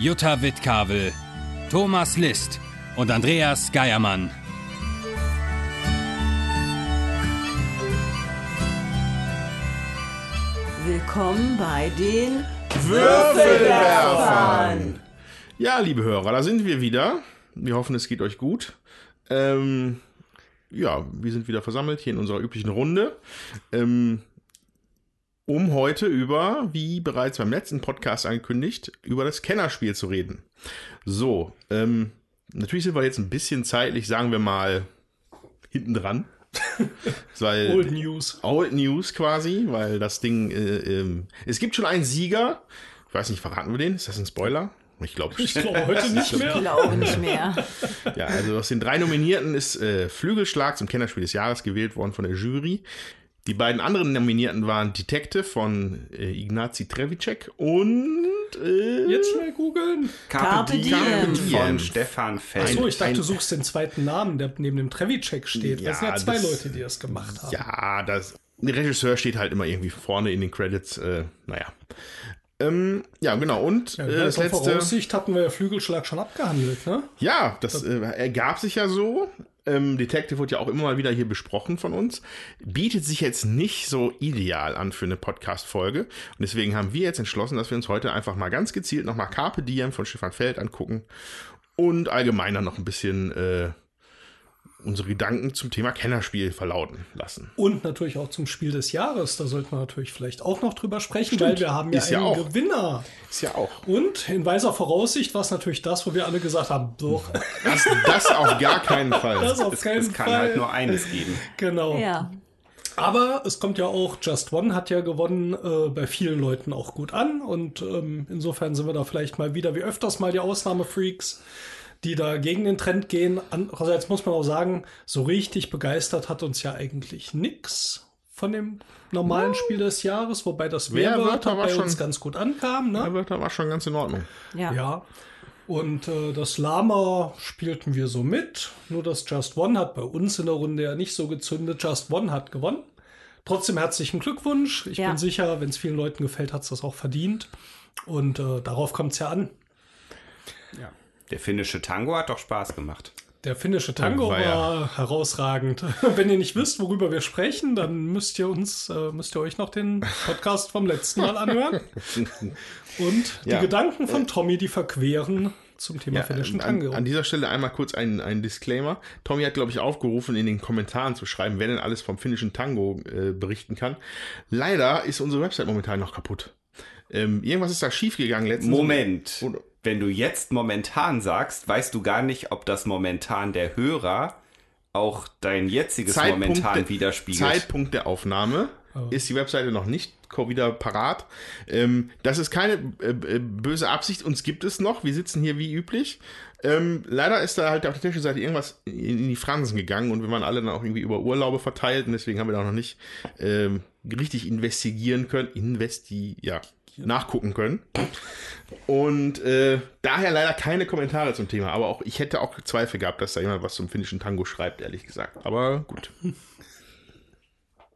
Jutta Wittkavel, Thomas List und Andreas Geiermann. Willkommen bei den Würfelwerfern. Ja, liebe Hörer, da sind wir wieder. Wir hoffen, es geht euch gut. Ähm, ja, wir sind wieder versammelt hier in unserer üblichen Runde, ähm, um heute über, wie bereits beim letzten Podcast angekündigt, über das Kennerspiel zu reden. So, ähm, natürlich sind wir jetzt ein bisschen zeitlich, sagen wir mal, hinten dran. weil, Old News. Old News quasi, weil das Ding, äh, ähm, es gibt schon einen Sieger. Ich weiß nicht, verraten wir den? Ist das ein Spoiler? Ich glaube Ich glaube heute nicht Ich mehr. glaube nicht mehr. Ja, also aus den drei Nominierten ist äh, Flügelschlag zum Kennerspiel des Jahres gewählt worden von der Jury. Die beiden anderen Nominierten waren Detective von äh, Ignazi Trevicek und äh, Jetzt schnell googeln. Carpe Diem. Carpe Diem. von Stefan Feld. Achso, ich dachte, ein- du suchst den zweiten Namen, der neben dem Trevicek steht. Ja, das sind ja zwei das- Leute, die das gemacht haben. ja, das der Regisseur steht halt immer irgendwie vorne in den Credits. Äh, naja. Ähm, ja, genau. Und Ja, äh, in das letzte. Voraussicht hatten wir ja Flügelschlag schon abgehandelt, ne? Ja, das äh, ergab sich ja so. Ähm, Detective wird ja auch immer mal wieder hier besprochen von uns. Bietet sich jetzt nicht so ideal an für eine Podcast-Folge. Und deswegen haben wir jetzt entschlossen, dass wir uns heute einfach mal ganz gezielt nochmal Carpe Diem von Stefan Feld angucken und allgemein dann noch ein bisschen äh, unsere Gedanken zum Thema Kennerspiel verlauten lassen. Und natürlich auch zum Spiel des Jahres. Da sollten wir natürlich vielleicht auch noch drüber sprechen, weil wir haben ja Ist ja einen auch. Gewinner. Ist ja auch. Und in weiser Voraussicht war es natürlich das, wo wir alle gesagt haben, doch, Das, das auf gar keinen Fall. das auf es, keinen es kann Fall. halt nur eines geben. Genau. Ja. Aber es kommt ja auch, Just One hat ja gewonnen, äh, bei vielen Leuten auch gut an. Und ähm, insofern sind wir da vielleicht mal wieder wie öfters mal die Ausnahmefreaks, die da gegen den Trend gehen. Andererseits muss man auch sagen, so richtig begeistert hat uns ja eigentlich nix von dem normalen Spiel des Jahres, wobei das Werwörter Wehrwörter war bei schon- uns ganz gut ankam. Ne? Das war schon ganz in Ordnung. Ja. Ja. Und äh, das Lama spielten wir so mit. Nur das Just One hat bei uns in der Runde ja nicht so gezündet. Just One hat gewonnen. Trotzdem herzlichen Glückwunsch. Ich Ja. bin sicher, wenn es vielen Leuten gefällt, hat es das auch verdient. Und äh, darauf kommt es ja an. Ja. Der finnische Tango hat doch Spaß gemacht. Der finnische Tango war ja- war herausragend. Wenn ihr nicht wisst, worüber wir sprechen, dann müsst ihr uns, äh, müsst ihr euch noch den Podcast vom letzten Mal anhören. Und die Ja. Gedanken von Tommy, die verqueren zum Thema finnischen an, Tango. an dieser Stelle einmal kurz ein, ein Disclaimer. Tommy hat, glaube ich, aufgerufen, in den Kommentaren zu schreiben, wer denn alles vom finnischen Tango äh, berichten kann. Leider ist unsere Website momentan noch kaputt. Ähm, irgendwas ist da schiefgegangen letztens. Moment. Oder- Wenn du jetzt momentan sagst, weißt du gar nicht, ob das momentan der Hörer auch dein jetziges momentan der- widerspiegelt. Zeitpunkt der Aufnahme ist die Webseite noch nicht wieder parat. Ähm, das ist keine äh, äh, böse Absicht, uns gibt es noch. Wir sitzen hier wie üblich. Ähm, leider ist da halt auf der technischen Seite irgendwas in, in die Fransen gegangen und wir waren alle dann auch irgendwie über Urlaube verteilt und deswegen haben wir da noch nicht ähm, richtig investigieren können. Investi, ja, nachgucken können. Und äh, daher leider keine Kommentare zum Thema. Aber auch ich hätte auch Zweifel gehabt, dass da jemand was zum finnischen Tango schreibt, ehrlich gesagt. Aber gut.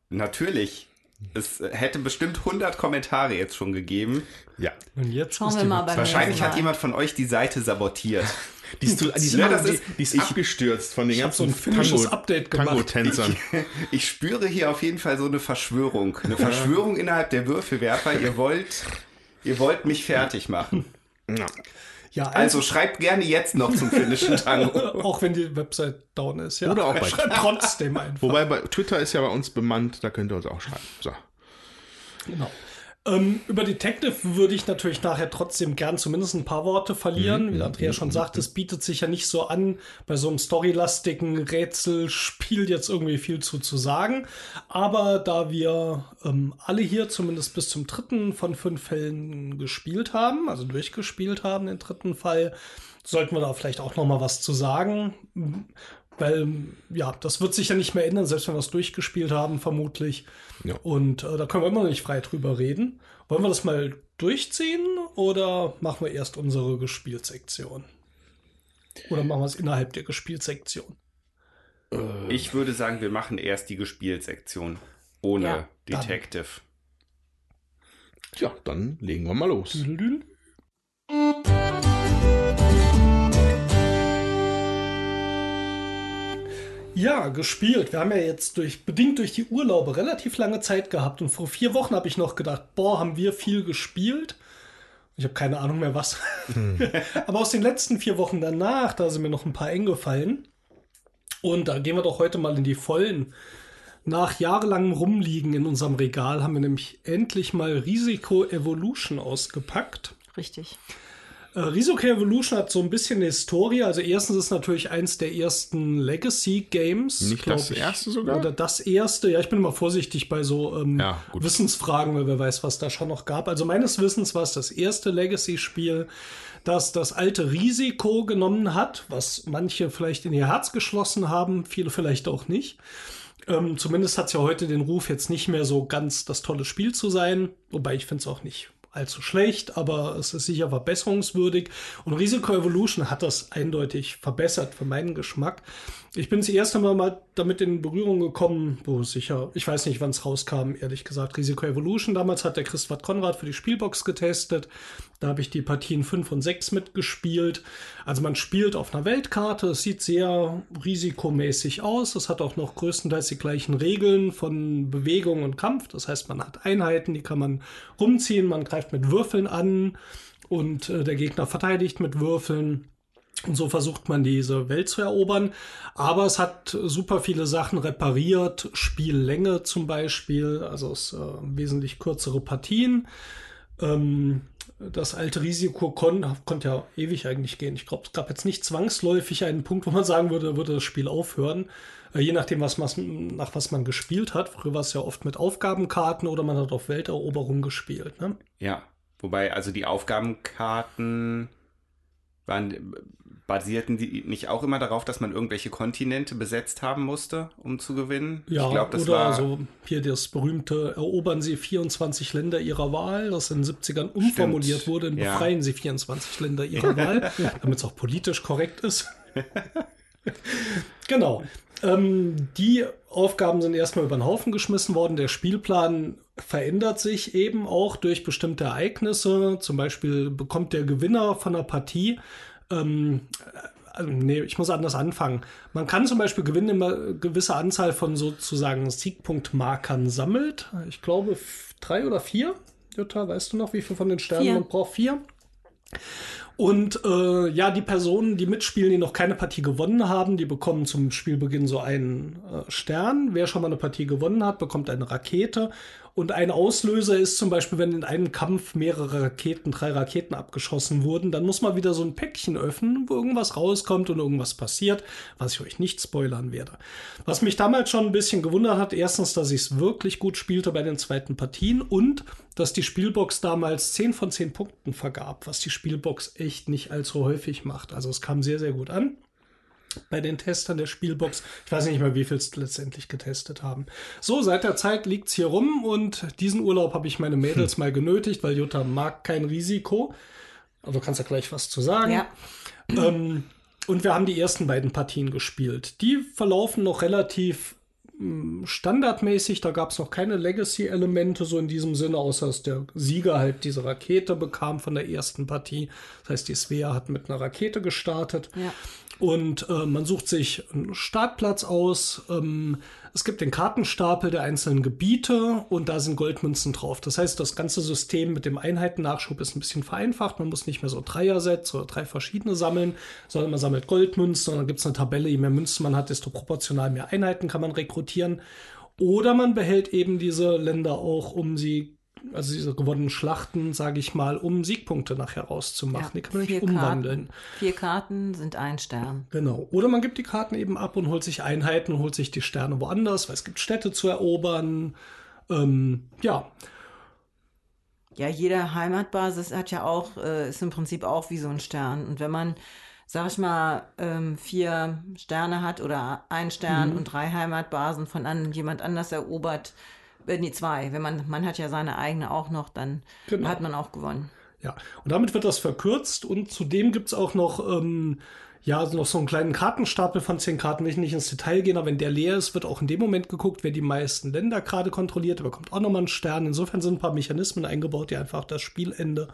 Natürlich. Es hätte bestimmt 100 Kommentare jetzt schon gegeben. Ja. Und jetzt Schauen wir mal beim Wahrscheinlich nächsten hat jemand von euch die Seite sabotiert. Die ist, die ist, Ja, immer- das die, ist- die ist ich- abgestürzt von den ganzen so ein finnisches Update gemacht. Tango-Tänzern. Ich spüre hier auf jeden Fall so eine Verschwörung. Eine Verschwörung innerhalb der Würfelwerfer. Ihr wollt, ihr wollt mich fertig machen. Ja. Ja, Also schreibt gerne jetzt noch zum finnischen Tango. auch wenn die Website down ist, ja. Oder auch bei- Schreibt trotzdem einfach. Wobei bei Twitter ist ja bei uns bemannt, da könnt ihr uns auch schreiben. So. Genau. Ähm, über Detective würde ich natürlich nachher trotzdem gern zumindest ein paar Worte verlieren. Wie Andrea schon sagt, es bietet sich ja nicht so an, bei so einem storylastigen Rätselspiel jetzt irgendwie viel zu, zu sagen. Aber da wir ähm, alle hier zumindest bis zum dritten von fünf Fällen gespielt haben, also durchgespielt haben, den dritten Fall, sollten wir da vielleicht auch noch mal was zu sagen. Weil, ja, das wird sich ja nicht mehr ändern, selbst wenn wir es durchgespielt haben, vermutlich. Ja. Und äh, da können wir immer noch nicht frei drüber reden. Wollen wir das mal durchziehen oder machen wir erst unsere Gespielsektion? Oder machen wir es innerhalb der Gespielsektion? Ich würde sagen, wir machen erst die Gespielsektion ohne Ja, Detective. Tja, dann legen wir mal los. Ja, gespielt. Wir haben ja jetzt durch, bedingt durch die Urlaube relativ lange Zeit gehabt und vor vier Wochen habe ich noch gedacht, boah, haben wir viel gespielt. Ich habe keine Ahnung mehr was. Aber aus den letzten vier Wochen danach, da sind mir noch ein paar eng gefallen. Und da gehen wir doch heute mal in die Vollen. Nach jahrelangem Rumliegen in unserem Regal haben wir nämlich endlich mal Risiko Evolution ausgepackt. Richtig. Äh, Risiko Evolution hat so ein bisschen eine Historie. Also erstens ist natürlich eins der ersten Legacy Games. Nicht das erste sogar? Oder das erste. Ja, ich bin immer vorsichtig bei so ähm, Ja. Wissensfragen, weil wer weiß, was da schon noch gab. Also meines Wissens war es das erste Legacy-Spiel, das das alte Risiko genommen hat, was manche vielleicht in ihr Herz geschlossen haben, viele vielleicht auch nicht. Ähm, zumindest hat es ja heute den Ruf, jetzt nicht mehr so ganz das tolle Spiel zu sein. Wobei ich finde es auch nicht allzu schlecht, aber es ist sicher verbesserungswürdig. Und Risiko Evolution hat das eindeutig verbessert für meinen Geschmack. Ich bin das erste Mal mal damit in Berührung gekommen, wo sicher, ich weiß nicht, wann es rauskam, ehrlich gesagt, Risiko Evolution. Damals hat der Christoph Konrad für die Spielbox getestet. Da habe ich die Partien 5 und 6 mitgespielt. Also man spielt auf einer Weltkarte, es sieht sehr risikomäßig aus. Es hat auch noch größtenteils die gleichen Regeln von Bewegung und Kampf. Das heißt, man hat Einheiten, die kann man rumziehen, man greift mit Würfeln an und äh, der Gegner verteidigt mit Würfeln. Und so versucht man diese Welt zu erobern. Aber es hat super viele Sachen repariert. Spiellänge zum Beispiel. Also es äh, wesentlich kürzere Partien. Ähm, das alte Risiko kon konnte ja ewig eigentlich gehen. Ich glaube, es gab jetzt nicht zwangsläufig einen Punkt, wo man sagen würde, würde das Spiel aufhören. Äh, je nachdem, was nach was man gespielt hat. Früher war es ja oft mit Aufgabenkarten oder man hat auf Welteroberung gespielt. Ne? Ja, wobei also die Aufgabenkarten waren, basierten die nicht auch immer darauf, dass man irgendwelche Kontinente besetzt haben musste, um zu gewinnen? Ja, ich glaube, das oder war so hier das berühmte Erobern Sie 24 Länder Ihrer Wahl, das in den 70ern umformuliert wurde in ja. Befreien Sie 24 Länder Ihrer Wahl, damit es auch politisch korrekt ist. genau. Ähm, die Aufgaben sind erstmal über den Haufen geschmissen worden. Der Spielplan verändert sich eben auch durch bestimmte Ereignisse. Zum Beispiel bekommt der Gewinner von der Partie ähm, also, nee, ich muss anders anfangen. Man kann zum Beispiel gewinnen, wenn man eine gewisse Anzahl von sozusagen Siegpunktmarkern sammelt. Ich glaube drei oder vier. Jutta, weißt du noch, wie viel von den Sternen Vier. man braucht? Vier. Und äh, ja, die Personen, die mitspielen, die noch keine Partie gewonnen haben, die bekommen zum Spielbeginn so einen äh, Stern. Wer schon mal eine Partie gewonnen hat, bekommt eine Rakete. Und ein Auslöser ist zum Beispiel, wenn in einem Kampf mehrere Raketen, drei Raketen abgeschossen wurden, dann muss man wieder so ein Päckchen öffnen, wo irgendwas rauskommt und irgendwas passiert, was ich euch nicht spoilern werde. Was mich damals schon ein bisschen gewundert hat, erstens, dass ich es wirklich gut spielte bei den zweiten Partien und dass die Spielbox damals 10 von 10 Punkten vergab, was die Spielbox echt nicht allzu häufig macht. Also es kam sehr, sehr gut an bei den Testern der Spielbox. Ich weiß nicht mehr, wie viel es letztendlich getestet haben. So, seit der Zeit liegt es hier rum und diesen Urlaub habe ich meine Mädels mal genötigt, weil Jutta mag kein Risiko. Also du kannst ja gleich was zu sagen. Ja. Ähm, und wir haben die ersten beiden Partien gespielt. Die verlaufen noch relativ mh, standardmäßig. Da gab es noch keine Legacy-Elemente so in diesem Sinne, außer dass der Sieger halt diese Rakete bekam von der ersten Partie. Das heißt, die Svea hat mit einer Rakete gestartet. Ja. Und äh, man sucht sich einen Startplatz aus. Ähm, es gibt den Kartenstapel der einzelnen Gebiete und da sind Goldmünzen drauf. Das heißt, das ganze System mit dem Einheitennachschub ist ein bisschen vereinfacht. Man muss nicht mehr so Dreier-Sets oder drei verschiedene sammeln, sondern man sammelt Goldmünzen und dann gibt es eine Tabelle. Je mehr Münzen man hat, desto proportional mehr Einheiten kann man rekrutieren. Oder man behält eben diese Länder auch, um sie also diese gewonnenen Schlachten, sage ich mal, um Siegpunkte nachher rauszumachen. Ja, die kann man nicht umwandeln. Karten, vier Karten sind ein Stern. Genau. Oder man gibt die Karten eben ab und holt sich Einheiten und holt sich die Sterne woanders, weil es gibt Städte zu erobern. Ähm, ja, Ja, jede Heimatbasis hat ja auch, äh, ist im Prinzip auch wie so ein Stern. Und wenn man, sag ich mal, ähm, vier Sterne hat oder ein Stern Mhm. und drei Heimatbasen von an, jemand anders erobert, äh, nee, zwei. Wenn man, man hat ja seine eigene auch noch, dann Genau. hat man auch gewonnen. Ja, und damit wird das verkürzt und zudem gibt's auch noch, ähm, ja, noch so einen kleinen Kartenstapel von zehn Karten, will ich nicht ins Detail gehen, aber wenn der leer ist, wird auch in dem Moment geguckt, wer die meisten Länder gerade kontrolliert, der bekommt auch nochmal einen Stern. Insofern sind ein paar Mechanismen eingebaut, die einfach das Spielende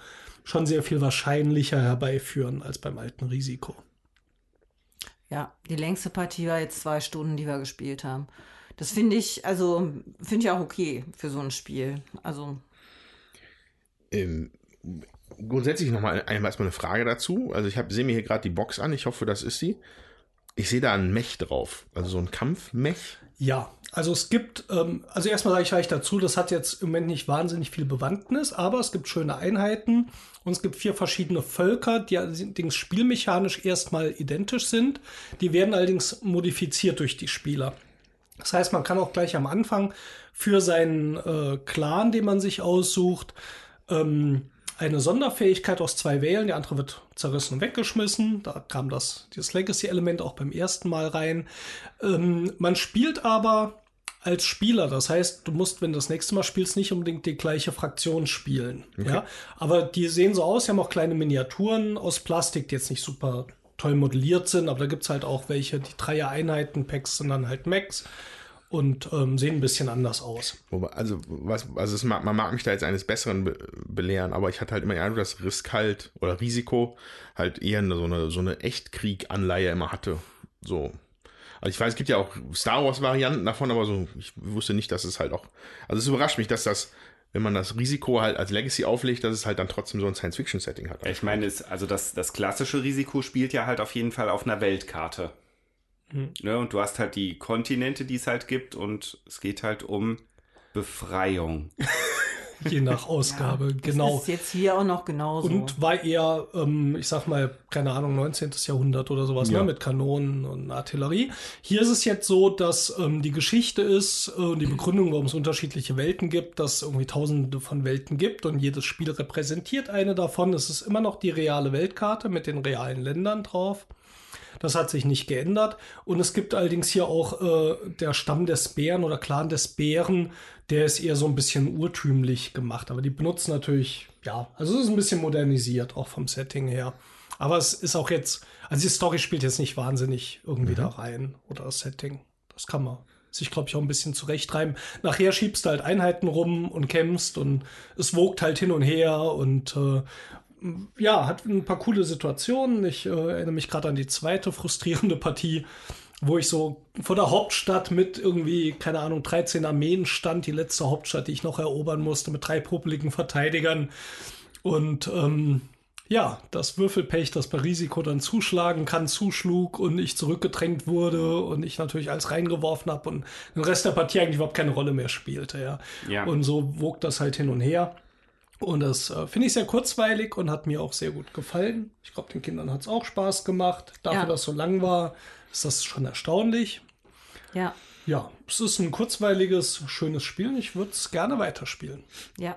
schon sehr viel wahrscheinlicher herbeiführen als beim alten Risiko. Ja, die längste Partie war jetzt zwei Stunden, die wir gespielt haben. Das finde ich, also, finde ich auch okay für so ein Spiel. Also, Ähm, grundsätzlich nochmal einmal erstmal eine Frage dazu. Also ich sehe mir hier gerade die Box an, ich hoffe, das ist sie. Ich sehe da ein Mech drauf, also so ein Kampfmech. Ja, also es gibt, ähm, also erstmal sage ich gleich dazu, das hat jetzt im Moment nicht wahnsinnig viel Bewandtnis, aber es gibt schöne Einheiten und es gibt vier verschiedene Völker, die allerdings spielmechanisch erstmal identisch sind. Die werden allerdings modifiziert durch die Spieler. Das heißt, man kann auch gleich am Anfang für seinen äh, Clan, den man sich aussucht, ähm, eine Sonderfähigkeit aus zwei wählen. Die andere wird zerrissen und weggeschmissen. Da kam das, dieses Legacy-Element auch beim ersten Mal rein. Ähm, man spielt aber als Spieler. Das heißt, du musst, wenn du das nächste Mal spielst, nicht unbedingt die gleiche Fraktion spielen. Ja? Aber die sehen so aus, die haben auch kleine Miniaturen aus Plastik, die jetzt nicht super toll modelliert sind, aber da gibt's halt auch welche, die Dreier-Einheiten-Packs sind dann halt Max und ähm, sehen ein bisschen anders aus. Also, was, also es mag, man mag mich da jetzt eines Besseren be belehren, aber ich hatte halt immer Eindruck, dass Risk halt oder Risiko halt eher so eine, so eine Echtkrieg-Anleihe immer hatte. So. Also ich weiß, es gibt ja auch Star Wars-Varianten davon, aber so, ich wusste nicht, dass es halt auch. Also es überrascht mich, dass das, wenn man das Risiko halt als Legacy auflegt, dass es halt dann trotzdem so ein Science-Fiction-Setting hat. Ich meine, es, also das, das klassische Risiko spielt ja halt auf jeden Fall auf einer Weltkarte. Ne, und du hast halt die Kontinente, die es halt gibt, und es geht halt um Befreiung. Je nach Ausgabe, genau. Das ist jetzt hier auch noch genauso. Und war eher, ähm, ich sag mal, keine Ahnung, 19. Jahrhundert oder sowas, Ja. ne, mit Kanonen und Artillerie. Hier ist es jetzt so, dass ähm, die Geschichte ist äh, und die Begründung, warum es unterschiedliche Welten gibt, dass es irgendwie tausende von Welten gibt und jedes Spiel repräsentiert eine davon. Es ist immer noch die reale Weltkarte mit den realen Ländern drauf. Das hat sich nicht geändert. Und es gibt allerdings hier auch äh, der Stamm des Bären oder Clan des Bären, der ist eher so ein bisschen urtümlich gemacht. Aber die benutzen natürlich, ja, also es ist ein bisschen modernisiert, auch vom Setting her. Aber es ist auch jetzt, also die Story spielt jetzt nicht wahnsinnig irgendwie da rein oder das Setting. Das kann man sich, glaube ich, auch ein bisschen zurechtreiben. Nachher schiebst du halt Einheiten rum und kämpfst und es wogt halt hin und her und äh, ja, hat ein paar coole Situationen. Ich äh, erinnere mich gerade an die zweite frustrierende Partie, wo ich so vor der Hauptstadt mit irgendwie, keine Ahnung, 13 Armeen stand, die letzte Hauptstadt, die ich noch erobern musste, mit drei popeligen Verteidigern. Und ähm, ja, das Würfelpech, das bei Risiko dann zuschlagen kann, zuschlug und ich zurückgedrängt wurde und ich natürlich alles reingeworfen habe und den Rest der Partie eigentlich überhaupt keine Rolle mehr spielte, ja. Ja. Und so wog das halt hin und her. Und das äh, finde ich sehr kurzweilig und hat mir auch sehr gut gefallen. Ich glaube, den Kindern hat es auch Spaß gemacht. Dafür, Ja. dass es so lang war, ist das schon erstaunlich. ja, Ja, es ist ein kurzweiliges, schönes Spiel. und Ich würde es gerne weiterspielen. ja,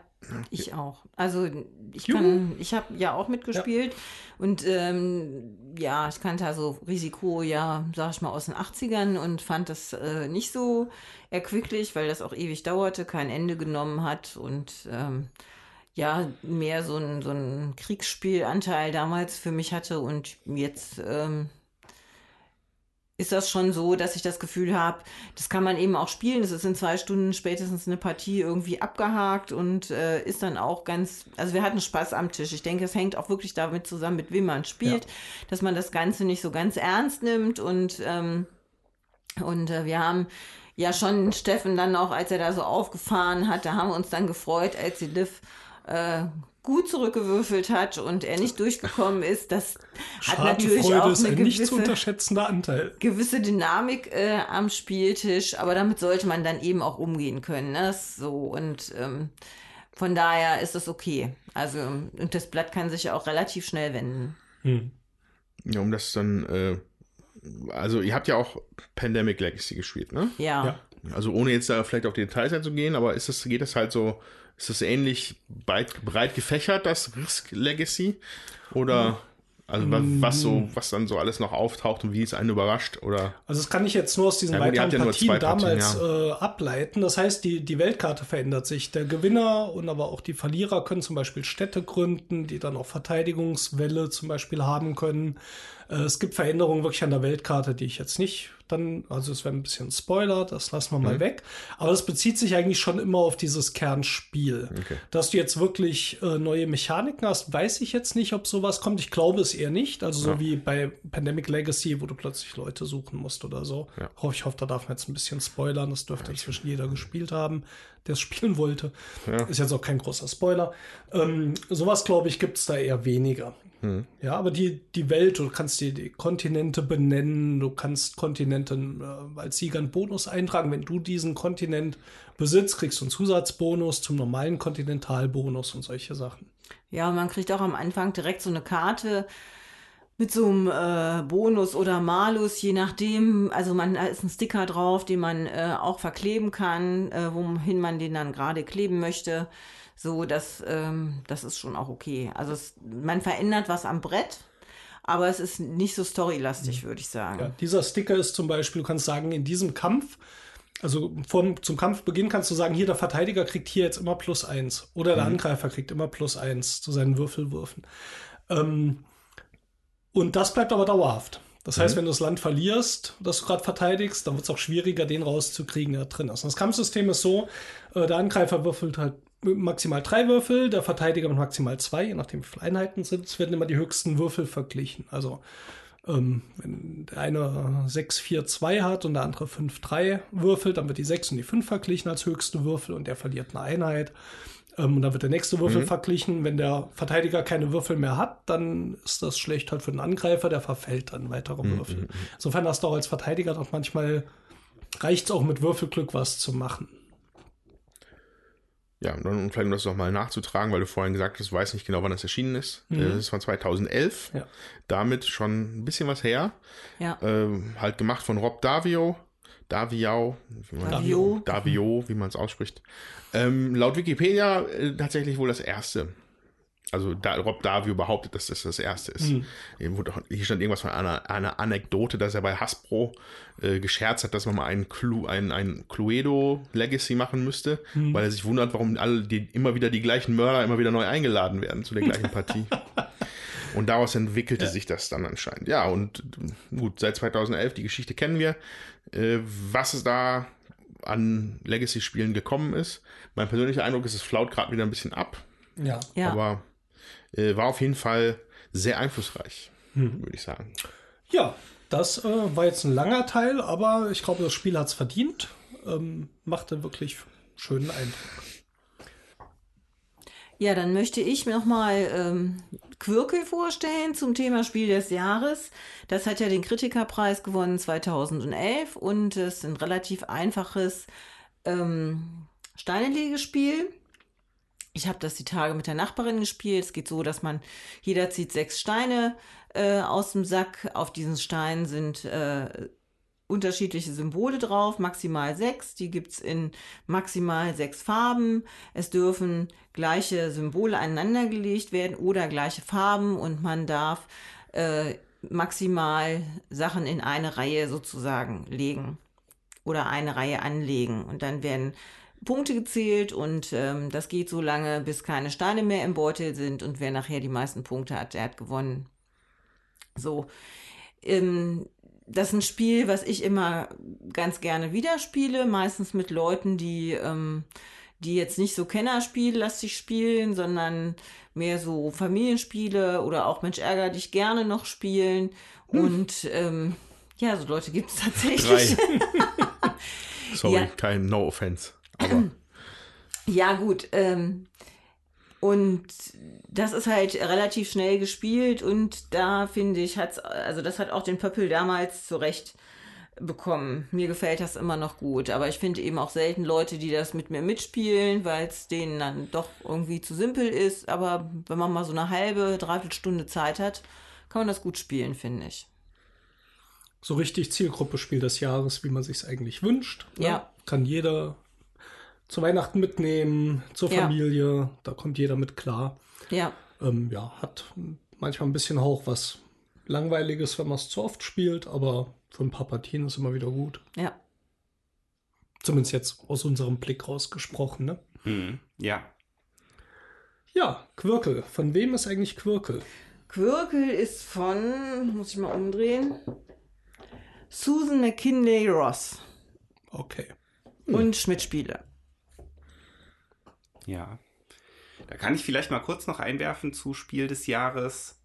ich auch. Also ich Juhu. kann, ich habe ja auch mitgespielt und ähm, ja, ich kannte also Risiko ja, sag ich mal, aus den 80ern und fand das äh, nicht so erquicklich, weil das auch ewig dauerte, kein Ende genommen hat und ähm, ja, mehr so ein, so ein Kriegsspielanteil damals für mich hatte und jetzt ähm, ist das schon so, dass ich das Gefühl habe, das kann man eben auch spielen. Das ist in zwei Stunden spätestens eine Partie irgendwie abgehakt und äh, ist dann auch ganz, also wir hatten Spaß am Tisch. Ich denke, es hängt auch wirklich damit zusammen, mit wem man spielt, dass man das Ganze nicht so ganz ernst nimmt und, ähm, und äh, wir haben ja schon Steffen dann auch, als er da so aufgefahren hat, da haben wir uns dann gefreut, als die Liv äh, gut zurückgewürfelt hat und er nicht durchgekommen ist. Das hat natürlich auch ist eine ein nicht zu gewisse unterschätzender Anteil. gewisse Dynamik äh, am Spieltisch, aber damit sollte man dann eben auch umgehen können. Ne? So und ähm, Von daher ist es okay. Also, und das Blatt kann sich ja auch relativ schnell wenden. Hm. Ja, um das dann, äh, also ihr habt ja auch Pandemic Legacy gespielt, ne? Ja. Ja. Also ohne jetzt da vielleicht auf die Details einzugehen, aber ist das, geht das halt so, ist das ähnlich breit, breit gefächert, das Risk Legacy? Oder also wa- was so, was dann so alles noch auftaucht und wie es einen überrascht? Oder Also das kann ich jetzt nur aus diesen Ja gut, weiteren ja Partien damals äh, ableiten. Das heißt, die, die Weltkarte verändert sich. Der Gewinner und aber auch die Verlierer können zum Beispiel Städte gründen, die dann auch Verteidigungswelle zum Beispiel haben können. Äh, es gibt Veränderungen wirklich an der Weltkarte, die ich jetzt nicht dann, also es wäre ein bisschen Spoiler, das lassen wir mal weg. Aber das bezieht sich eigentlich schon immer auf dieses Kernspiel. Okay. Dass du jetzt wirklich äh, neue Mechaniken hast, weiß ich jetzt nicht, ob sowas kommt. Ich glaube es eher nicht. Also so wie bei Pandemic Legacy, wo du plötzlich Leute suchen musst oder so. Ja. Ich hoffe, da darf man jetzt ein bisschen spoilern. Das dürfte inzwischen jeder gespielt haben, der es spielen wollte. Ist jetzt auch kein großer Spoiler. Ähm, sowas, glaube ich, gibt es da eher weniger. Ja, aber die, die Welt, du kannst die, die Kontinente benennen, du kannst Kontinente äh, als Sieger einen Bonus eintragen. Wenn du diesen Kontinent besitzt, kriegst du einen Zusatzbonus zum normalen Kontinentalbonus und solche Sachen. Ja, und man kriegt auch am Anfang direkt so eine Karte mit so einem äh, Bonus oder Malus, je nachdem. Also man da ist ein Sticker drauf, den man äh, auch verkleben kann, äh, wohin man den dann gerade kleben möchte. So, das, ähm, das ist schon auch okay. Also es, man verändert was am Brett, aber es ist nicht so storylastig, würde ich sagen. Ja, dieser Sticker ist zum Beispiel, du kannst sagen, in diesem Kampf, also vom, zum Kampfbeginn kannst du sagen, hier der Verteidiger kriegt hier jetzt immer plus eins oder der Angreifer kriegt immer plus eins zu seinen Würfelwürfen. Ähm, und das bleibt aber dauerhaft. Das heißt, wenn du das Land verlierst, das du gerade verteidigst, dann wird es auch schwieriger, den rauszukriegen, der drin ist. Und das Kampfsystem ist so, äh, der Angreifer würfelt halt maximal drei Würfel, der Verteidiger mit maximal zwei, je nachdem wie viele Einheiten sind. Es werden immer die höchsten Würfel verglichen. Also ähm, wenn der eine 6, 4, 2 hat und der andere 5, 3 würfelt, dann wird die 6 und die 5 verglichen als höchste Würfel und der verliert eine Einheit. Ähm, und dann wird der nächste Würfel verglichen. Wenn der Verteidiger keine Würfel mehr hat, dann ist das schlecht halt für den Angreifer, der verfällt dann weitere Würfel. Insofern hast du auch als Verteidiger doch manchmal reicht es auch mit Würfelglück was zu machen. Ja, und dann vielleicht um das nochmal nachzutragen, weil du vorhin gesagt hast, du weißt nicht genau, wann das erschienen ist. Mhm. Das ist von 2011. Ja. Damit schon ein bisschen was her. Ja. Ähm, halt gemacht von Rob Davio. Daviau. wie man- Davio. Davio, wie man es ausspricht. Ähm, laut Wikipedia äh, tatsächlich wohl das erste. Also da, Rob Davio behauptet, dass das das erste ist. Auch, hier stand irgendwas von einer, einer Anekdote, dass er bei Hasbro äh, gescherzt hat, dass man mal einen Clu, ein, ein Cluedo Legacy machen müsste, weil er sich wundert, warum alle die, immer wieder die gleichen Mörder immer wieder neu eingeladen werden zu der gleichen Partie. Und daraus entwickelte sich das dann anscheinend. Ja, und äh, gut, seit 2011, die Geschichte kennen wir. Äh, was es da an Legacy-Spielen gekommen ist. Mein persönlicher Eindruck ist, es flaut gerade wieder ein bisschen ab. Ja. Ja. Aber äh, war auf jeden Fall sehr einflussreich, Mhm. würde ich sagen. Ja, das äh, war jetzt ein langer Teil, aber ich glaube, das Spiel hat es verdient. Ähm, machte wirklich schönen Eindruck. Ja, dann möchte ich mir nochmal ähm, Quirkel vorstellen zum Thema Spiel des Jahres. Das hat ja den Kritikerpreis gewonnen 2011 und es ist ein relativ einfaches ähm, Steinelegespiel. Ich habe das die Tage mit der Nachbarin gespielt. Es geht so, dass man, jeder zieht sechs Steine äh, aus dem Sack. Auf diesen Steinen sind äh, unterschiedliche Symbole drauf, maximal sechs. Die gibt's in maximal sechs Farben. Es dürfen gleiche Symbole aneinandergelegt werden oder gleiche Farben und man darf äh, maximal Sachen in eine Reihe sozusagen legen oder eine Reihe anlegen. Und dann werden Punkte gezählt und ähm, das geht so lange, bis keine Steine mehr im Beutel sind und wer nachher die meisten Punkte hat, der hat gewonnen. So. Ähm, das ist ein Spiel, was ich immer ganz gerne wieder spiele, meistens mit Leuten, die, ähm, die jetzt nicht so Kennerspiellastig spielen, sondern mehr so Familienspiele oder auch Mensch ärger dich gerne noch spielen. Und ähm, ja, so Leute gibt es tatsächlich. Sorry, Ja. kein No Offense. Aber Ja, gut. Ähm, und das ist halt relativ schnell gespielt und da finde ich, hat's, also das hat auch den Pöppel damals zu Recht bekommen. Mir gefällt das immer noch gut, aber ich finde eben auch selten Leute, die das mit mir mitspielen, weil es denen dann doch irgendwie zu simpel ist. Aber wenn man mal so eine halbe, dreiviertel Stunde Zeit hat, kann man das gut spielen, finde ich. So richtig Zielgruppe Spiel des Jahres, wie man sich es eigentlich wünscht. ne? Ja. Kann jeder zu Weihnachten mitnehmen, zur Ja. Familie, da kommt jeder mit klar. Ja, Ähm, ja, hat manchmal ein bisschen Hauch was Langweiliges, wenn man es zu oft spielt, aber für ein paar Partien ist immer wieder gut. ja. Zumindest jetzt aus unserem Blick rausgesprochen, ne? Mhm. Ja. Ja, Quirkel. Von wem ist eigentlich Quirkel? Quirkel ist von, muss ich mal umdrehen, Susan McKinley Ross Okay. und Schmidt Spiele. Ja. Da kann ich vielleicht mal kurz noch einwerfen zu Spiel des Jahres,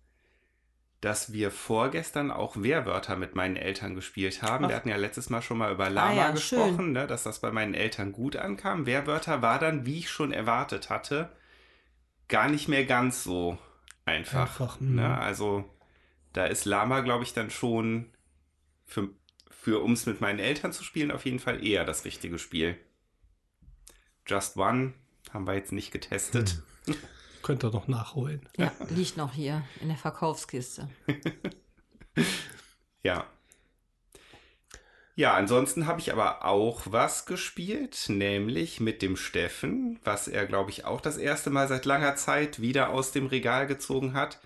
dass wir vorgestern auch Wehrwörter mit meinen Eltern gespielt haben. Ach. Wir hatten ja letztes Mal schon mal über Lama ja, gesprochen, ne, dass das bei meinen Eltern gut ankam. Wehrwörter war dann, wie ich schon erwartet hatte, gar nicht mehr ganz so einfach. Einfach, mhm. ne? Also da ist Lama, glaube ich, dann schon für, für um es mit meinen Eltern zu spielen, auf jeden Fall eher das richtige Spiel. Just One haben wir jetzt nicht getestet. Könnt ihr noch nachholen. Ja, liegt noch hier in der Verkaufskiste. Ja. Ja, ansonsten habe ich aber auch was gespielt, nämlich mit dem Steffen, was er, glaube ich, auch das erste Mal seit langer Zeit wieder aus dem Regal gezogen hat.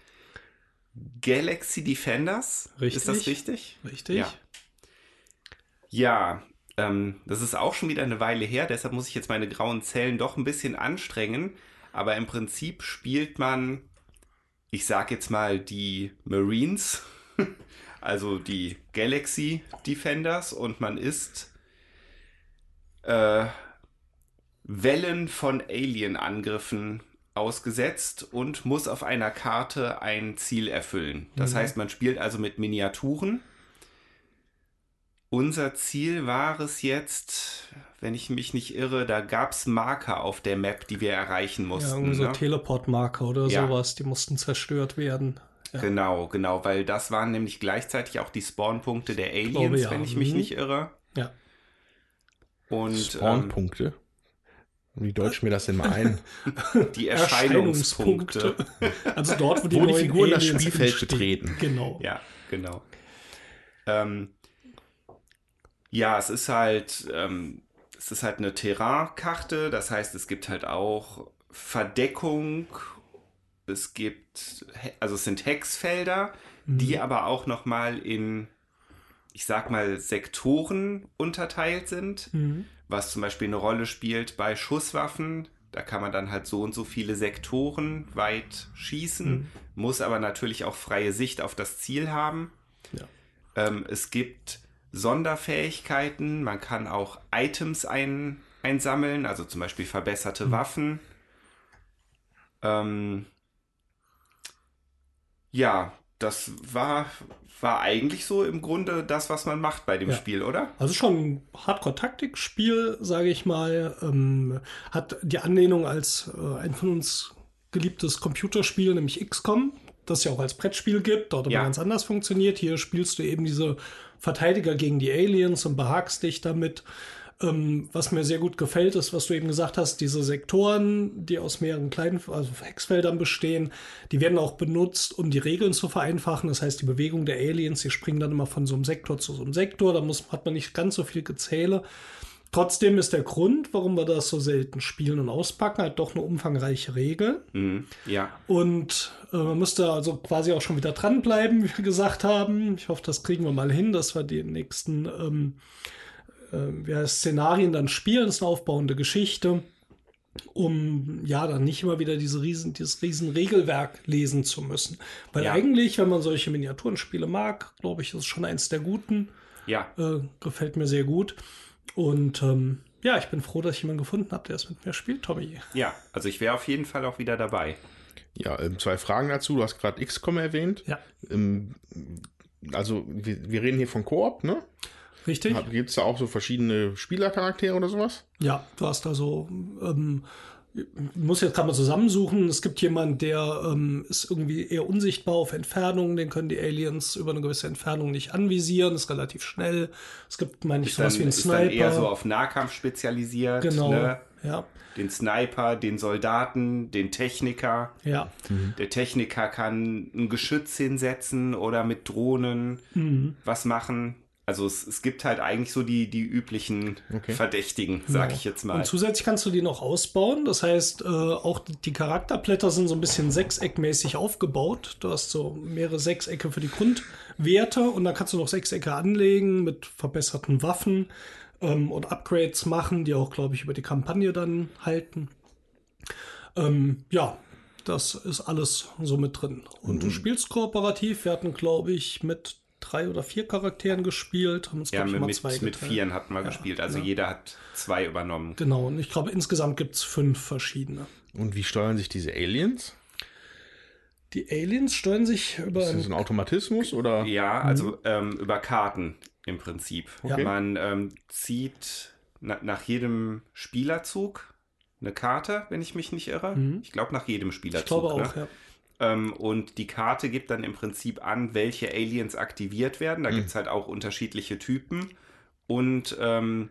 Galaxy Defenders. Richtig. Ist das richtig? Richtig? Ja. Ja, ähm, das ist auch schon wieder eine Weile her, deshalb muss ich jetzt meine grauen Zellen doch ein bisschen anstrengen. Aber im Prinzip spielt man, ich sag jetzt mal, die Marines, also die Galaxy Defenders, und man ist äh, Wellen von Alien-Angriffen ausgesetzt und muss auf einer Karte ein Ziel erfüllen. Das heißt, man spielt also mit Miniaturen. Unser Ziel war es jetzt, wenn ich mich nicht irre, da gab es Marker auf der Map, die wir erreichen Ja, mussten. irgendwie so ne? Teleportmarker oder Ja. sowas, die mussten zerstört werden. Ja. Genau, genau, weil das waren nämlich gleichzeitig auch die Spawnpunkte der Aliens, glaube, ja. wenn ich mich Mhm. nicht irre. Ja. Und ähm, Spawnpunkte. Wie deutsch mir das denn mal ein? die Erscheinungspunkte. also dort, wo die, Wo die Figuren das Spielfeld entstehen. betreten. Genau. Ja, genau. Ähm, ja, es ist halt, ähm, es ist halt eine Terrainkarte, das heißt, es gibt halt auch Verdeckung, es gibt, also es sind Hexfelder, die aber auch nochmal in, ich sag mal, Sektoren unterteilt sind, Mhm. was zum Beispiel eine Rolle spielt bei Schusswaffen. Da kann man dann halt so und so viele Sektoren weit schießen, muss aber natürlich auch freie Sicht auf das Ziel haben. Ja. Ähm, es gibt Sonderfähigkeiten, man kann auch Items ein, einsammeln, also zum Beispiel verbesserte Waffen. Ähm, ja, das war, war eigentlich so im Grunde das, was man macht bei dem Ja. Spiel, oder? Also schon ein Hardcore-Taktikspiel, sage ich mal. Ähm, hat die Anlehnung als äh, ein von uns geliebtes Computerspiel, nämlich XCOM, das ja auch als Brettspiel gibt, dort aber Ja. ganz anders funktioniert. Hier spielst du eben diese Verteidiger gegen die Aliens und behagst dich damit. Ähm, was mir sehr gut gefällt, ist, was du eben gesagt hast, diese Sektoren, die aus mehreren kleinen, also Hexfeldern bestehen, die werden auch benutzt, um die Regeln zu vereinfachen. Das heißt, die Bewegung der Aliens, die springen dann immer von so einem Sektor zu so einem Sektor. Da muss, hat man nicht ganz so viel Gezähle. Trotzdem ist der Grund, warum wir das so selten spielen und auspacken, halt doch eine umfangreiche Regel. Mhm. Ja. Und äh, man müsste also quasi auch schon wieder dranbleiben, wie wir gesagt haben. Ich hoffe, das kriegen wir mal hin, dass wir die nächsten ähm, äh, ja, Szenarien dann spielen. Das ist eine aufbauende Geschichte, um ja dann nicht immer wieder diese riesen, dieses riesen Regelwerk lesen zu müssen. Weil Ja. eigentlich, wenn man solche Miniaturenspiele mag, glaube ich, ist es schon eins der guten. Ja. Äh, gefällt mir sehr gut. Und ähm, ja, ich bin froh, dass ich jemanden gefunden habe, der es mit mir spielt, Tommy. Ja, also ich wäre auf jeden Fall auch wieder dabei. Ja, ähm, zwei Fragen dazu. Du hast gerade XCOM erwähnt. Ja, Ähm, also, wir, wir reden hier von Koop, ne? richtig? Gibt es da auch so verschiedene Spielercharaktere oder sowas? Ja, du hast also ähm, ich muss jetzt gerade mal zusammensuchen. Es gibt jemanden, der ähm, ist irgendwie eher unsichtbar auf Entfernung. Den können die Aliens über eine gewisse Entfernung nicht anvisieren. Ist relativ schnell. Es gibt, meine ich, Ist sowas dann, wie einen ist Sniper. dann eher so auf Nahkampf spezialisiert. genau. Ne? Ja, Den Sniper, den Soldaten, den Techniker. ja. Der Techniker kann ein Geschütz hinsetzen oder mit Drohnen Mhm. was machen. Also es, es gibt halt eigentlich so die, die üblichen Okay. Verdächtigen, sag Genau. ich jetzt mal. Und zusätzlich kannst du die noch ausbauen. Das heißt, äh, auch die Charakterblätter sind so ein bisschen sechseckmäßig aufgebaut. Du hast so mehrere Sechsecke für die Grundwerte und dann kannst du noch Sechsecke anlegen mit verbesserten Waffen ähm, und Upgrades machen, die auch, glaube ich, über die Kampagne dann halten. Ähm, ja, das ist alles so mit drin. Und du spielst kooperativ. Wir hatten, glaube ich, mit drei oder vier Charakteren gespielt. Haben uns, ja, ich, mit, mal mit, zwei mit geteilt. Vieren hatten wir gespielt. Also jeder hat zwei übernommen. Genau, und ich glaube, insgesamt gibt es fünf verschiedene. Und wie steuern sich diese Aliens? Die Aliens steuern sich über Ist das ein Automatismus oder? Ja, also ähm, über Karten im Prinzip. Okay. Man ähm, zieht na, nach jedem Spielerzug eine Karte, wenn ich mich nicht irre. Ich glaube, nach jedem Spielerzug. ich glaube ne? auch, ja. Ähm, und die Karte gibt dann im Prinzip an, welche Aliens aktiviert werden. Da gibt es halt auch unterschiedliche Typen und ähm,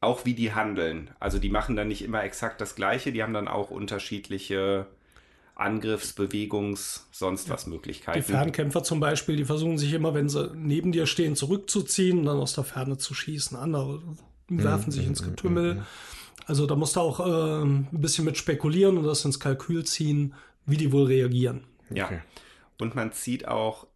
auch wie die handeln. Also die machen dann nicht immer exakt das Gleiche, die haben dann auch unterschiedliche Angriffs-, Bewegungs-, sonst was Die Möglichkeiten. Fernkämpfer zum Beispiel, die versuchen sich immer, wenn sie neben dir stehen, zurückzuziehen und dann aus der Ferne zu schießen. Andere werfen sich ins Getümmel. Also da musst du auch äh, ein bisschen mit spekulieren und das ins Kalkül ziehen, wie die wohl reagieren. Ja. Okay. Und man zieht auch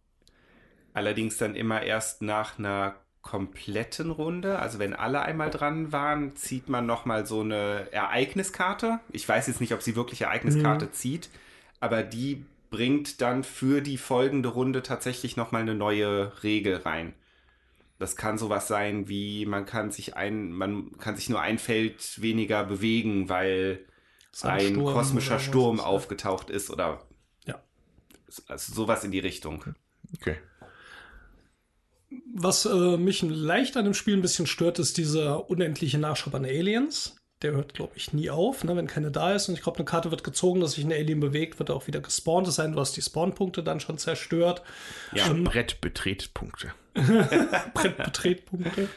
allerdings dann immer erst nach einer kompletten Runde, also wenn alle einmal dran waren, zieht man nochmal so eine Ereigniskarte. Ich weiß jetzt nicht, ob sie wirklich Ereigniskarte zieht, aber die bringt dann für die folgende Runde tatsächlich nochmal eine neue Regel rein. Das kann sowas sein wie, man kann sich ein, man kann sich nur ein Feld weniger bewegen, weil ein Sandsturm kosmischer oder was Sturm das? aufgetaucht ist oder. Also sowas in die Richtung. Okay. Was äh, mich leicht an dem Spiel ein bisschen stört, ist dieser unendliche Nachschub an Aliens. Der hört, glaube ich, nie auf, ne, wenn keine da ist. Und ich glaube, eine Karte wird gezogen, dass sich ein Alien bewegt, wird er auch wieder gespawnt. Es sei denn, du hast die Spawnpunkte dann schon zerstört. Ja. Brettbetretpunkte. Brettbetretpunkte.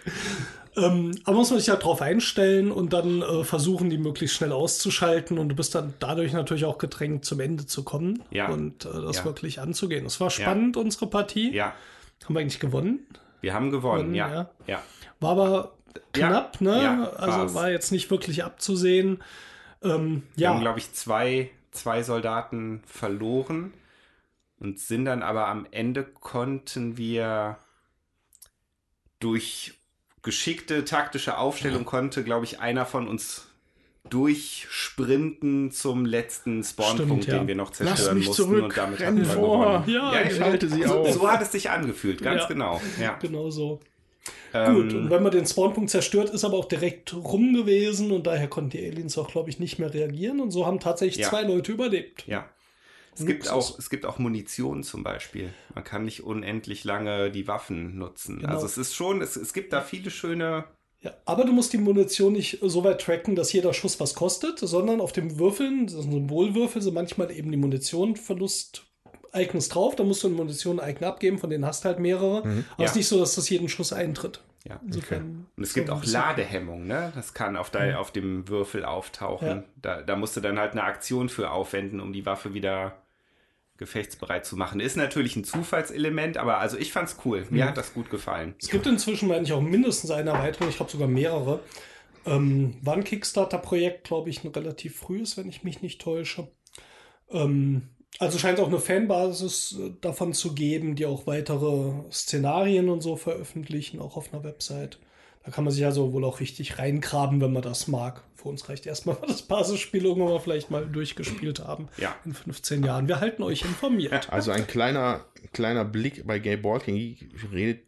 Ähm, aber muss man sich halt drauf einstellen und dann äh, versuchen, die möglichst schnell auszuschalten. Und du bist dann dadurch natürlich auch gedrängt, zum Ende zu kommen Ja. und äh, das Ja. wirklich anzugehen. Es war spannend, unsere Partie. Ja, Haben wir eigentlich gewonnen? wir haben gewonnen, Gewonnen, ja. ja. ja. War aber knapp, ne? ja, also war jetzt nicht wirklich abzusehen. Ähm, Wir haben, ja, glaube ich, zwei, zwei Soldaten verloren und sind dann aber am Ende konnten wir durch geschickte taktische Aufstellung konnte, glaube ich, einer von uns durchsprinten zum letzten Spawnpunkt, ja. den wir noch Lass zerstören mich mussten zurück, und damit hatten wir vor. gewonnen. Ja, ja, ich genau. halte sie so, auf. so hat es sich angefühlt, ganz Ja. genau. Ja. genau so. Ähm, Gut, und wenn man den Spawnpunkt zerstört, ist aber auch direkt rum gewesen und daher konnten die Aliens auch, glaube ich, nicht mehr reagieren und so haben tatsächlich Ja. zwei Leute überlebt. Ja. Es gibt, Luxus. auch, es gibt auch Munition zum Beispiel. Man kann nicht unendlich lange die Waffen nutzen. Genau. Also es ist schon, es, es gibt da viele schöne. Ja, aber du musst die Munition nicht so weit tracken, dass jeder Schuss was kostet, sondern auf dem Würfeln, das sind Symbolwürfel, sind manchmal eben die Munitionverlust Icons drauf, da musst du ein Munition-Icon abgeben, von denen hast du halt mehrere. Aber es Mhm. Ja. ist nicht so, dass das jeden Schuss eintritt. Ja. Insofern Und es so gibt auch Ladehemmung, ne? Das kann auf, dein, auf dem Würfel auftauchen. Ja. Da, da musst du dann halt eine Aktion für aufwenden, um die Waffe wieder gefechtsbereit zu machen. Ist natürlich ein Zufallselement, aber also ich fand's cool. Mir Mhm. hat das gut gefallen. Es gibt inzwischen, meine ich, auch mindestens eine Erweiterung, ich glaube sogar mehrere. Ähm, war ein Kickstarter-Projekt, glaube ich, ein relativ frühes, wenn ich mich nicht täusche. Ähm, also scheint auch eine Fanbasis äh, davon zu geben, die auch weitere Szenarien und so veröffentlichen, auch auf einer Website. Da kann man sich also wohl auch richtig reingraben, wenn man das mag. Für uns reicht erstmal das Basisspiel irgendwann mal vielleicht mal durchgespielt haben. Ja. In 15 Jahren. Wir halten euch informiert. Also ein kleiner, kleiner Blick bei Gay Balking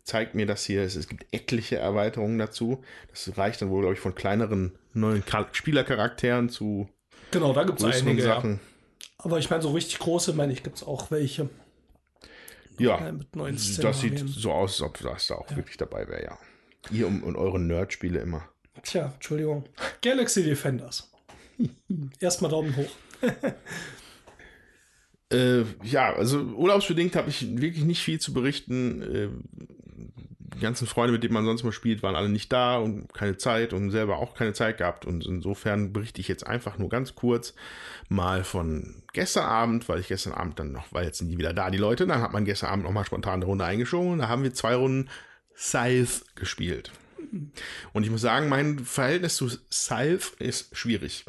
zeigt mir das hier. Es, gibt etliche Erweiterungen dazu. Das reicht dann wohl, glaube ich, von kleineren neuen Char Spielercharakteren zu Genau, da gibt es einige. Ja. Sachen. Aber ich meine, so richtig große, meine ich, gibt es auch welche. Ja, Ja, mit neuen das sieht so aus, als ob das da auch wirklich dabei wäre, ja. Ihr und, und eure Nerd-Spiele immer. Tja, Entschuldigung. Galaxy Defenders. Erstmal Daumen hoch. Äh, ja, also urlaubsbedingt habe ich wirklich nicht viel zu berichten. Äh, die ganzen Freunde, mit denen man sonst mal spielt, waren alle nicht da und keine Zeit und selber auch keine Zeit gehabt. Und insofern berichte ich jetzt einfach nur ganz kurz mal von gestern Abend, weil ich gestern Abend dann noch, weil jetzt sind die wieder da, die Leute, dann hat man gestern Abend noch mal spontan eine Runde eingeschoben. Da haben wir zwei Runden Scythe gespielt. Und ich muss sagen, mein Verhältnis zu Scythe ist schwierig.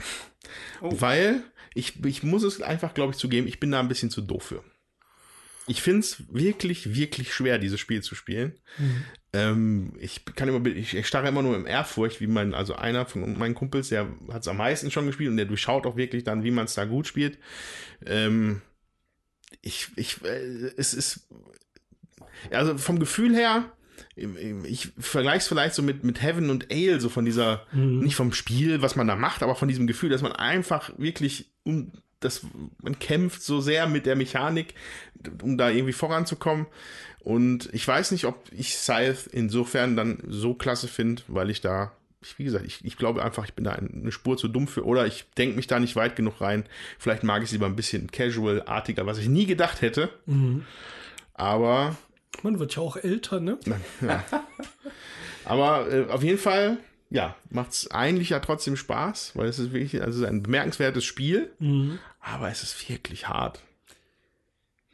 Oh. Weil ich, ich muss es einfach, glaube ich, zugeben, ich bin da ein bisschen zu doof für. Ich finde es wirklich, wirklich schwer, dieses Spiel zu spielen. Mhm. Ähm, ich kann immer, ich, ich starre immer nur im Ehrfurcht, wie mein, also einer von meinen Kumpels, der hat es am meisten schon gespielt und der durchschaut auch wirklich dann, wie man es da gut spielt. Ähm, ich, ich, äh, es ist, also vom Gefühl her, ich vergleiche es vielleicht so mit, mit Heaven und Ale, so von dieser, mhm. nicht vom Spiel, was man da macht, aber von diesem Gefühl, dass man einfach wirklich um das, man kämpft so sehr mit der Mechanik, um da irgendwie voranzukommen. Und ich weiß nicht, ob ich Scythe insofern dann so klasse finde, weil ich da, wie gesagt, ich, ich glaube einfach, ich bin da eine Spur zu dumm für oder ich denke mich da nicht weit genug rein. Vielleicht mag ich es lieber ein bisschen casual-artiger, was ich nie gedacht hätte. Mhm. Aber man wird ja auch älter, ne? Ja. Aber äh, auf jeden Fall, ja, macht es eigentlich ja trotzdem Spaß, weil es ist wirklich, also ein bemerkenswertes Spiel, mhm. aber es ist wirklich hart.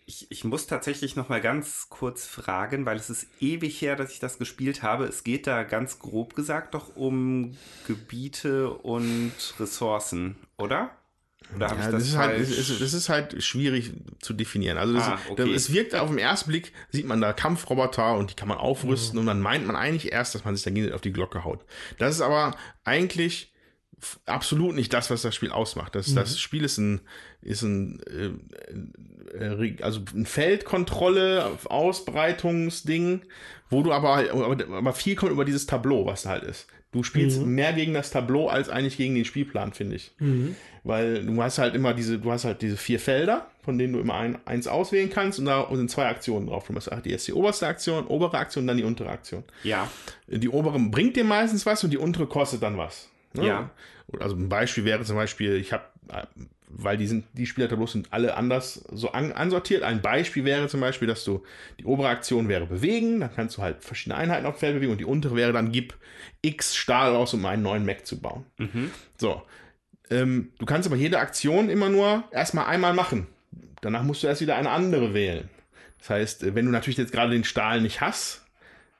Ich, ich muss tatsächlich noch mal ganz kurz fragen, weil es ist ewig her, dass ich das gespielt habe. Es geht da ganz grob gesagt doch um Gebiete und Ressourcen, oder? Oder ja, das, das, ist halt, das, das, ist halt schwierig zu definieren. Also das, ah, okay. es wirkt auf den ersten Blick, sieht man da Kampfroboter und die kann man aufrüsten mhm. und dann meint man eigentlich erst, dass man sich dagegen auf die Glocke haut. Das ist aber eigentlich absolut nicht das, was das Spiel ausmacht. Das, mhm. das Spiel ist ein, ist ein, äh, äh, also ein Feldkontrolle, Ausbreitungsding, wo du aber, aber, aber viel kommt über dieses Tableau, was da halt ist. Du spielst mhm. mehr gegen das Tableau als eigentlich gegen den Spielplan, finde ich. Mhm. Weil du hast halt immer diese, du hast halt diese vier Felder, von denen du immer ein, eins auswählen kannst und da sind zwei Aktionen drauf. Du hast die erst die oberste Aktion, obere Aktion, dann die untere Aktion. Ja. Die obere bringt dir meistens was und die untere kostet dann was. Ne? Ja. Also ein Beispiel wäre zum Beispiel, ich habe, weil die sind, die Spielertableaus sind alle anders so an, ansortiert. Ein Beispiel wäre zum Beispiel, dass du, die obere Aktion wäre bewegen, dann kannst du halt verschiedene Einheiten auf dem Feld bewegen und die untere wäre dann gib X Stahl raus, um einen neuen Mac zu bauen. Mhm. So. Ähm, du kannst aber jede Aktion immer nur erstmal einmal machen. Danach musst du erst wieder eine andere wählen. Das heißt, wenn du natürlich jetzt gerade den Stahl nicht hast,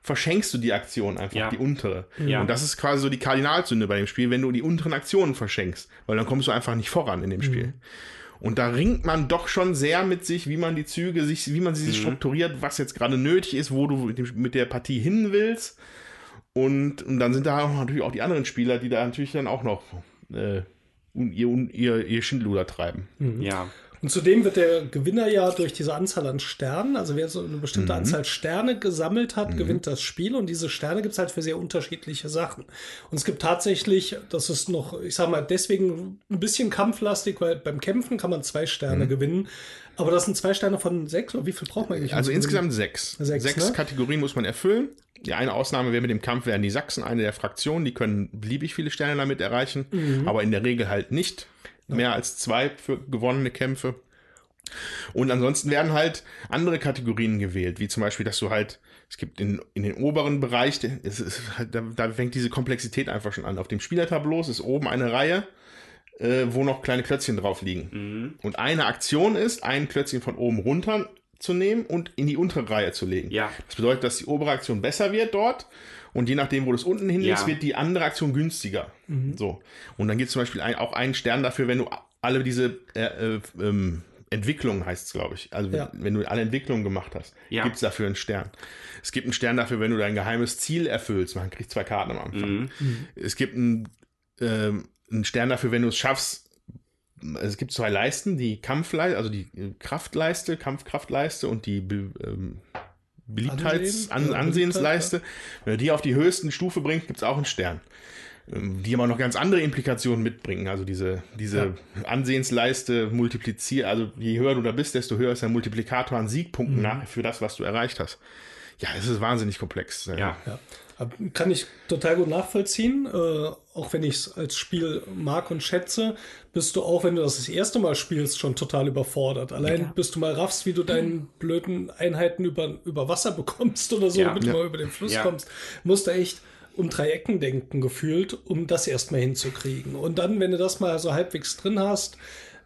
verschenkst du die Aktion einfach, ja. die untere. Ja. Und das ist quasi so die Kardinalsünde bei dem Spiel, wenn du die unteren Aktionen verschenkst, weil dann kommst du einfach nicht voran in dem Spiel. Mhm. Und da ringt man doch schon sehr mit sich, wie man die Züge sich, wie man sie sich mhm. strukturiert, was jetzt gerade nötig ist, wo du mit der Partie hin willst. Und, und dann sind da natürlich auch die anderen Spieler, die da natürlich dann auch noch äh, ihr, ihr, ihr Schindluder treiben. Mhm. Ja. Und zudem wird der Gewinner ja durch diese Anzahl an Sternen, also wer so eine bestimmte mhm. Anzahl Sterne gesammelt hat, mhm. gewinnt das Spiel. Und diese Sterne gibt es halt für sehr unterschiedliche Sachen. Und es gibt tatsächlich, das ist noch, ich sag mal, deswegen ein bisschen kampflastig, weil beim Kämpfen kann man zwei Sterne mhm. gewinnen. Aber das sind zwei Sterne von sechs, oder wie viel braucht man eigentlich? Also insgesamt sechs. Sechs, sechs ne? Kategorien muss man erfüllen. Die eine Ausnahme wäre mit dem Kampf wären die Sachsen, eine der Fraktionen, die können beliebig viele Sterne damit erreichen, mhm. aber in der Regel halt nicht mehr als zwei für gewonnene Kämpfe. Und ansonsten werden halt andere Kategorien gewählt, wie zum Beispiel, dass du halt, es gibt in, in den oberen Bereich, ist, da, da fängt diese Komplexität einfach schon an. Auf dem Spielertableau ist oben eine Reihe, äh, wo noch kleine Klötzchen drauf liegen. Mhm. Und eine Aktion ist, ein Klötzchen von oben runter zu nehmen und in die untere Reihe zu legen. Ja. Das bedeutet, dass die obere Aktion besser wird dort und je nachdem, wo du es unten hinlegst, ja. wird die andere Aktion günstiger. Mhm. So. Und dann gibt es zum Beispiel ein, auch einen Stern dafür, wenn du alle diese äh, äh, ähm, Entwicklungen heißt es, glaube ich. Also ja. wenn du alle Entwicklungen gemacht hast, ja. gibt es dafür einen Stern. Es gibt einen Stern dafür, wenn du dein geheimes Ziel erfüllst. Man kriegt zwei Karten am Anfang. Mhm. mhm. Es gibt einen, äh, einen Stern dafür, wenn du es schaffst. Es gibt zwei Leisten, die Kampfleiste, also die Kraftleiste, Kampfkraftleiste und die ähm, Beliebtheits-, Ansehen, Ansehensleiste. Wenn du die auf die höchsten Stufe bringst, gibt es auch einen Stern. Ähm, die aber noch ganz andere Implikationen mitbringen. Also diese, diese ja. Ansehensleiste multipliziert, also je höher du da bist, desto höher ist der Multiplikator an Siegpunkten mhm. nach für das, was du erreicht hast. Ja, es ist wahnsinnig komplex. Ja. ja. Kann ich total gut nachvollziehen. Äh, auch wenn ich es als Spiel mag und schätze, bist du auch, wenn du das das erste Mal spielst, schon total überfordert. Allein ja. bis du mal raffst, wie du deinen blöden Einheiten über, über Wasser bekommst oder so, ja. damit du mal über den Fluss kommst, musst du echt um drei Ecken denken gefühlt, um das erstmal hinzukriegen. Und dann, wenn du das mal so halbwegs drin hast,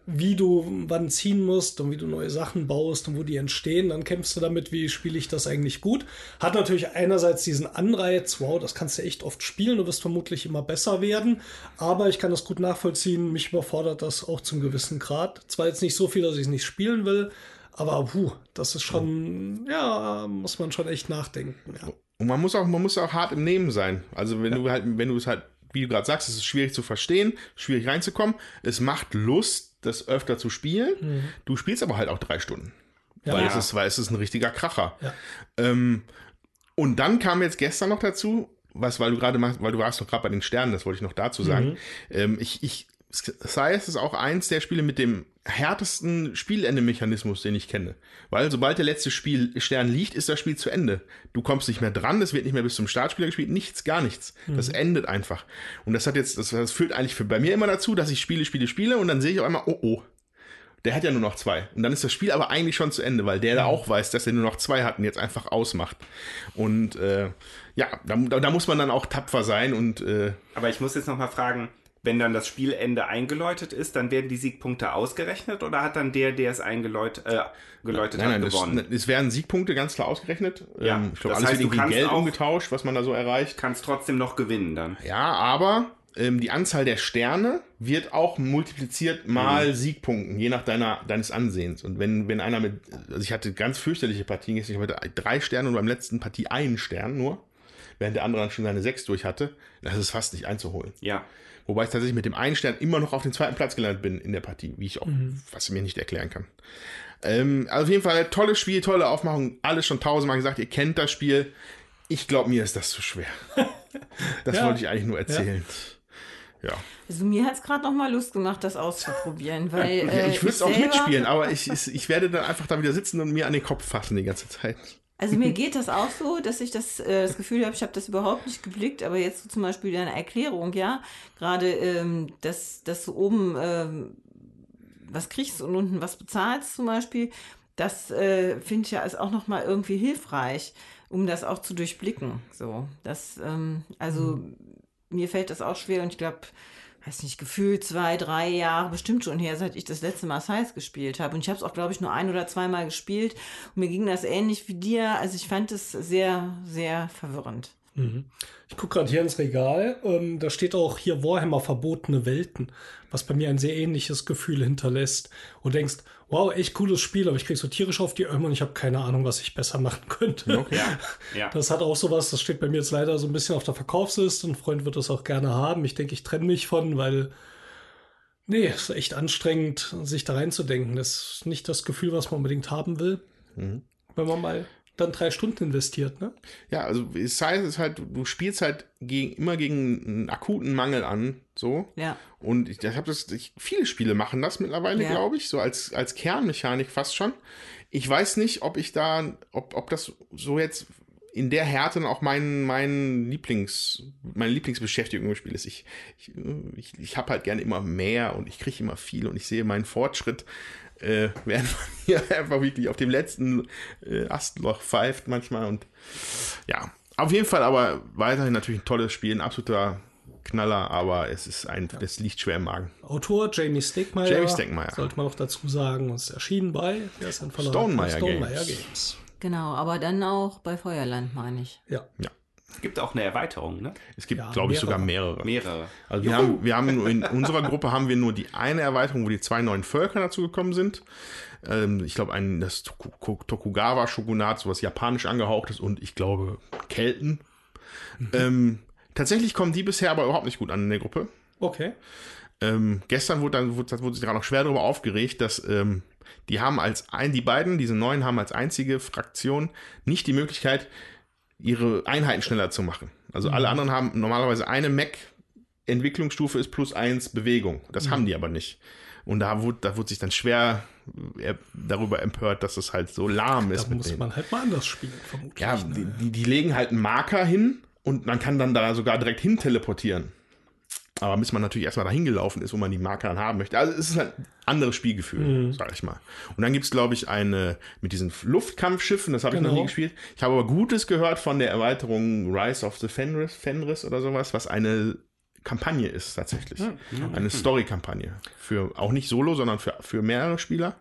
wie du wann ziehen musst und wie du neue Sachen baust und wo die entstehen, dann kämpfst du damit, wie spiele ich das eigentlich gut. Hat natürlich einerseits diesen Anreiz, wow, das kannst du echt oft spielen, du wirst vermutlich immer besser werden, aber ich kann das gut nachvollziehen, mich überfordert das auch zum gewissen Grad. Zwar jetzt nicht so viel, dass ich es nicht spielen will, aber puh, das ist schon, ja, muss man schon echt nachdenken. Ja. Und man muss auch, man muss auch hart im Nehmen sein. Also wenn ja. du halt, wenn du es halt, wie du gerade sagst, es ist schwierig zu verstehen, schwierig reinzukommen. Es macht Lust, das öfter zu spielen. Mhm. Du spielst aber halt auch drei Stunden. Ja. Weil, es ist, weil es ist ein richtiger Kracher. Ja. Ähm, und dann kam jetzt gestern noch dazu, was, weil du gerade machst, weil du warst noch gerade bei den Sternen, das wollte ich noch dazu sagen. Mhm. Ähm, ich, ich, Science ist auch eins der Spiele mit dem härtesten Spielende-Mechanismus, den ich kenne. Weil sobald der letzte Spiel Stern liegt, ist das Spiel zu Ende. Du kommst nicht mehr dran, es wird nicht mehr bis zum Startspieler gespielt, nichts, gar nichts. Mhm. Das endet einfach. Und das hat jetzt, das, das führt eigentlich für, bei mir immer dazu, dass ich spiele, spiele, spiele und dann sehe ich auf einmal, oh oh, der hat ja nur noch zwei. Und dann ist das Spiel aber eigentlich schon zu Ende, weil der da mhm. auch weiß, dass er nur noch zwei hat und jetzt einfach ausmacht. Und äh, ja, da, da, muss man dann auch tapfer sein und. Äh, aber ich muss jetzt noch mal fragen, wenn dann das Spielende eingeläutet ist, dann werden die Siegpunkte ausgerechnet oder hat dann der, der es eingeläutet äh, geläutet nein, nein, hat, gewonnen? Es, es, werden Siegpunkte ganz klar ausgerechnet. Ja, ähm, ich glaube, alles heißt, wird irgendwie Geld umgetauscht, was man da so erreicht. Kannst trotzdem noch gewinnen dann. Ja, aber ähm, die Anzahl der Sterne wird auch multipliziert mal mhm. Siegpunkten, je nach deiner, deines Ansehens. Und wenn, wenn einer mit, also ich hatte ganz fürchterliche Partien, ich hatte drei Sterne und beim letzten Partie einen Stern nur, während der andere dann schon seine sechs durch hatte, das ist fast nicht einzuholen. Ja. Wobei ich tatsächlich mit dem einen Stern immer noch auf den zweiten Platz gelandet bin in der Partie, wie ich auch, mhm. was ich mir nicht erklären kann. Ähm, also auf jeden Fall tolles Spiel, tolle Aufmachung, alles schon tausendmal gesagt, ihr kennt das Spiel. Ich glaube, mir ist das zu schwer. das ja. wollte ich eigentlich nur erzählen. Ja. ja. Also mir hat es gerade noch mal Lust gemacht, das auszuprobieren, weil äh, ich würde es auch mitspielen, aber ich, ich werde dann einfach da wieder sitzen und mir an den Kopf fassen die ganze Zeit. Also mir geht das auch so, dass ich das, äh, das Gefühl habe, ich habe das überhaupt nicht geblickt, aber jetzt so zum Beispiel deine Erklärung, ja, gerade, ähm, dass, dass du oben ähm, was kriegst und unten was bezahlst zum Beispiel, das äh, finde ich ja ist auch nochmal irgendwie hilfreich, um das auch zu durchblicken. So, das, ähm, also mhm. mir fällt das auch schwer und ich glaube, weiß nicht, gefühlt zwei, drei Jahre bestimmt schon her, seit ich das letzte Mal Size gespielt habe. Und ich habe es auch, glaube ich, nur ein oder zweimal gespielt. Und mir ging das ähnlich wie dir. Also ich fand es sehr, sehr verwirrend. Mhm. Ich gucke gerade hier ins Regal. Ähm, da steht auch hier Warhammer verbotene Welten, was bei mir ein sehr ähnliches Gefühl hinterlässt. Und denkst, wow, echt cooles Spiel, aber ich krieg so tierisch auf die Ömme und ich habe keine Ahnung, was ich besser machen könnte. Okay. Ja. Das hat auch sowas, das steht bei mir jetzt leider so ein bisschen auf der Verkaufsliste. Ein Freund wird das auch gerne haben. Ich denke, ich trenne mich von, weil nee, es ist echt anstrengend, sich da reinzudenken. Das ist nicht das Gefühl, was man unbedingt haben will. Mhm. Wenn man mal dann drei Stunden investiert, ne? Ja, also das heißt, es halt, du spielst halt gegen, immer gegen einen akuten Mangel an, so. Ja. Und ich, ich habe das, ich, viele Spiele machen das mittlerweile, ja. glaube ich, so als, als Kernmechanik fast schon. Ich weiß nicht, ob ich da, ob, ob das so jetzt in der Härte dann auch mein, mein Lieblings, meine Lieblingsbeschäftigung im Spiel ist. Ich, ich, ich, ich habe halt gerne immer mehr und ich kriege immer viel und ich sehe meinen Fortschritt äh, während man hier einfach wirklich auf dem letzten äh, Astloch pfeift manchmal. Und ja, auf jeden Fall aber weiterhin natürlich ein tolles Spiel, ein absoluter Knaller, aber es ist ein, ja. es liegt schwer im Magen. Autor Jamie Stegmaier. Jamie Stegmaier. Sollte man noch dazu sagen, und es erschienen bei, Stonemeyer, Stonemeyer Games. Games. Genau, aber dann auch bei Feuerland, meine ich. Ja. Ja. Es gibt auch eine Erweiterung, ne? Es gibt, ja, glaube ich, sogar mehrere. Mehrere. Also wir haben, wir haben in unserer Gruppe haben wir nur die eine Erweiterung, wo die zwei neuen Völker dazu gekommen sind. Ähm, ich glaube, ein das Tokugawa-Shogunat, sowas japanisch angehaucht ist und ich glaube Kelten. Mhm. Ähm, tatsächlich kommen die bisher aber überhaupt nicht gut an in der Gruppe. Okay. Ähm, gestern wurde dann wurde, wurde sich gerade noch schwer darüber aufgeregt, dass ähm, die haben als ein, die beiden, diese neuen haben als einzige Fraktion nicht die Möglichkeit, ihre Einheiten schneller zu machen. Also mhm. alle anderen haben normalerweise eine Mac Entwicklungsstufe ist plus eins Bewegung. Das mhm. haben die aber nicht. Und da wurde, da wurde sich dann schwer äh, darüber empört, dass es halt so lahm ist. Da muss denen. man halt mal anders spielen, vermutlich. Ja, ne? die, die, legen halt einen Marker hin und man kann dann da sogar direkt hin teleportieren. Aber bis man natürlich erstmal dahin gelaufen ist, wo man die Marke dann haben möchte. Also es ist ein anderes Spielgefühl, mhm. sag ich mal. Und dann gibt es, glaube ich, eine mit diesen Luftkampfschiffen, das habe genau. ich noch nie gespielt. Ich habe aber Gutes gehört von der Erweiterung Rise of the Fenris, Fenris oder sowas, was eine Kampagne ist tatsächlich. Mhm. Eine Story-Kampagne. Für auch nicht solo, sondern für, für mehrere Spieler.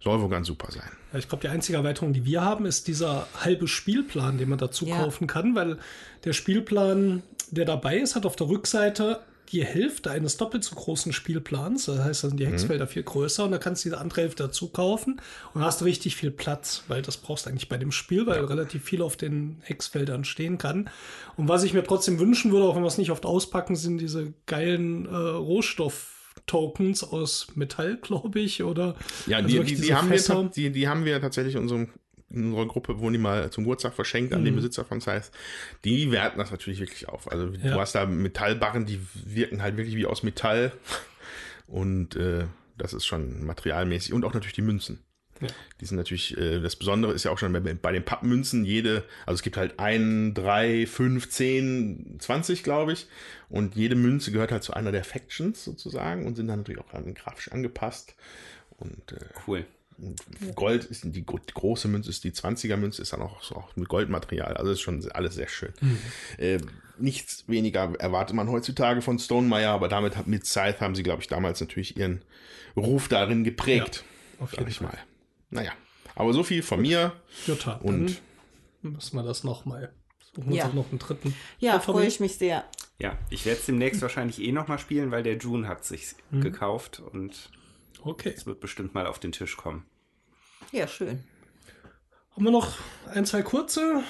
Soll wohl ganz super sein. Ja, ich glaube, die einzige Erweiterung, die wir haben, ist dieser halbe Spielplan, den man dazu ja. kaufen kann, weil der Spielplan, der dabei ist, hat auf der Rückseite die Hälfte eines doppelt so großen Spielplans. Das heißt, da sind die mhm. Hexfelder mhm. viel größer und da kannst du diese andere Hälfte dazu kaufen und hast richtig viel Platz, weil das brauchst du eigentlich bei dem Spiel, weil ja. relativ viel auf den Hexfeldern stehen kann. Und was ich mir trotzdem wünschen würde, auch wenn wir es nicht oft auspacken, sind diese geilen äh, Rohstoff- Tokens aus Metall, glaube ich, oder? Ja, also die, die, die, haben wir, die, die haben wir tatsächlich in unserem in unserer Gruppe wurden die mal zum Geburtstag verschenkt an mhm. den Besitzer von Size. Die werten das natürlich wirklich auf. Also ja. du hast da Metallbarren, die wirken halt wirklich wie aus Metall. Und äh, das ist schon materialmäßig. Und auch natürlich die Münzen. Ja. Die sind natürlich, äh, das Besondere ist ja auch schon bei, bei den Pappmünzen, jede, also es gibt halt ein, drei, fünf, zehn, zwanzig, glaube ich. Und jede Münze gehört halt zu einer der Factions sozusagen und sind dann natürlich auch grafisch angepasst. Und äh, cool. Gold ist die, die, große Münze, ist die 20er Münze, ist dann auch, so, auch mit Goldmaterial. Also ist schon alles sehr schön. Mhm. Äh, nichts weniger erwartet man heutzutage von Stonemeyer, aber damit mit Scythe haben sie, glaube ich, damals natürlich ihren Ruf darin geprägt. Ja, auf jeden Fall. Mal. Naja, aber so viel von mir. Jutta, und müssen wir das nochmal. Suchen wir ja. uns noch einen dritten. Ja, freue ich mich sehr. Ja, ich werde es demnächst wahrscheinlich eh nochmal spielen, weil der June hat sich mhm. gekauft und Okay. Es wird bestimmt mal auf den Tisch kommen. Ja, schön. Haben wir noch ein, zwei kurze?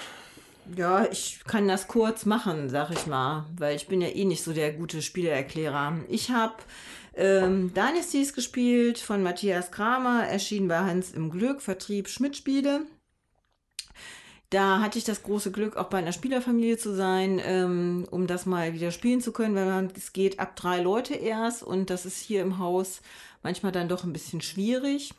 Ja, ich kann das kurz machen, sag ich mal, weil ich bin ja eh nicht so der gute Spieleerklärer. Ich habe ähm, Dynasties gespielt von Matthias Kramer, erschienen bei Hans im Glück, Vertrieb Schmidt-Spiele. Da hatte ich das große Glück, auch bei einer Spielerfamilie zu sein, ähm, um das mal wieder spielen zu können, weil es geht ab drei Leute erst und das ist hier im Haus manchmal dann doch ein bisschen schwierig.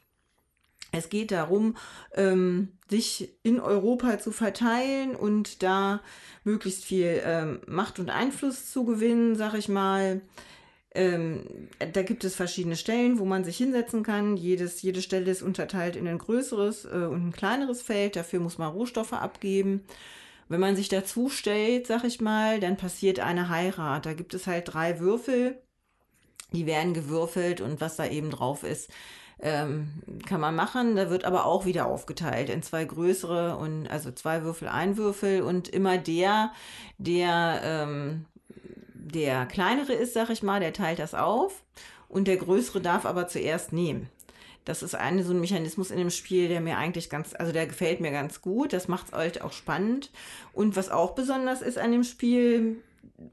Es geht darum, ähm, sich in Europa zu verteilen und da möglichst viel ähm, Macht und Einfluss zu gewinnen, sag ich mal. Ähm, da gibt es verschiedene Stellen, wo man sich hinsetzen kann. Jedes, jede Stelle ist unterteilt in ein größeres äh, und ein kleineres Feld. Dafür muss man Rohstoffe abgeben. Wenn man sich dazu stellt, sag ich mal, dann passiert eine Heirat. Da gibt es halt drei Würfel die werden gewürfelt und was da eben drauf ist, ähm, kann man machen. Da wird aber auch wieder aufgeteilt in zwei größere und also zwei Würfel, ein Würfel und immer der, der ähm, der kleinere ist, sag ich mal, der teilt das auf und der größere darf aber zuerst nehmen. Das ist eine, so ein Mechanismus in dem Spiel, der mir eigentlich ganz, also der gefällt mir ganz gut. Das macht es halt auch spannend. Und was auch besonders ist an dem Spiel,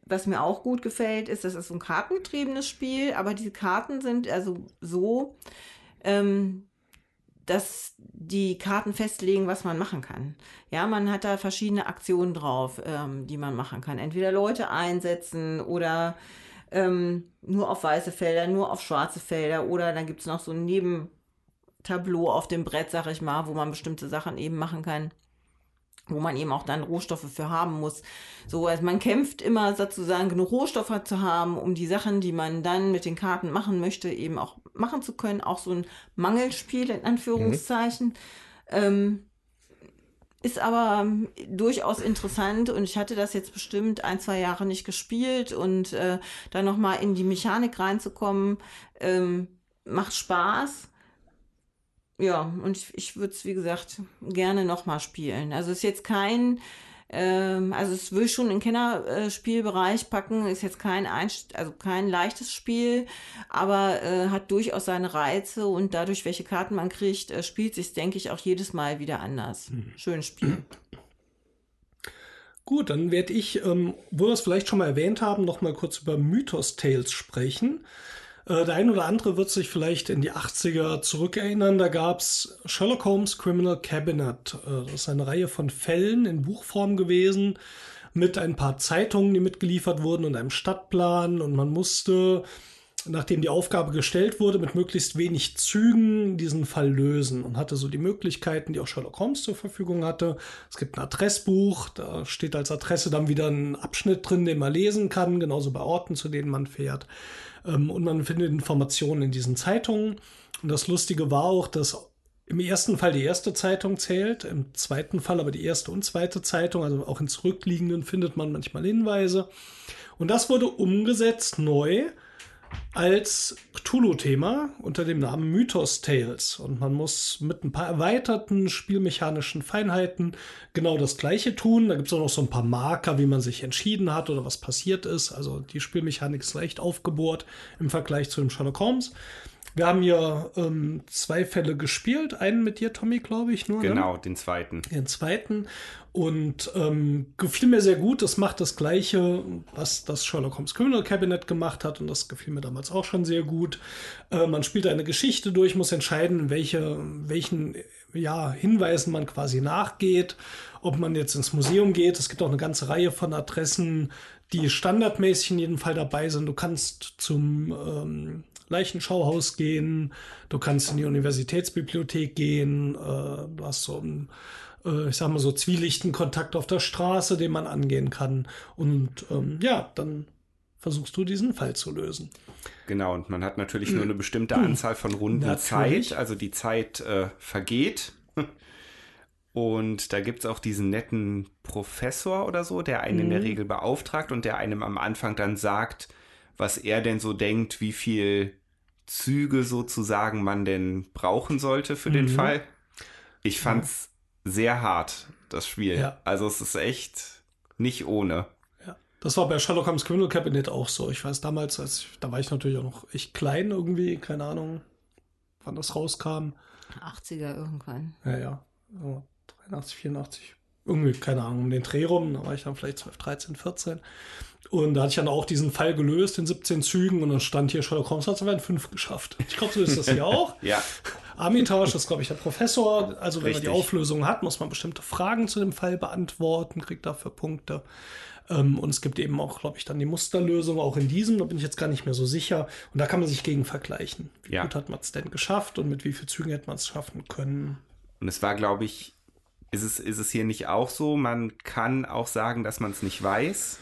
was mir auch gut gefällt, ist, das ist so ein kartengetriebenes Spiel, aber diese Karten sind also so, ähm, dass die Karten festlegen, was man machen kann. Ja, man hat da verschiedene Aktionen drauf, ähm, die man machen kann. Entweder Leute einsetzen oder ähm, nur auf weiße Felder, nur auf schwarze Felder oder dann gibt es noch so ein Nebentableau auf dem Brett, sag ich mal, wo man bestimmte Sachen eben machen kann wo man eben auch dann Rohstoffe für haben muss. So, also man kämpft immer sozusagen genug Rohstoffe zu haben, um die Sachen, die man dann mit den Karten machen möchte, eben auch machen zu können. Auch so ein Mangelspiel in Anführungszeichen. Mhm. Ähm, ist aber durchaus interessant und ich hatte das jetzt bestimmt ein, zwei Jahre nicht gespielt und äh, da nochmal in die Mechanik reinzukommen, ähm, macht Spaß ja, und ich, ich würde es, wie gesagt, gerne nochmal spielen. Also es ist jetzt kein, ähm, also es will ich schon in den Kennerspielbereich packen, ist jetzt kein, Einst also kein leichtes Spiel, aber äh, hat durchaus seine Reize und dadurch, welche Karten man kriegt, äh, spielt sich denke ich, auch jedes Mal wieder anders. Hm. Schönes Spiel. Gut, dann werde ich, ähm, wo wir es vielleicht schon mal erwähnt haben, noch mal kurz über Mythos Tales sprechen. Äh, der ein oder andere wird sich vielleicht in die 80er zurückerinnern. Da gab es Sherlock Holmes Criminal Cabinet. Äh, das ist eine Reihe von Fällen in Buchform gewesen mit ein paar Zeitungen, die mitgeliefert wurden und einem Stadtplan. Und man musste nachdem die Aufgabe gestellt wurde, mit möglichst wenig Zügen diesen Fall lösen und hatte so die Möglichkeiten, die auch Sherlock Holmes zur Verfügung hatte. Es gibt ein Adressbuch, da steht als Adresse dann wieder ein Abschnitt drin, den man lesen kann, genauso bei Orten, zu denen man fährt. Ähm, und man findet Informationen in diesen Zeitungen. Und das Lustige war auch, dass im ersten Fall die erste Zeitung zählt, im zweiten Fall aber die erste und zweite Zeitung, also auch in zurückliegenden findet man manchmal Hinweise. Und das wurde umgesetzt neu als Cthulhu-Thema unter dem Namen Mythos Tales. Und man muss mit ein paar erweiterten spielmechanischen Feinheiten genau das gleiche tun. Da gibt es auch noch so ein paar Marker, wie man sich entschieden hat oder was passiert ist. Also die Spielmechanik ist leicht aufgebohrt im Vergleich zu dem Sherlock Holmes. Wir haben hier ähm, zwei Fälle gespielt. Einen mit dir, Tommy, glaube ich, nur. Ne? Genau, ne? den zweiten. Den zweiten. Und ähm, gefiel mir sehr gut. Das macht das Gleiche, was das Sherlock Holmes Criminal Cabinet gemacht hat. Und das gefiel mir damals auch schon sehr gut. Äh, man spielt eine Geschichte durch, muss entscheiden, welche, welchen ja, Hinweisen man quasi nachgeht. Ob man jetzt ins Museum geht. Es gibt auch eine ganze Reihe von Adressen, die standardmäßig in jedem Fall dabei sind. Du kannst zum ähm, Leichenschauhaus gehen, du kannst in die Universitätsbibliothek gehen, äh, du hast so einen, äh, ich sag mal so zwielichten Kontakt auf der Straße, den man angehen kann. Und ähm, ja, dann versuchst du diesen Fall zu lösen. Genau, und man hat natürlich nur eine bestimmte Anzahl von Runden natürlich. Zeit, also die Zeit äh, vergeht. Und da gibt es auch diesen netten Professor oder so, der einen mhm. in der mhm. Regel beauftragt und der einem am Anfang dann sagt, was er denn so denkt, wie viel Züge sozusagen man denn brauchen sollte für mhm. den Fall. Ich fand's ja. sehr hart, das Spiel. Ja. Also es ist echt nicht ohne. Ja. Das war bei Sherlock Holmes Criminal Cabinet auch so. Ich weiß damals, als ich, da war ich natürlich auch noch echt klein irgendwie, keine Ahnung, wann das rauskam. 80er irgendwann. Ja, ja. 83, 84. Irgendwie, keine Ahnung, um den Dreh rum. Da war ich dann vielleicht 12, 13, 14. Und da hatte ich dann auch diesen Fall gelöst in 17 Zügen und dann stand hier Sherlock Holmes hat es aber in 5 geschafft. Ich glaube, so ist das hier auch. ja. Armitage ist, glaube ich, der Professor. Also wenn Richtig. man die Auflösung hat, muss man bestimmte Fragen zu dem Fall beantworten, kriegt dafür Punkte. Ähm, und es gibt eben auch, glaube ich, dann die Musterlösung, auch in diesem, da bin ich jetzt gar nicht mehr so sicher. Und da kann man sich gegen vergleichen. Wie ja. gut hat man es denn geschafft und mit wie vielen Zügen hätte man es schaffen können. Und es war, glaube ich, ist es, ist es hier nicht auch so? Man kann auch sagen, dass man es nicht weiß.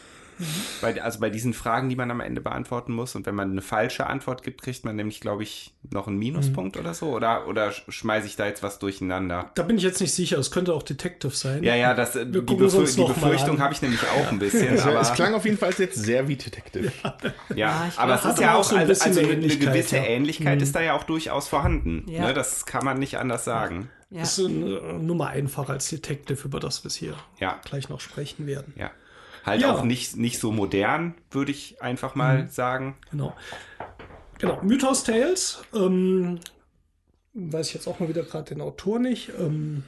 Bei, also bei diesen Fragen, die man am Ende beantworten muss. Und wenn man eine falsche Antwort gibt, kriegt man nämlich, glaube ich, noch einen Minuspunkt mhm. oder so. Oder, oder schmeiße ich da jetzt was durcheinander? Da bin ich jetzt nicht sicher. Es könnte auch Detective sein. Ja, ja, das, die, Befür die Befürchtung habe ich nämlich auch ein bisschen. aber es klang auf jeden Fall jetzt sehr wie Detective. Ja, ja aber es ist ja auch, so ein also, also eine, eine gewisse ja. Ähnlichkeit mhm. ist da ja auch durchaus vorhanden. Ja. Ne, das kann man nicht anders sagen. Ja. Das ist eine Nummer einfacher als Detective, über das wir hier ja. gleich noch sprechen werden. Ja. Halt ja. auch nicht, nicht so modern, würde ich einfach mal mhm. sagen. Genau. Genau. Mythos Tales. Ähm, weiß ich jetzt auch mal wieder gerade den Autor nicht. Ähm,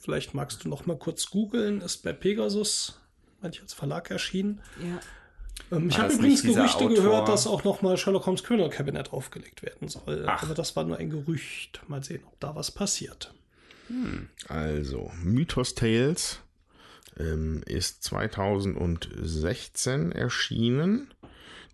vielleicht magst du noch mal kurz googeln. Ist bei Pegasus, manche als Verlag erschienen. Ja. Ähm, ich habe übrigens Gerüchte Autor? gehört, dass auch noch mal Sherlock Holmes Criminal Cabinet aufgelegt werden soll. Ach. Aber das war nur ein Gerücht. Mal sehen, ob da was passiert. Hm. Also, Mythos Tales ähm, ist 2016 erschienen.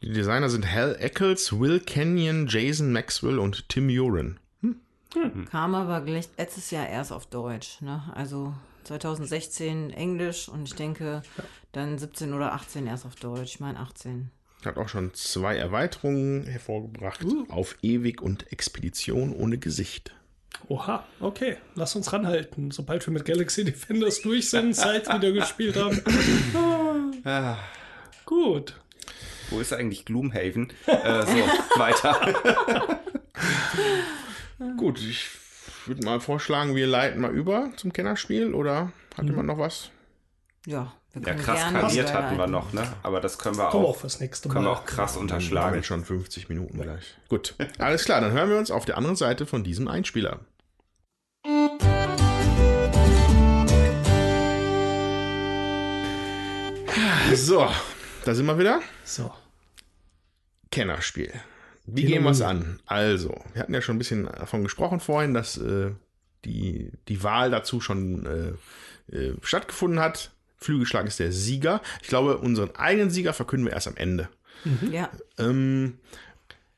Die Designer sind Hal Eccles, Will Kenyon, Jason Maxwell und Tim Uren. Hm. Hm. Kam aber letztes Jahr erst auf Deutsch. Ne? Also 2016 Englisch und ich denke dann 17 oder 18 erst auf Deutsch. Ich meine 18. Hat auch schon zwei Erweiterungen hervorgebracht. Uh. Auf Ewig und Expedition ohne Gesicht. Oha, okay. Lass uns ranhalten. Sobald wir mit Galaxy Defenders durch sind, Zeit wieder gespielt haben. ah. Gut. Wo ist eigentlich Gloomhaven? äh, so, weiter. Gut, ich würde mal vorschlagen, wir leiten mal über zum Kennerspiel oder hat jemand noch was? Ja, wir ja, krass kariert hatten wir noch, ne? Aber das können wir auch, auch fürs nächste Mal. Können wir auch krass unterschlagen. Wir schon 50 Minuten gleich. Gut, alles klar, dann hören wir uns auf der anderen Seite von diesem Einspieler. So, da sind wir wieder. So. Kennerspiel. Wie gehen wir es an? Also, wir hatten ja schon ein bisschen davon gesprochen vorhin, dass äh, die, die Wahl dazu schon äh, äh, stattgefunden hat. Flügelschlag ist der Sieger. Ich glaube, unseren eigenen Sieger verkünden wir erst am Ende. Mhm. Ja. Ähm,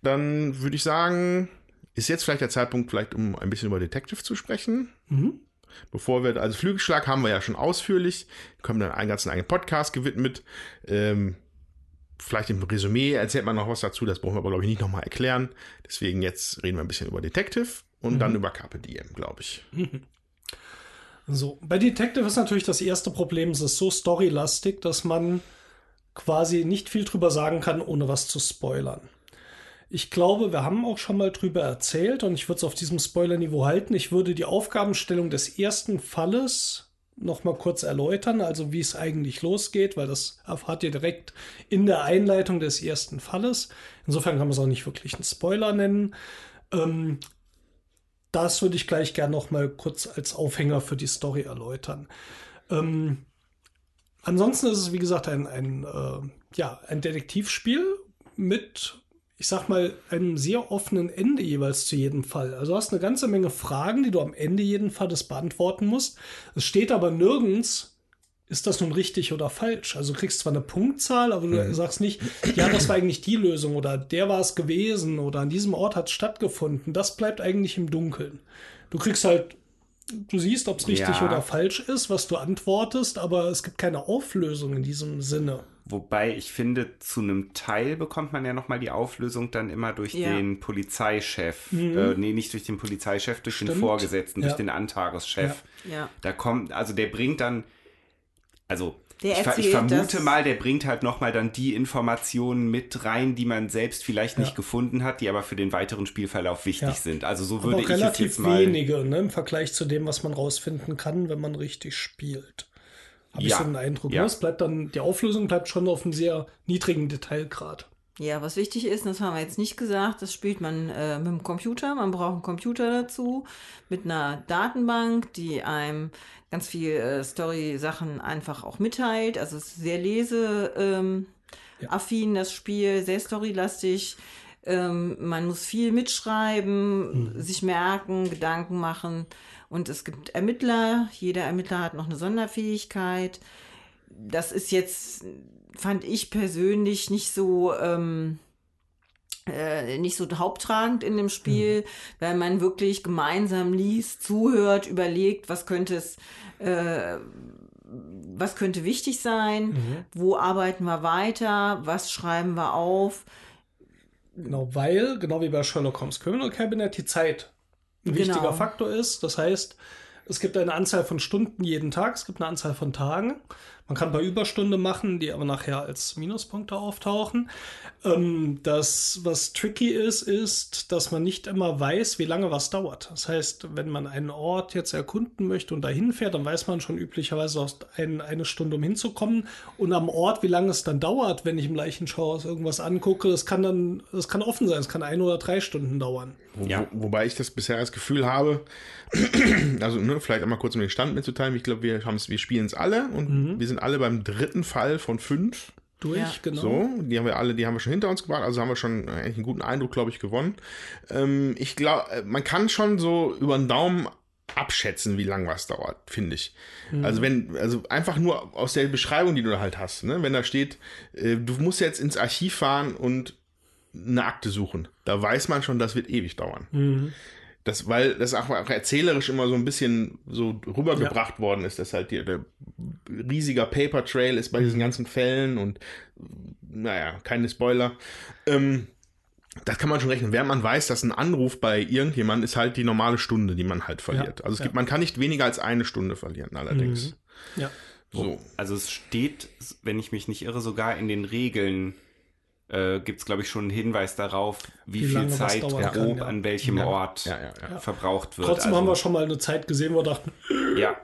dann würde ich sagen, ist jetzt vielleicht der Zeitpunkt, vielleicht um ein bisschen über Detective zu sprechen. Mhm. Bevor wir, also Flügelschlag haben wir ja schon ausführlich, können dann einen ganzen eigenen Podcast gewidmet. Ähm, vielleicht im Resümee erzählt man noch was dazu, das brauchen wir aber, glaube ich, nicht nochmal erklären. Deswegen jetzt reden wir ein bisschen über Detective und dann über Carpe Diem, glaube ich. So, bei Detective ist natürlich das erste Problem, es ist so storylastig, dass man quasi nicht viel drüber sagen kann, ohne was zu spoilern. Ich glaube, wir haben auch schon mal drüber erzählt und ich würde es auf diesem Spoiler-Niveau halten. Ich würde die Aufgabenstellung des ersten Falles noch mal kurz erläutern, also wie es eigentlich losgeht, weil das erfahrt ihr direkt in der Einleitung des ersten Falles. Insofern kann man es auch nicht wirklich einen Spoiler nennen. Ähm, das würde ich gleich gerne noch mal kurz als Aufhänger für die Story erläutern. Ähm, ansonsten ist es, wie gesagt, ein, ein, äh, ja, ein Detektivspiel mit, ich sag mal, einem sehr offenen Ende jeweils zu jedem Fall. Also du hast eine ganze Menge Fragen, die du am Ende jeden Falles beantworten musst. Es steht aber nirgends, ist das nun richtig oder falsch? Also du kriegst zwar eine Punktzahl, aber du sagst nicht, ja, das war eigentlich die Lösung oder der war es gewesen oder an diesem Ort hat es stattgefunden. Das bleibt eigentlich im Dunkeln. Du kriegst halt, du siehst, ob es richtig Ja. oder falsch ist, was du antwortest, aber es gibt keine Auflösung in diesem Sinne. Wobei ich finde, zu einem Teil bekommt man ja nochmal die Auflösung dann immer durch Ja. den Polizeichef. Äh, nee, nicht durch den Polizeichef, durch den Stimmt. Vorgesetzten, durch Ja. den Antageschef. Ja. Da kommt, also der bringt dann, also Der ich, ich vermute mal, der bringt halt nochmal dann die Informationen mit rein, die man selbst vielleicht nicht gefunden hat, die aber für den weiteren Spielverlauf wichtig Ja. sind. Also so Aber würde auch ich es relativ jetzt mal. wenige ne, im Vergleich zu dem, was man rausfinden kann, wenn man richtig spielt. Habe ich Ja. so den Eindruck. Ja. Ne? Es bleibt dann, die Auflösung bleibt schon auf einem sehr niedrigen Detailgrad. Ja, was wichtig ist, das haben wir jetzt nicht gesagt, das spielt man äh, mit dem Computer. Man braucht einen Computer dazu, mit einer Datenbank, die einem ganz viel äh, Story-Sachen einfach auch mitteilt. Also es ist sehr leseaffin, ähm, affin, das Spiel, sehr storylastig. Ähm, man muss viel mitschreiben, sich merken, Gedanken machen. Und es gibt Ermittler. Jeder Ermittler hat noch eine Sonderfähigkeit das ist jetzt, fand ich persönlich nicht so, ähm, äh, nicht so haupttragend in dem Spiel, weil man wirklich gemeinsam liest, zuhört, überlegt, was könnte es, äh, was könnte wichtig sein, wo arbeiten wir weiter, was schreiben wir auf. Genau, weil, genau wie bei Sherlock Holmes Criminal Cabinet, die Zeit ein Genau. wichtiger Faktor ist. Das heißt, es gibt eine Anzahl von Stunden jeden Tag, es gibt eine Anzahl von Tagen. Man kann ein paar Überstunde machen, die aber nachher als Minuspunkte auftauchen. Ähm, das, was tricky ist, ist, dass man nicht immer weiß, wie lange was dauert. Das heißt, wenn man einen Ort jetzt erkunden möchte und dahin fährt, dann weiß man schon üblicherweise aus ein, eine Stunde, um hinzukommen. Und am Ort, wie lange es dann dauert, wenn ich im Leichenschauhaus irgendwas angucke, das kann dann, das kann offen sein. Es kann ein oder drei Stunden dauern. Ja. wo, wobei ich das bisher das Gefühl habe, also ne, vielleicht einmal kurz um den Stand mitzuteilen. Ich glaube, wir wir spielen es alle und wir sind alle beim dritten Fall von fünf. Durch, Ja. genau. So, die haben wir alle, die haben wir schon hinter uns gebracht, also haben wir schon eigentlich einen guten Eindruck, glaube ich, gewonnen. Ähm, ich glaube, man kann schon so über den Daumen abschätzen, wie lang was dauert, finde ich. Also wenn, also einfach nur aus der Beschreibung, die du da halt hast, ne? wenn da steht, äh, du musst jetzt ins Archiv fahren und eine Akte suchen, da weiß man schon, das wird ewig dauern. Das, weil das auch, auch erzählerisch immer so ein bisschen so rübergebracht worden ist, dass halt die, der riesiger Paper Trail ist bei diesen ganzen Fällen und naja, keine Spoiler. Ähm, das kann man schon rechnen. Während man weiß, dass ein Anruf bei irgendjemandem ist halt die normale Stunde, die man halt verliert. Ja, also es ja. gibt, man kann nicht weniger als eine Stunde verlieren, allerdings. Ja. So. Also es steht, wenn ich mich nicht irre, sogar in den Regeln äh, gibt es, glaube ich, schon einen Hinweis darauf, wie, Wie viel Zeit grob kann, ja. an welchem Ort Ja, ja, ja. verbraucht wird. Trotzdem also, haben wir schon mal eine Zeit gesehen, wo wir dachten, Ja,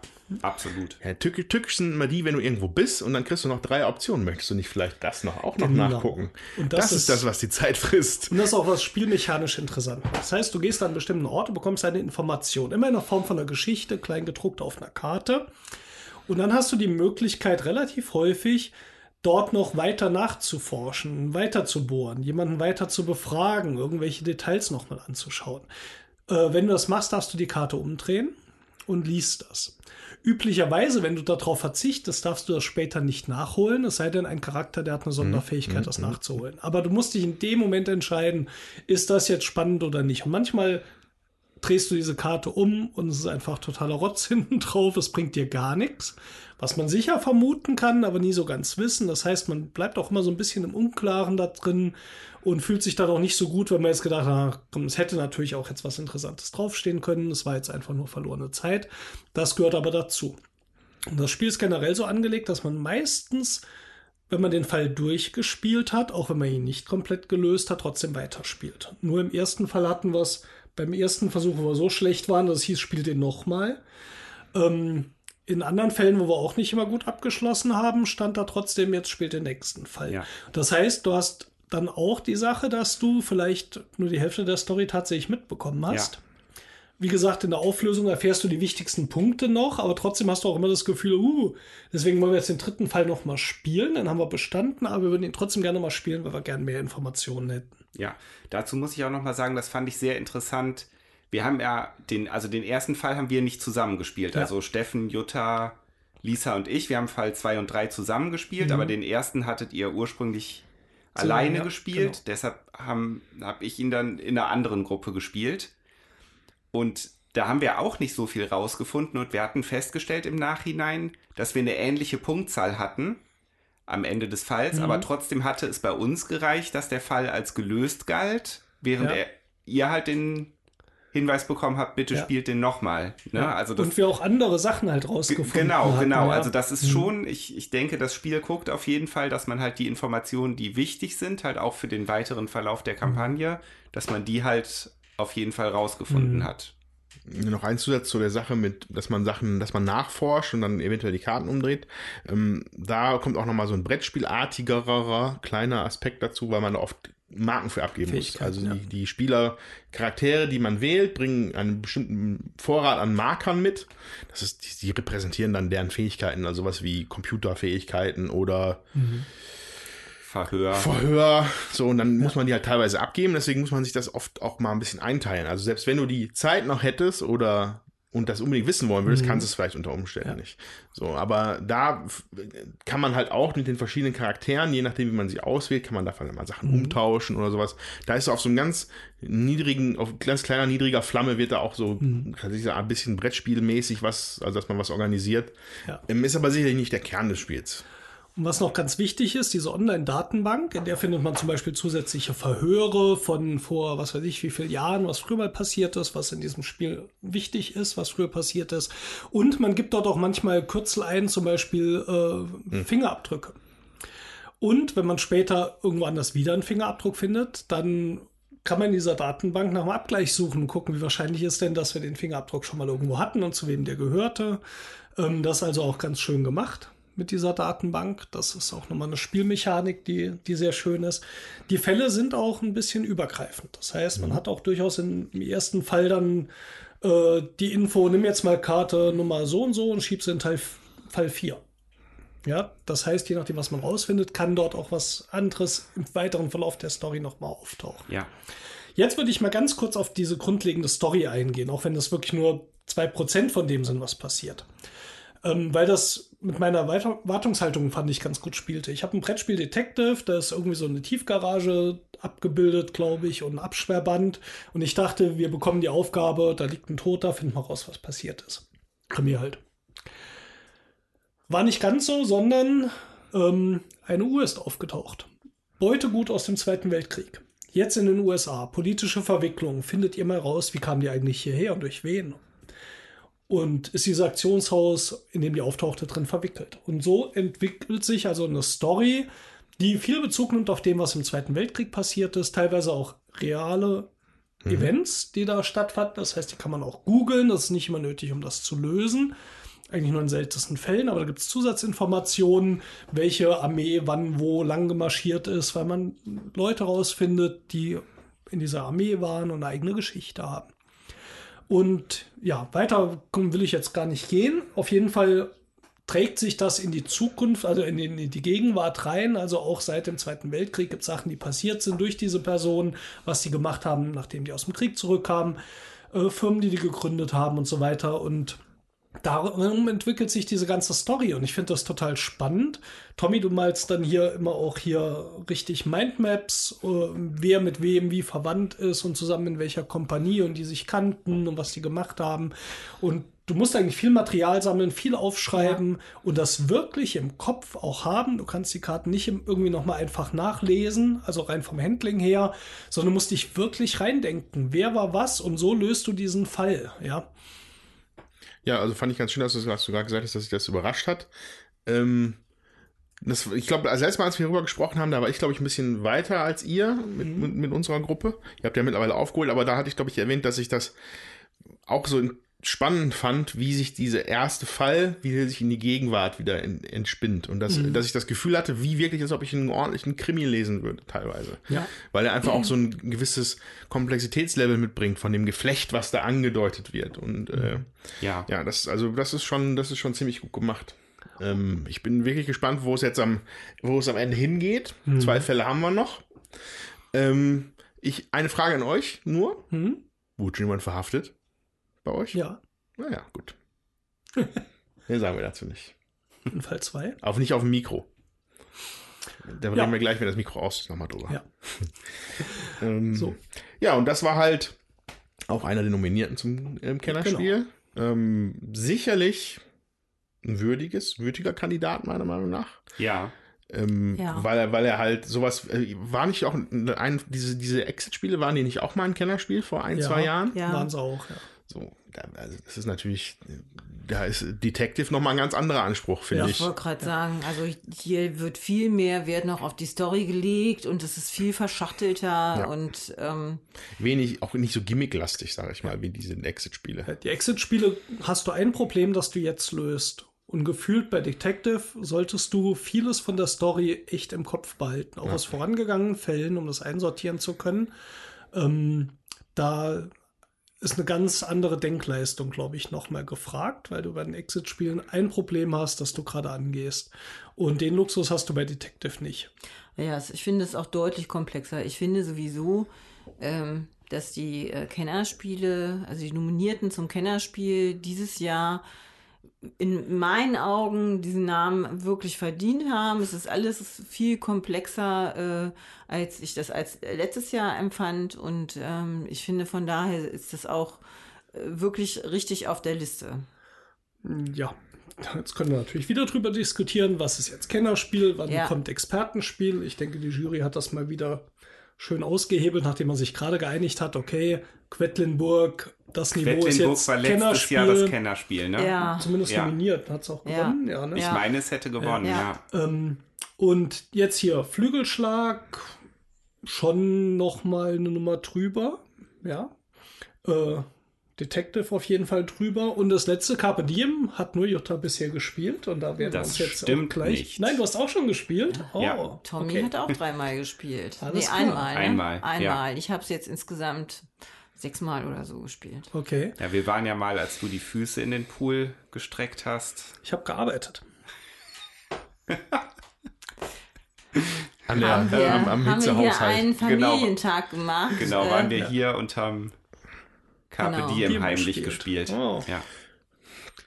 absolut. Ja, tückisch, tückisch sind immer die, wenn du irgendwo bist und dann kriegst du noch drei Optionen. Möchtest du nicht vielleicht das noch auch noch Genau. nachgucken? Und das, das ist ist- das, was die Zeit frisst. Und das ist auch was spielmechanisch interessant. Das heißt, du gehst an einen bestimmten Ort und bekommst eine Information. Immer in der Form von einer Geschichte, klein gedruckt auf einer Karte. Und dann hast du die Möglichkeit, relativ häufig dort noch weiter nachzuforschen, weiter zu bohren, jemanden weiter zu befragen, irgendwelche Details nochmal anzuschauen. Äh, wenn du das machst, darfst du die Karte umdrehen und liest das. Üblicherweise, wenn du darauf verzichtest, darfst du das später nicht nachholen, es sei denn, ein Charakter, der hat eine Sonderfähigkeit, das nachzuholen. Aber du musst dich in dem Moment entscheiden, ist das jetzt spannend oder nicht. Und manchmal drehst du diese Karte um und es ist einfach totaler Rotz hinten drauf, es bringt dir gar nichts. Was man sicher vermuten kann, aber nie so ganz wissen. Das heißt, man bleibt auch immer so ein bisschen im Unklaren da drin und fühlt sich dann auch nicht so gut, wenn man jetzt gedacht hat, komm, es hätte natürlich auch jetzt was Interessantes draufstehen können. Es war jetzt einfach nur verlorene Zeit. Das gehört aber dazu. Und das Spiel ist generell so angelegt, dass man meistens, wenn man den Fall durchgespielt hat, auch wenn man ihn nicht komplett gelöst hat, trotzdem weiterspielt. Nur im ersten Fall hatten wir es beim ersten Versuch, wo wir so schlecht waren, dass es hieß, spielt den nochmal. Ähm, in anderen Fällen, wo wir auch nicht immer gut abgeschlossen haben, stand da trotzdem, jetzt spielt den nächsten Fall. Ja. Das heißt, du hast dann auch die Sache, dass du vielleicht nur die Hälfte der Story tatsächlich mitbekommen hast. Ja. Wie gesagt, in der Auflösung erfährst du die wichtigsten Punkte noch, aber trotzdem hast du auch immer das Gefühl, uh, deswegen wollen wir jetzt den dritten Fall noch mal spielen, dann haben wir bestanden, aber wir würden ihn trotzdem gerne mal spielen, weil wir gerne mehr Informationen hätten. Ja, dazu muss ich auch noch mal sagen, das fand ich sehr interessant. Wir haben ja den, also den ersten Fall haben wir nicht zusammengespielt. Ja. Also Steffen, Jutta, Lisa und ich, wir haben Fall 2 und 3 zusammengespielt, Mhm. aber den ersten hattet ihr ursprünglich alleine ja, gespielt. genau. Deshalb habe hab ich ihn dann in einer anderen Gruppe gespielt. Und da haben wir auch nicht so viel rausgefunden und wir hatten festgestellt im Nachhinein, dass wir eine ähnliche Punktzahl hatten am Ende des Falls, Mhm. aber trotzdem hatte es bei uns gereicht, dass der Fall als gelöst galt, während Ja. er, ihr halt den Hinweis bekommen habt, bitte Ja. spielt den nochmal. Ne? Also das, und wir auch andere Sachen halt rausgefunden Genau, hatten. genau. ja. Also das ist Mhm. schon, ich, ich denke, das Spiel guckt auf jeden Fall, dass man halt die Informationen, die wichtig sind, halt auch für den weiteren Verlauf der Kampagne, dass man die halt auf jeden Fall rausgefunden Mhm. hat. Noch ein Zusatz zu der Sache mit, dass man Sachen, dass man nachforscht und dann eventuell die Karten umdreht. Ähm, da kommt auch nochmal so ein Brettspielartigerer kleiner Aspekt dazu, weil man da oft Marken für abgeben muss. Also die, ja. die Spieler, Charaktere, die man wählt, bringen einen bestimmten Vorrat an Markern mit. Das ist, die, die repräsentieren dann deren Fähigkeiten, also sowas wie Computerfähigkeiten oder Verhör. Verhör, so, und dann muss man die halt teilweise abgeben, deswegen muss man sich das oft auch mal ein bisschen einteilen. Also selbst wenn du die Zeit noch hättest oder und das unbedingt wissen wollen würdest, kannst du es vielleicht unter Umständen Mhm. Ja. nicht. So, aber da kann man halt auch mit den verschiedenen Charakteren, je nachdem, wie man sie auswählt, kann man davon mal Sachen Mhm. umtauschen oder sowas. Da ist auf so einem ganz niedrigen, auf ganz kleiner, niedriger Flamme wird da auch so, Mhm. ein bisschen Brettspielmäßig was, also dass man was organisiert. Ja. Ähm, Ist aber sicherlich nicht der Kern des Spiels. Und was noch ganz wichtig ist, diese Online-Datenbank, in der findet man zum Beispiel zusätzliche Verhöre von vor, was weiß ich, wie vielen Jahren, was früher mal passiert ist, was in diesem Spiel wichtig ist, was früher passiert ist. Und man gibt dort auch manchmal Kürzel ein, zum Beispiel äh, Fingerabdrücke. Und wenn man später irgendwo anders wieder einen Fingerabdruck findet, dann kann man in dieser Datenbank nach einem Abgleich suchen und gucken, wie wahrscheinlich ist denn, dass wir den Fingerabdruck schon mal irgendwo hatten und zu wem der gehörte. Ähm, das ist also auch ganz schön gemacht mit dieser Datenbank. Das ist auch nochmal eine Spielmechanik, die, die sehr schön ist. Die Fälle sind auch ein bisschen übergreifend. Das heißt, man hat auch durchaus im ersten Fall dann äh, die Info, nimm jetzt mal Karte Nummer so und so und schieb sie in Teil, Fall 4. Ja, das heißt, je nachdem, was man rausfindet, kann dort auch was anderes im weiteren Verlauf der Story nochmal auftauchen. Ja. Jetzt würde ich mal ganz kurz auf diese grundlegende Story eingehen, auch wenn das wirklich nur 2% von dem sind, was passiert. Ähm, weil das mit meiner Wartungshaltung fand ich ganz gut spielte. Ich habe ein Brettspiel Detective, da ist irgendwie so eine Tiefgarage abgebildet, glaube ich, und ein Absperrband. Und ich dachte, wir bekommen die Aufgabe, da liegt ein Toter, finden wir raus, was passiert ist. Krimi halt. War nicht ganz so, sondern ähm, eine Uhr ist aufgetaucht. Beutegut aus dem Zweiten Weltkrieg. Jetzt in den USA. Politische Verwicklung. Findet ihr mal raus, wie kamen die eigentlich hierher und durch wen? Und ist dieses Aktionshaus, in dem die auftauchte, drin verwickelt. Und so entwickelt sich also eine Story, die viel Bezug nimmt auf dem, was im Zweiten Weltkrieg passiert ist, teilweise auch reale Events, die da stattfanden. Das heißt, die kann man auch googeln. Das ist nicht immer nötig, um das zu lösen. Eigentlich nur in seltensten Fällen, aber da gibt es Zusatzinformationen, welche Armee wann wo lang gemarschiert ist, weil man Leute rausfindet, die in dieser Armee waren und eine eigene Geschichte haben. Und ja, weiter will ich jetzt gar nicht gehen. Auf jeden Fall trägt sich das in die Zukunft, also in die, in die Gegenwart rein. Also auch seit dem Zweiten Weltkrieg gibt es Sachen, die passiert sind durch diese Personen, was sie gemacht haben, nachdem die aus dem Krieg zurückkamen, äh, Firmen, die die gegründet haben und so weiter. Und darum entwickelt sich diese ganze Story und ich finde das total spannend. Tommy, du malst dann hier immer auch hier richtig Mindmaps, äh, wer mit wem wie verwandt ist und zusammen in welcher Kompanie und die sich kannten und was die gemacht haben. Und du musst eigentlich viel Material sammeln, viel aufschreiben ja. und das wirklich im Kopf auch haben. Du kannst die Karten nicht irgendwie nochmal einfach nachlesen, also rein vom Handling her, sondern musst dich wirklich reindenken. Wer war was und so löst du diesen Fall, ja. Ja, also fand ich ganz schön, dass du, dass du gerade gesagt hast, dass sich das überrascht hat. Ähm, das, ich glaube, also letztes Mal, als wir darüber gesprochen haben, da war ich, glaube ich, ein bisschen weiter als ihr mit, mhm. mit, mit, unserer Gruppe. Ihr habt ja mittlerweile aufgeholt, aber da hatte ich, glaube ich, erwähnt, dass ich das auch so in spannend fand, wie sich dieser erste Fall, wie er sich in die Gegenwart wieder in, entspinnt. Und das, mhm. dass ich das Gefühl hatte, wie wirklich, als ob ich einen ordentlichen Krimi lesen würde, teilweise. Ja. Weil er einfach mhm. auch so ein gewisses Komplexitätslevel mitbringt von dem Geflecht, was da angedeutet wird. Und äh, ja, ja, das, also das ist schon, das ist schon ziemlich gut gemacht. Ähm, ich bin wirklich gespannt, wo es jetzt am, wo es am Ende hingeht. Mhm. Zwei Fälle haben wir noch. Ähm, ich, eine Frage an euch nur. Mhm. Wurde schon jemand verhaftet? Bei euch? Ja. Naja, gut. Mehr sagen wir dazu nicht. In Fall 2? Auch nicht auf dem Mikro. Da ja. reden wir gleich, wenn das Mikro aus ist, nochmal drüber. Ja. ähm, so. Ja, und das war halt auch einer der Nominierten zum ähm, Kennerspiel. Genau. Ähm, sicherlich ein würdiges, würdiger Kandidat, meiner Meinung nach. Ja. Ähm, ja. weil, er, weil er halt sowas, äh, war nicht auch ein, diese, diese Exit-Spiele, waren die nicht auch mal ein Kennerspiel vor ein, ja. zwei Jahren? Ja, waren sie auch, ja. So, also das ist natürlich, da ist Detective nochmal ein ganz anderer Anspruch, finde ja, ich. Ich wollte gerade sagen, also hier wird viel mehr Wert noch auf die Story gelegt und es ist viel verschachtelter ja. und ähm, wenig, auch nicht so gimmicklastig, sage ich mal, wie diese Exit-Spiele. Die Exit-Spiele hast du ein Problem, das du jetzt löst. Und gefühlt bei Detective solltest du vieles von der Story echt im Kopf behalten, auch ja. aus vorangegangenen Fällen, um das einsortieren zu können. Ähm, da ist eine ganz andere Denkleistung, glaube ich, nochmal gefragt, weil du bei den Exit-Spielen ein Problem hast, das du gerade angehst. Und den Luxus hast du bei Detective nicht. Ja, ich finde es auch deutlich komplexer. Ich finde sowieso, ähm, dass die äh, Kennerspiele, also die Nominierten zum Kennerspiel dieses Jahr in meinen Augen diesen Namen wirklich verdient haben. Es ist alles viel komplexer, äh, als ich das als letztes Jahr empfand. Und ähm, ich finde, von daher ist das auch äh, wirklich richtig auf der Liste. Ja. Jetzt können wir natürlich wieder drüber diskutieren, was ist jetzt Kennerspiel, wann ja. kommt Expertenspiel. Ich denke, die Jury hat das mal wieder schön ausgehebelt, nachdem man sich gerade geeinigt hat, okay, Quedlinburg, das Niveau ist jetzt war letztes Jahr das Kennerspiel, ne? Ja. Zumindest ja. nominiert, hat es auch gewonnen. Ja. ja ne? Ich meine, es hätte gewonnen, ja. Ähm, und jetzt hier Flügelschlag, schon noch mal eine Nummer drüber, ja. Äh, Detective auf jeden Fall drüber. Und das letzte Carpe Diem hat nur Jutta bisher gespielt. Und da werden wir uns jetzt auch gleich. Nicht. Nein, du hast auch schon gespielt. Oh, ja. Tommy okay. hat auch dreimal gespielt. Alles nee, klar. einmal. Ne? Einmal. Einmal. Ja. Ich habe es jetzt insgesamt sechsmal oder so gespielt. Okay. Ja, wir waren ja mal, als du die Füße in den Pool gestreckt hast. Ich habe gearbeitet. an der, haben wir, am, am haben wir hier einen genau. Familientag genau, gemacht. Genau, waren wir hier und haben Carpe genau. Diem heimlich gespielt. gespielt. Oh. Ja.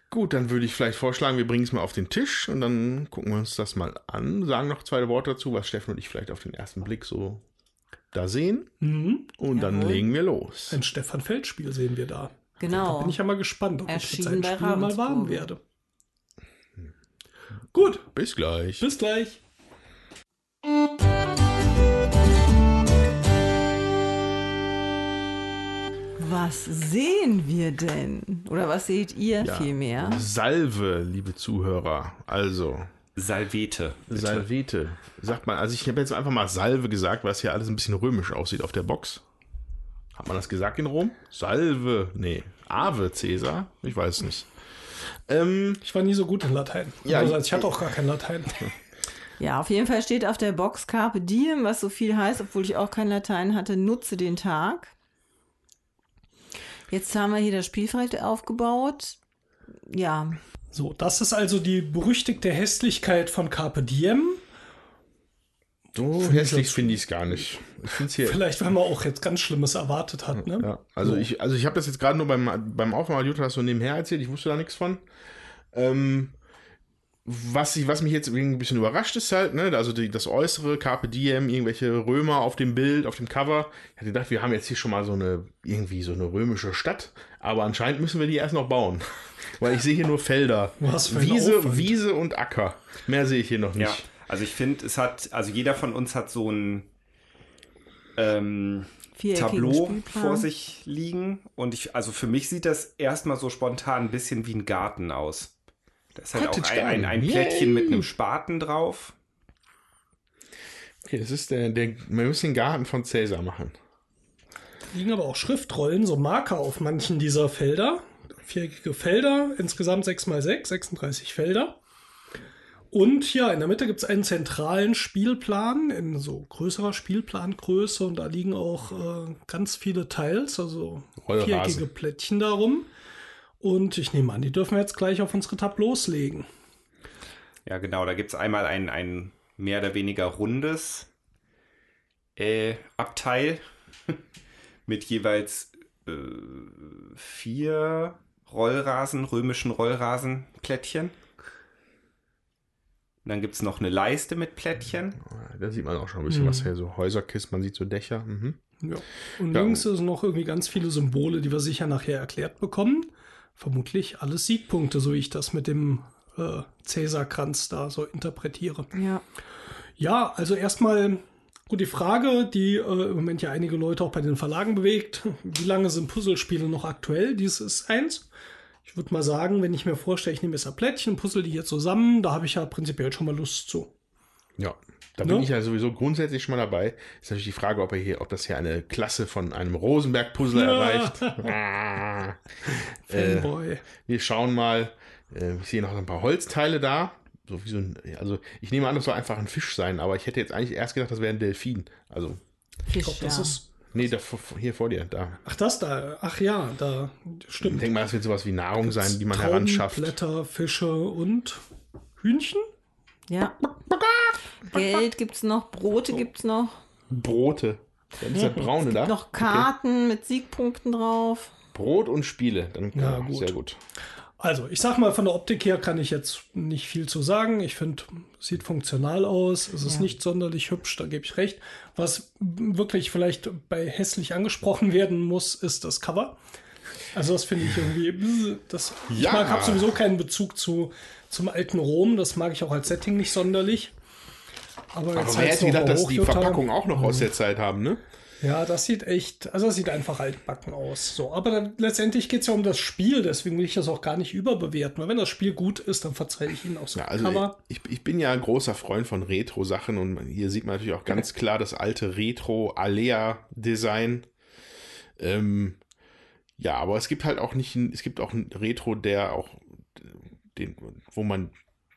Gut, dann würde ich vielleicht vorschlagen, wir bringen es mal auf den Tisch und dann gucken wir uns das mal an. Sagen noch zwei Worte dazu, was Steffen und ich vielleicht auf den ersten Blick so da sehen. Mhm. Und Jawohl. dann legen wir los. Ein Stefan Feld-Spiel sehen wir da. Genau. Da bin ich ja mal gespannt, ob Erschienen ich mit seinem Spiel mal warm werde. Gut. Bis gleich. Bis gleich. Was sehen wir denn? Oder was seht ihr ja, vielmehr? Salve, liebe Zuhörer. Also. Salvete. Bitte. Salvete. Sagt man, also ich habe jetzt einfach mal Salve gesagt, weil es hier alles ein bisschen römisch aussieht auf der Box. Hat man das gesagt in Rom? Salve. Nee. Ave Cäsar? Ich weiß nicht. Ähm, ich war nie so gut in Latein. Ja, also, ich hatte auch gar kein Latein. Ja, auf jeden Fall steht auf der Box Carpe Diem, was so viel heißt, obwohl ich auch kein Latein hatte, nutze den Tag. Jetzt haben wir hier das Spielfeld aufgebaut. Ja. So, das ist also die berüchtigte Hässlichkeit von Carpe Diem. So hässlich finde ich es gar nicht. Ich find's hier. Vielleicht, weil man auch jetzt ganz Schlimmes erwartet hat, ne? Ja, also ich, also ich habe das jetzt gerade nur beim, beim Aufmachen Jutta so nebenher erzählt, ich wusste da nichts von. Ähm, was, ich, was mich jetzt ein bisschen überrascht ist halt, ne, also die, das äußere, Carpe Diem, irgendwelche Römer auf dem Bild, auf dem Cover. Ich hatte gedacht, wir haben jetzt hier schon mal so eine, irgendwie so eine römische Stadt, aber anscheinend müssen wir die erst noch bauen. Weil ich sehe hier nur Felder. Was für ein Wiese, Aufwand. Wiese und Acker. Mehr sehe ich hier noch nicht. Ja, also ich finde, es hat, also jeder von uns hat so ein ähm, Tableau Spielplan. vor sich liegen und ich, also für mich sieht das erstmal so spontan ein bisschen wie ein Garten aus. Da ist halt auch Cottage ein, ein, ein Garden. Plättchen Yay. mit einem Spaten drauf. Okay, das ist der, der, wir müssen den Garten von Cäsar machen. liegen aber auch Schriftrollen, so Marker auf manchen dieser Felder. Viereckige Felder, insgesamt 6 mal 6, 36 Felder. Und ja, in der Mitte gibt es einen zentralen Spielplan in so größerer Spielplangröße und da liegen auch äh, ganz viele Teils, also Rollrasen. viereckige Plättchen darum. Und ich nehme an, die dürfen wir jetzt gleich auf unsere Tableaus legen. Ja, genau, da gibt es einmal ein, ein mehr oder weniger rundes äh, Abteil mit jeweils äh, vier Rollrasen, römischen Rollrasenplättchen. Und dann gibt es noch eine Leiste mit Plättchen. Da sieht man auch schon ein bisschen was her, so Häuserkisten, man sieht so Dächer. Mhm. Ja. Und Ja. links sind noch irgendwie ganz viele Symbole, die wir sicher nachher erklärt bekommen. Vermutlich alles Siegpunkte, so wie ich das mit dem äh, Cäsarkranz da so interpretiere. Ja. Ja, also erstmal gut die Frage, die äh, im Moment ja einige Leute auch bei den Verlagen bewegt. Wie lange sind Puzzlespiele noch aktuell? Dies ist eins. Ich würde mal sagen, wenn ich mir vorstelle, ich nehme jetzt ein Plättchen, puzzle die hier zusammen, da habe ich ja prinzipiell schon mal Lust zu. Ja, da Ne? bin ich ja sowieso grundsätzlich schon mal dabei. Ist natürlich die Frage, ob er hier, ob das hier eine Klasse von einem Rosenberg-Puzzler Ja. erreicht. Ah. Äh, Fanboy. wir schauen mal. Äh, ich sehe noch ein paar Holzteile da. So wie so ein, also ich nehme an, das soll einfach ein Fisch sein, aber ich hätte jetzt eigentlich erst gedacht, das wäre ein Delfin. Also, ich Fisch, glaube, das ja. ist. nee, da, hier vor dir, da. Ach, das da. Ach ja, da Ich stimmt. denke mal, das wird sowas wie Nahrung sein, die man Trauben, heranschafft. Blätter, Fische und Hühnchen? Ja. Geld gibt's noch, Brote gibt's noch. Brote. Das ist der braune da. Noch Karten mit Siegpunkten drauf. Brot und Spiele. Dann, Ja, gut. Sehr gut. Also, ich sag mal, von der Optik her kann ich jetzt nicht viel zu sagen. Ich finde, sieht funktional aus. Es ist Ja. nicht sonderlich hübsch, da gebe ich recht. Was wirklich vielleicht bei hässlich angesprochen werden muss, ist das Cover. Also, das finde ich irgendwie. Das, Ich Ja. mag, habe sowieso keinen Bezug zu, zum alten Rom. Das mag ich auch als Setting nicht sonderlich. Aber, Aber wer heißt hätte gedacht, dass die. Verpackung auch noch aus der Zeit haben, ne? Ja, das sieht echt, also das sieht einfach altbacken aus. So, aber dann, letztendlich geht es ja um das Spiel, deswegen will ich das auch gar nicht überbewerten. Weil wenn das Spiel gut ist, dann verzeihe ich Ihnen auch so Ja, ein also Cover. ich, ich bin ja ein großer Freund von Retro-Sachen und hier sieht man natürlich auch ganz klar das alte Retro-Alea-Design. Ähm, ja, aber es gibt halt auch nicht, es gibt auch ein Retro, der auch den, wo man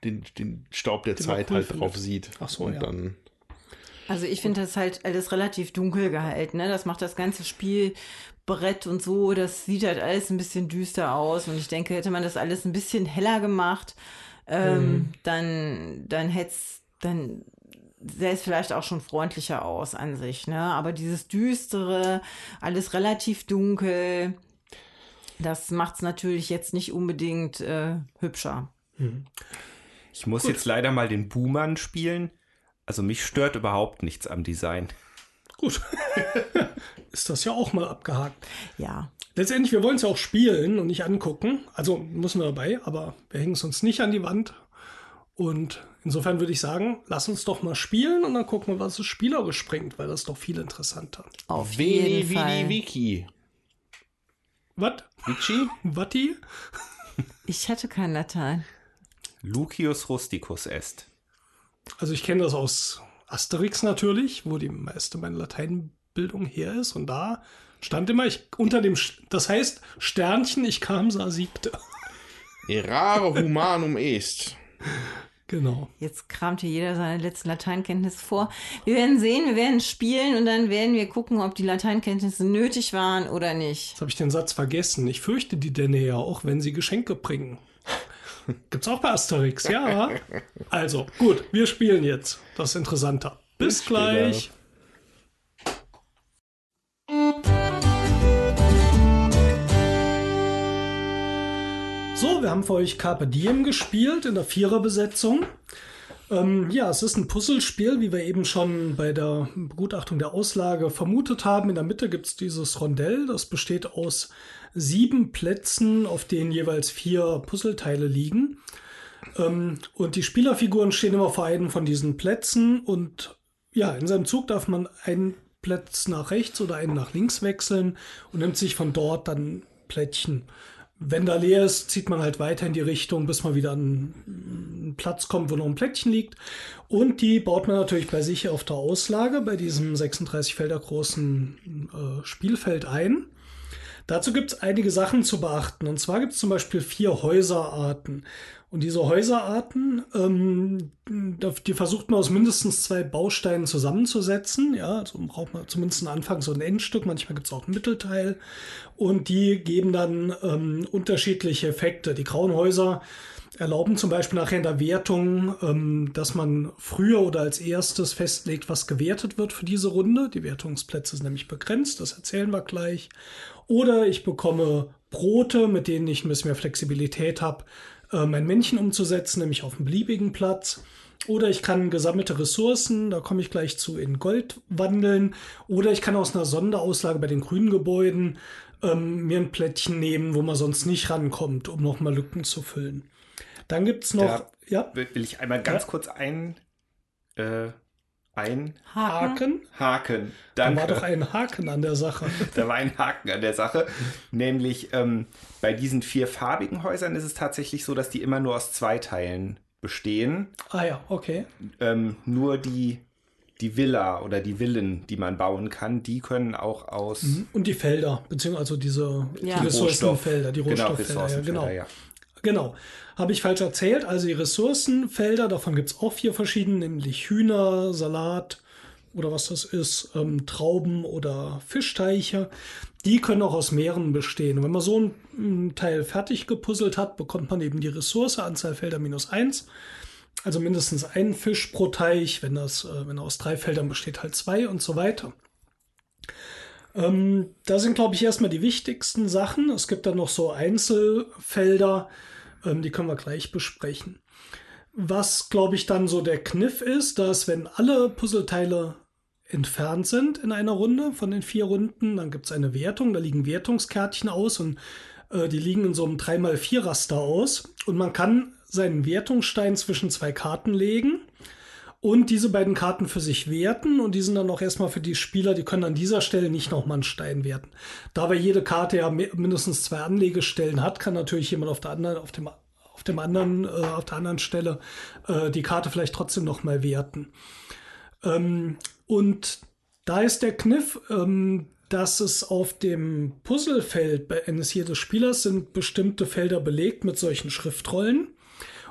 den, den Staub der Den Zeit cool halt findet. drauf sieht. Ach so, und ja. dann Also ich finde das halt alles relativ dunkel gehalten. Ne? Das macht das ganze Spielbrett und so, das sieht halt alles ein bisschen düster aus. Und ich denke, hätte man das alles ein bisschen heller gemacht, ähm, dann, dann hätte es, dann sähe es vielleicht auch schon freundlicher aus an sich. Ne? Aber dieses düstere, alles relativ dunkel, das macht es natürlich jetzt nicht unbedingt äh, hübscher. Ich muss jetzt leider mal den Buhmann spielen. Also mich stört überhaupt nichts am Design. Gut. ist das ja auch mal abgehakt. Ja. Letztendlich, wir wollen es ja auch spielen und nicht angucken. Also müssen wir dabei, aber wir hängen es uns nicht an die Wand. Und insofern würde ich sagen, lass uns doch mal spielen und dann gucken wir, was es spielerisch bringt, weil das ist doch viel interessanter. Auf Veni, jeden Fall. Vici. Was? Vici? Watti? Ich hatte kein Latein. Lucius rusticus est. Also ich kenne das aus Asterix natürlich, wo die meiste meiner Lateinbildung her ist. Und da stand immer, ich unter dem, Sch- das heißt Sternchen, ich kam, sah, siegte. Errare humanum est. Genau. Jetzt kramt hier jeder seine letzten Lateinkenntnisse vor. Wir werden sehen, wir werden spielen und dann werden wir gucken, ob die Lateinkenntnisse nötig waren oder nicht. Jetzt habe ich den Satz vergessen. Ich fürchte die Däne ja auch, wenn sie Geschenke bringen. Gibt's auch bei Asterix, ja. Also, gut, wir spielen jetzt. Das ist interessanter. Bis, Bis gleich. Wir haben für euch Carpe Diem gespielt in der Viererbesetzung. Ähm, ja, es ist ein Puzzlespiel, wie wir eben schon bei der Begutachtung der Auslage vermutet haben. In der Mitte gibt es dieses Rondell, das besteht aus sieben Plätzen, auf denen jeweils vier Puzzleteile liegen. Ähm, und die Spielerfiguren stehen immer vor einem von diesen Plätzen und ja, in seinem Zug darf man einen Platz nach rechts oder einen nach links wechseln und nimmt sich von dort dann Plättchen. Wenn da leer ist, zieht man halt weiter in die Richtung, bis man wieder an einen Platz kommt, wo noch ein Plättchen liegt. Und die baut man natürlich bei sich auf der Auslage, bei diesem 36 Felder großen äh, Spielfeld ein. Dazu gibt es einige Sachen zu beachten. Und zwar gibt es zum Beispiel vier Häuserarten. Und diese Häuserarten, ähm, die versucht man aus mindestens zwei Bausteinen zusammenzusetzen. Ja, also braucht man zumindest einen Anfang so ein Endstück. Manchmal gibt es auch ein Mittelteil. Und die geben dann ähm, unterschiedliche Effekte. Die grauen Häuser erlauben zum Beispiel nachher in der Wertung, ähm, dass man früher oder als erstes festlegt, was gewertet wird für diese Runde. Die Wertungsplätze sind nämlich begrenzt, das erzählen wir gleich. Oder ich bekomme Brote, mit denen ich ein bisschen mehr Flexibilität habe, mein Männchen umzusetzen, nämlich auf einem beliebigen Platz. Oder ich kann gesammelte Ressourcen, da komme ich gleich zu, in Gold wandeln. Oder ich kann aus einer Sonderauslage bei den grünen Gebäuden ähm, mir ein Plättchen nehmen, wo man sonst nicht rankommt, um nochmal Lücken zu füllen. Dann gibt es noch. Da ja? Will ich einmal ganz ja? kurz ein. Äh, ein Haken. Haken. Danke. Da war doch ein Haken an der Sache. da war ein Haken an der Sache. Nämlich ähm, bei diesen vier farbigen Häusern ist es tatsächlich so, dass die immer nur aus zwei Teilen bestehen. Ah ja, okay. Ähm, nur die, die Villa oder die Villen, die man bauen kann, die können auch aus. Mhm. Und die Felder, beziehungsweise also diese ja. die Ressourcenfelder, die genau, Rohstofffelder. Genau, ja, genau. Ja. Genau. Habe ich falsch erzählt. Also die Ressourcenfelder, davon gibt es auch vier verschiedene, nämlich Hühner, Salat oder was das ist, ähm, Trauben oder Fischteiche. Die können auch aus Meeren bestehen. Und wenn man so ein, ein Teil fertig gepuzzelt hat, bekommt man eben die Ressource, Anzahl Felder minus eins. Also mindestens ein Fisch pro Teich. Wenn, das, äh, wenn er aus drei Feldern besteht, halt zwei und so weiter. Ähm, da sind, glaube ich, erstmal die wichtigsten Sachen. Es gibt dann noch so Einzelfelder, ähm, die können wir gleich besprechen. Was, glaube ich, dann so der Kniff ist, dass wenn alle Puzzleteile entfernt sind in einer Runde von den vier Runden, dann gibt es eine Wertung, da liegen Wertungskärtchen aus und äh, die liegen in so einem 3x4-Raster aus und man kann seinen Wertungsstein zwischen zwei Karten legen und diese beiden Karten für sich werten und die sind dann auch erstmal für die Spieler, die können an dieser Stelle nicht nochmal einen Stein werten. Da aber jede Karte ja mindestens zwei Anlegestellen hat, kann natürlich jemand auf der anderen, auf dem, auf dem anderen, äh, auf der anderen Stelle äh, die Karte vielleicht trotzdem nochmal werten. Ähm, und da ist der Kniff, ähm, dass es auf dem Puzzlefeld eines jedes Spielers sind bestimmte Felder belegt mit solchen Schriftrollen.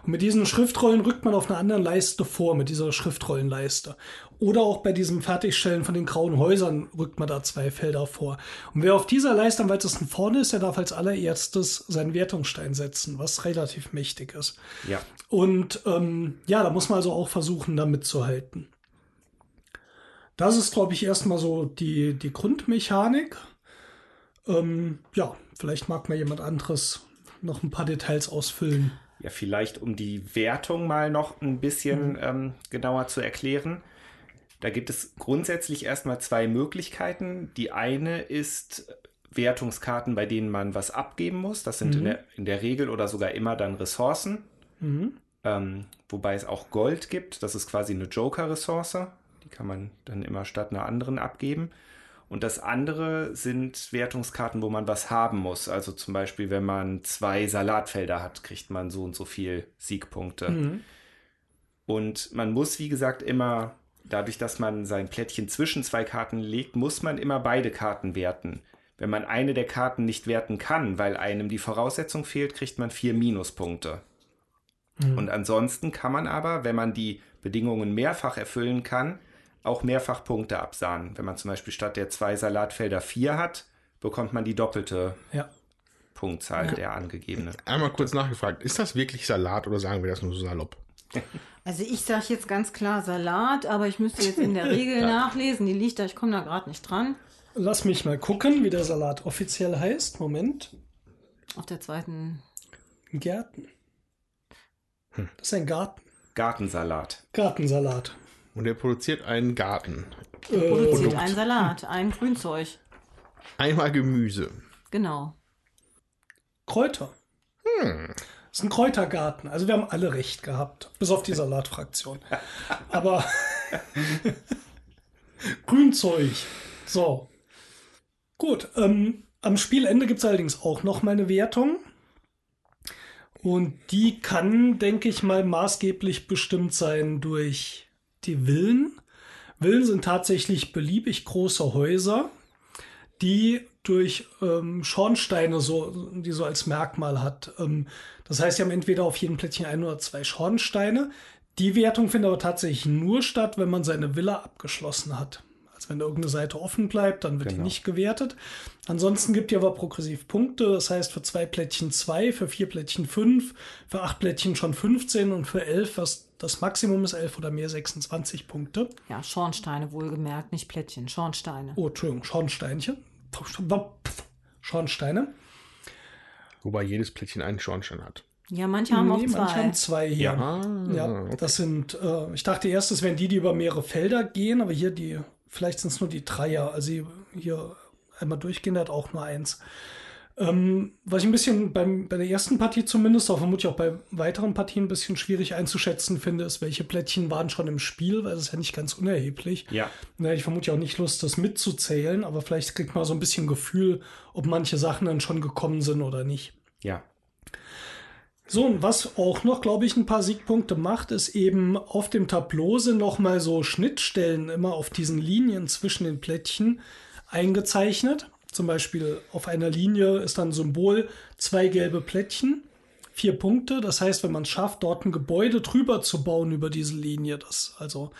Und mit diesen Schriftrollen rückt man auf einer anderen Leiste vor, mit dieser Schriftrollenleiste. Oder auch bei diesem Fertigstellen von den grauen Häusern rückt man da zwei Felder vor. Und wer auf dieser Leiste am weitesten vorne ist, der darf als allererstes seinen Wertungsstein setzen, was relativ mächtig ist. Ja. Und ähm, ja, da muss man also auch versuchen, da mitzuhalten. Das ist, glaube ich, erstmal so die, die Grundmechanik. Ähm, ja, vielleicht mag mal jemand anderes noch ein paar Details ausfüllen. Ja, vielleicht um die Wertung mal noch ein bisschen mhm. ähm, genauer zu erklären. Da gibt es grundsätzlich erstmal zwei Möglichkeiten. Die eine ist Wertungskarten, bei denen man was abgeben muss. Das sind mhm. in, der, in, der, Regel oder sogar immer dann Ressourcen. Mhm. Ähm, wobei es auch Gold gibt. Das ist quasi eine Joker-Ressource. Die kann man dann immer statt einer anderen abgeben. Und das andere sind Wertungskarten, wo man was haben muss. Also zum Beispiel, wenn man zwei Salatfelder hat, kriegt man so und so viel Siegpunkte. Mhm. Und man muss, wie gesagt, immer, dadurch, dass man sein Plättchen zwischen zwei Karten legt, muss man immer beide Karten werten. Wenn man eine der Karten nicht werten kann, weil einem die Voraussetzung fehlt, kriegt man vier Minuspunkte. Mhm. Und ansonsten kann man aber, wenn man die Bedingungen mehrfach erfüllen kann, auch mehrfach Punkte absahnen. Wenn man zum Beispiel statt der zwei Salatfelder vier hat, bekommt man die doppelte ja. Punktzahl ja. der angegebene. Einmal kurz nachgefragt, ist das wirklich Salat oder sagen wir das nur so salopp? Also ich sage jetzt ganz klar Salat, aber ich müsste jetzt in der Regel nachlesen. Die liegt da, ich komme da gerade nicht dran. Lass mich mal gucken, wie der Salat offiziell heißt. Moment. Auf der zweiten. Gärten. Das ist ein Garten. Gartensalat. Gartensalat. Und er produziert einen Garten. Produziert Produkt. ein Salat, ein Grünzeug. Einmal Gemüse. Genau. Kräuter. Das ist ein Kräutergarten. Also wir haben alle recht gehabt, bis auf die Salatfraktion. Aber Grünzeug. So. Gut. Ähm, am Spielende gibt es allerdings auch noch mal eine Wertung. Und die kann, denke ich mal, maßgeblich bestimmt sein durch die Villen. Villen sind tatsächlich beliebig große Häuser, die durch ähm, Schornsteine so, die so als Merkmal hat. Ähm, das heißt, sie haben entweder auf jedem Plättchen ein oder zwei Schornsteine. Die Wertung findet aber tatsächlich nur statt, wenn man seine Villa abgeschlossen hat. Also wenn da irgendeine Seite offen bleibt, dann wird die nicht gewertet. Ansonsten gibt ihr aber progressiv Punkte. Das heißt, für zwei Plättchen zwei, für vier Plättchen fünf, für acht Plättchen schon 15 und für elf, was das Maximum ist, elf oder mehr, 26 Punkte. Ja, Schornsteine wohlgemerkt, nicht Plättchen, Schornsteine. Oh, Entschuldigung, Schornsteinchen. Schornsteine. Wobei jedes Plättchen einen Schornstein hat. Ja, manche haben auch Nee, zwei. manche haben zwei hier. Ja. Ja, das sind, äh, ich dachte erst, es wären die, die über mehrere Felder gehen, aber hier die, vielleicht sind es nur die Dreier. Also hier- einmal durchgehend hat auch nur eins. Ähm, was ich ein bisschen beim, bei der ersten Partie zumindest, auch vermutlich auch bei weiteren Partien ein bisschen schwierig einzuschätzen finde, ist, welche Plättchen waren schon im Spiel, weil das ist ja nicht ganz unerheblich. Ja. Na, ich vermute auch nicht Lust, das mitzuzählen, aber vielleicht kriegt man so ein bisschen Gefühl, ob manche Sachen dann schon gekommen sind oder nicht. Ja. So, und was auch noch, glaube ich, ein paar Siegpunkte macht, ist eben auf dem sind nochmal so Schnittstellen immer auf diesen Linien zwischen den Plättchen eingezeichnet. Zum Beispiel auf einer Linie ist dann Symbol zwei gelbe Plättchen, vier Punkte. Das heißt, wenn man es schafft, dort ein Gebäude drüber zu bauen über diese Linie, das also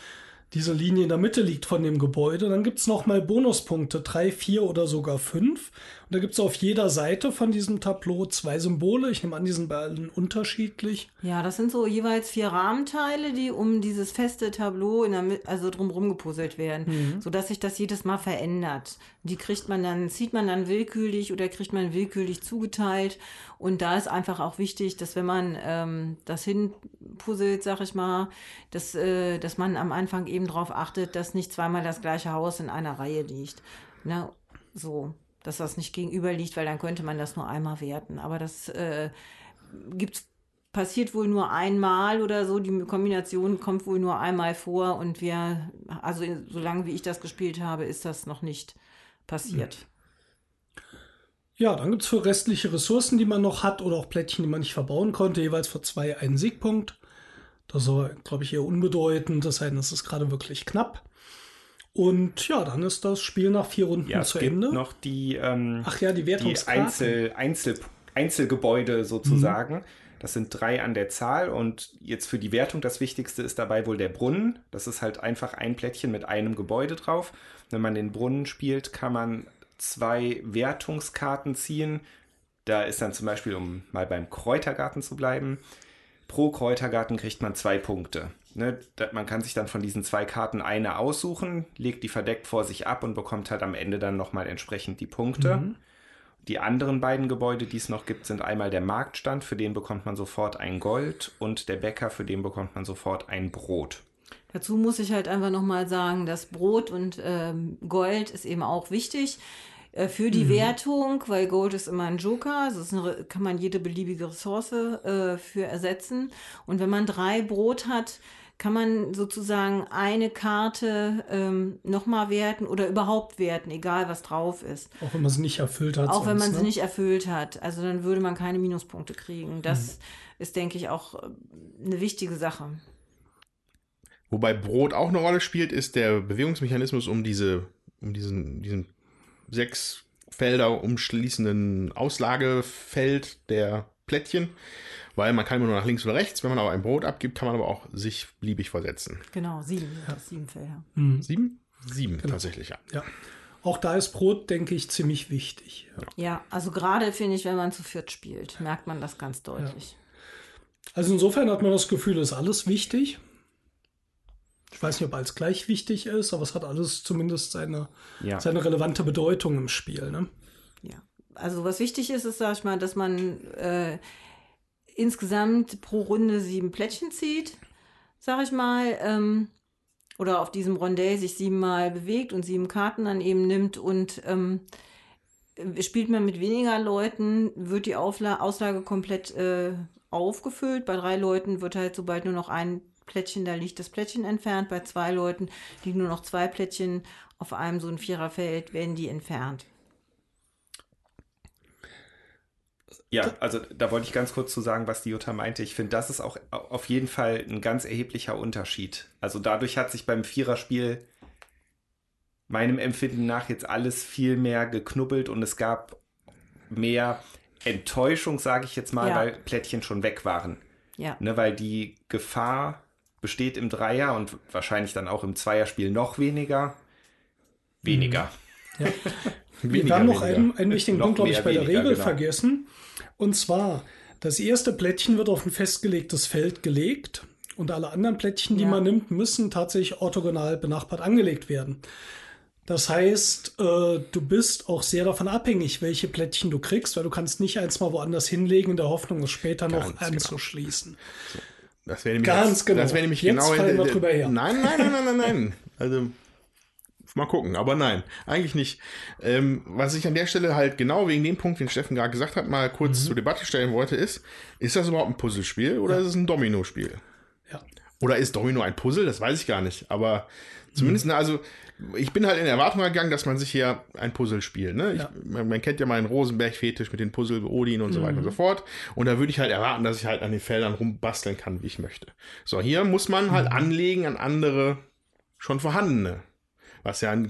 diese Linie in der Mitte liegt von dem Gebäude, dann gibt es nochmal Bonuspunkte, drei, vier oder sogar fünf. Und da gibt es auf jeder Seite von diesem Tableau zwei Symbole. Ich nehme an, die sind bei allen unterschiedlich. Ja, das sind so jeweils vier Rahmenteile, die um dieses feste Tableau in der Mitte, also drumherum gepuzzelt werden, sodass sich das jedes Mal verändert. Die kriegt man dann, zieht man dann willkürlich oder kriegt man willkürlich zugeteilt. Und da ist einfach auch wichtig, dass wenn man ähm, das hinpuzzelt, sag ich mal, dass, äh, dass man am Anfang eben darauf achtet, dass nicht zweimal das gleiche Haus in einer Reihe liegt. Ne? So, dass das nicht gegenüber liegt, weil dann könnte man das nur einmal werten. Aber das äh, gibt's passiert wohl nur einmal oder so. Die Kombination kommt wohl nur einmal vor und wir, also solange wie ich das gespielt habe, ist das noch nicht passiert. Ja, dann gibt es für restliche Ressourcen, die man noch hat oder auch Plättchen, die man nicht verbauen konnte, jeweils für zwei einen Siegpunkt. Das ist aber, glaube ich, eher unbedeutend, das heißt, es ist gerade wirklich knapp. Und ja, dann ist das Spiel nach vier Runden Ja, zu Ende. noch die, ähm, Ach ja, die die Wertungskarten. Einzel, Einzel, Einzelgebäude sozusagen. Das sind drei an der Zahl und jetzt für die Wertung das Wichtigste ist dabei wohl der Brunnen. Das ist halt einfach ein Plättchen mit einem Gebäude drauf. Wenn man den Brunnen spielt, kann man zwei Wertungskarten ziehen. Da ist dann zum Beispiel, um mal beim Kräutergarten zu bleiben, pro Kräutergarten kriegt man zwei Punkte. Ne, man kann sich dann von diesen zwei Karten eine aussuchen, legt die verdeckt vor sich ab und bekommt halt am Ende dann nochmal entsprechend die Punkte. Die anderen beiden Gebäude, die es noch gibt, sind einmal der Marktstand, für den bekommt man sofort ein Gold und der Bäcker, für den bekommt man sofort ein Brot. Dazu muss ich halt einfach nochmal sagen, dass Brot und ähm, Gold ist eben auch wichtig äh, für die Wertung, weil Gold ist immer ein Joker, also ist eine, kann man jede beliebige Ressource äh, für ersetzen. Und wenn man drei Brot hat, kann man sozusagen eine Karte ähm, nochmal werten oder überhaupt werten, egal was drauf ist. Auch wenn man sie nicht erfüllt hat. Auch wenn man sonst, sie ne? nicht erfüllt hat. Also dann würde man keine Minuspunkte kriegen. Das ist, denke ich, auch äh, eine wichtige Sache. Wobei Brot auch eine Rolle spielt, ist der Bewegungsmechanismus um diese, um diesen, diesen sechs Felder umschließenden Auslagefeld der Plättchen. Weil man kann immer nur nach links oder rechts. Wenn man aber ein Brot abgibt, kann man aber auch sich beliebig versetzen. Genau, sieben, das sieben Felder. Sieben? Sieben tatsächlich, ja. Ja. Auch da ist Brot, denke ich, ziemlich wichtig. Ja. Ja, also gerade finde ich, wenn man zu viert spielt, merkt man das ganz deutlich. Also insofern hat man das Gefühl, ist alles wichtig. Ich weiß nicht, ob alles gleich wichtig ist, aber es hat alles zumindest seine, Ja. seine relevante Bedeutung im Spiel. Ne? Ja. Also was wichtig ist, ist, sag ich mal, dass man äh, insgesamt pro Runde sieben Plättchen zieht, sag ich mal, ähm, oder auf diesem Rondell sich siebenmal bewegt und sieben Karten dann eben nimmt und ähm, äh, spielt man mit weniger Leuten, wird die Aufla Auslage komplett äh, aufgefüllt. Bei drei Leuten wird halt, sobald nur noch ein Plättchen, da liegt das Plättchen entfernt. Bei zwei Leuten liegen nur noch zwei Plättchen auf einem so ein Viererfeld, werden die entfernt. Ja, also da wollte ich ganz kurz zu sagen, was die Jutta meinte. Ich finde, das ist auch auf jeden Fall ein ganz erheblicher Unterschied. Also dadurch hat sich beim Viererspiel meinem Empfinden nach jetzt alles viel mehr geknubbelt und es gab mehr Enttäuschung, sage ich jetzt mal, Ja. weil Plättchen schon weg waren. Ja. Ne, weil die Gefahr besteht im Dreier und wahrscheinlich dann auch im Zweierspiel noch weniger. Weniger. Wir Weniger, haben noch weniger. einen, einen wichtigen Noch Punkt, glaube ich, bei der weniger, Regel genau. vergessen. Und zwar, das erste Plättchen wird auf ein festgelegtes Feld gelegt und alle anderen Plättchen, die Ja. man nimmt, müssen tatsächlich orthogonal benachbart angelegt werden. Das heißt, äh, du bist auch sehr davon abhängig, welche Plättchen du kriegst, weil du kannst nicht eins mal woanders hinlegen in der Hoffnung, es später noch Ganz genau. anzuschließen. Das wäre nämlich Ganz jetzt, genau. Das wäre nämlich Jetzt genau fallen wir drüber her. Nein, nein, nein, nein, nein, nein. Also mal gucken, aber nein, eigentlich nicht. Ähm, was ich an der Stelle halt genau wegen dem Punkt, den Steffen gerade gesagt hat, mal kurz Mhm. zur Debatte stellen wollte, ist: Ist das überhaupt ein Puzzlespiel oder ist es ein Domino-Spiel? Ja. Oder ist Domino ein Puzzle? Das weiß ich gar nicht. Aber zumindest, Mhm. ne, also ich bin halt in Erwartung gegangen, dass man sich hier ein Puzzle spielt. Ne? Ich, Ja. man, man kennt ja meinen Rosenberg-Fetisch mit den Puzzle, Odin und so weiter und Mhm. so fort. Und da würde ich halt erwarten, dass ich halt an den Feldern rumbasteln kann, wie ich möchte. So, hier muss man halt Mhm. anlegen an andere schon vorhandene. Was ja einen,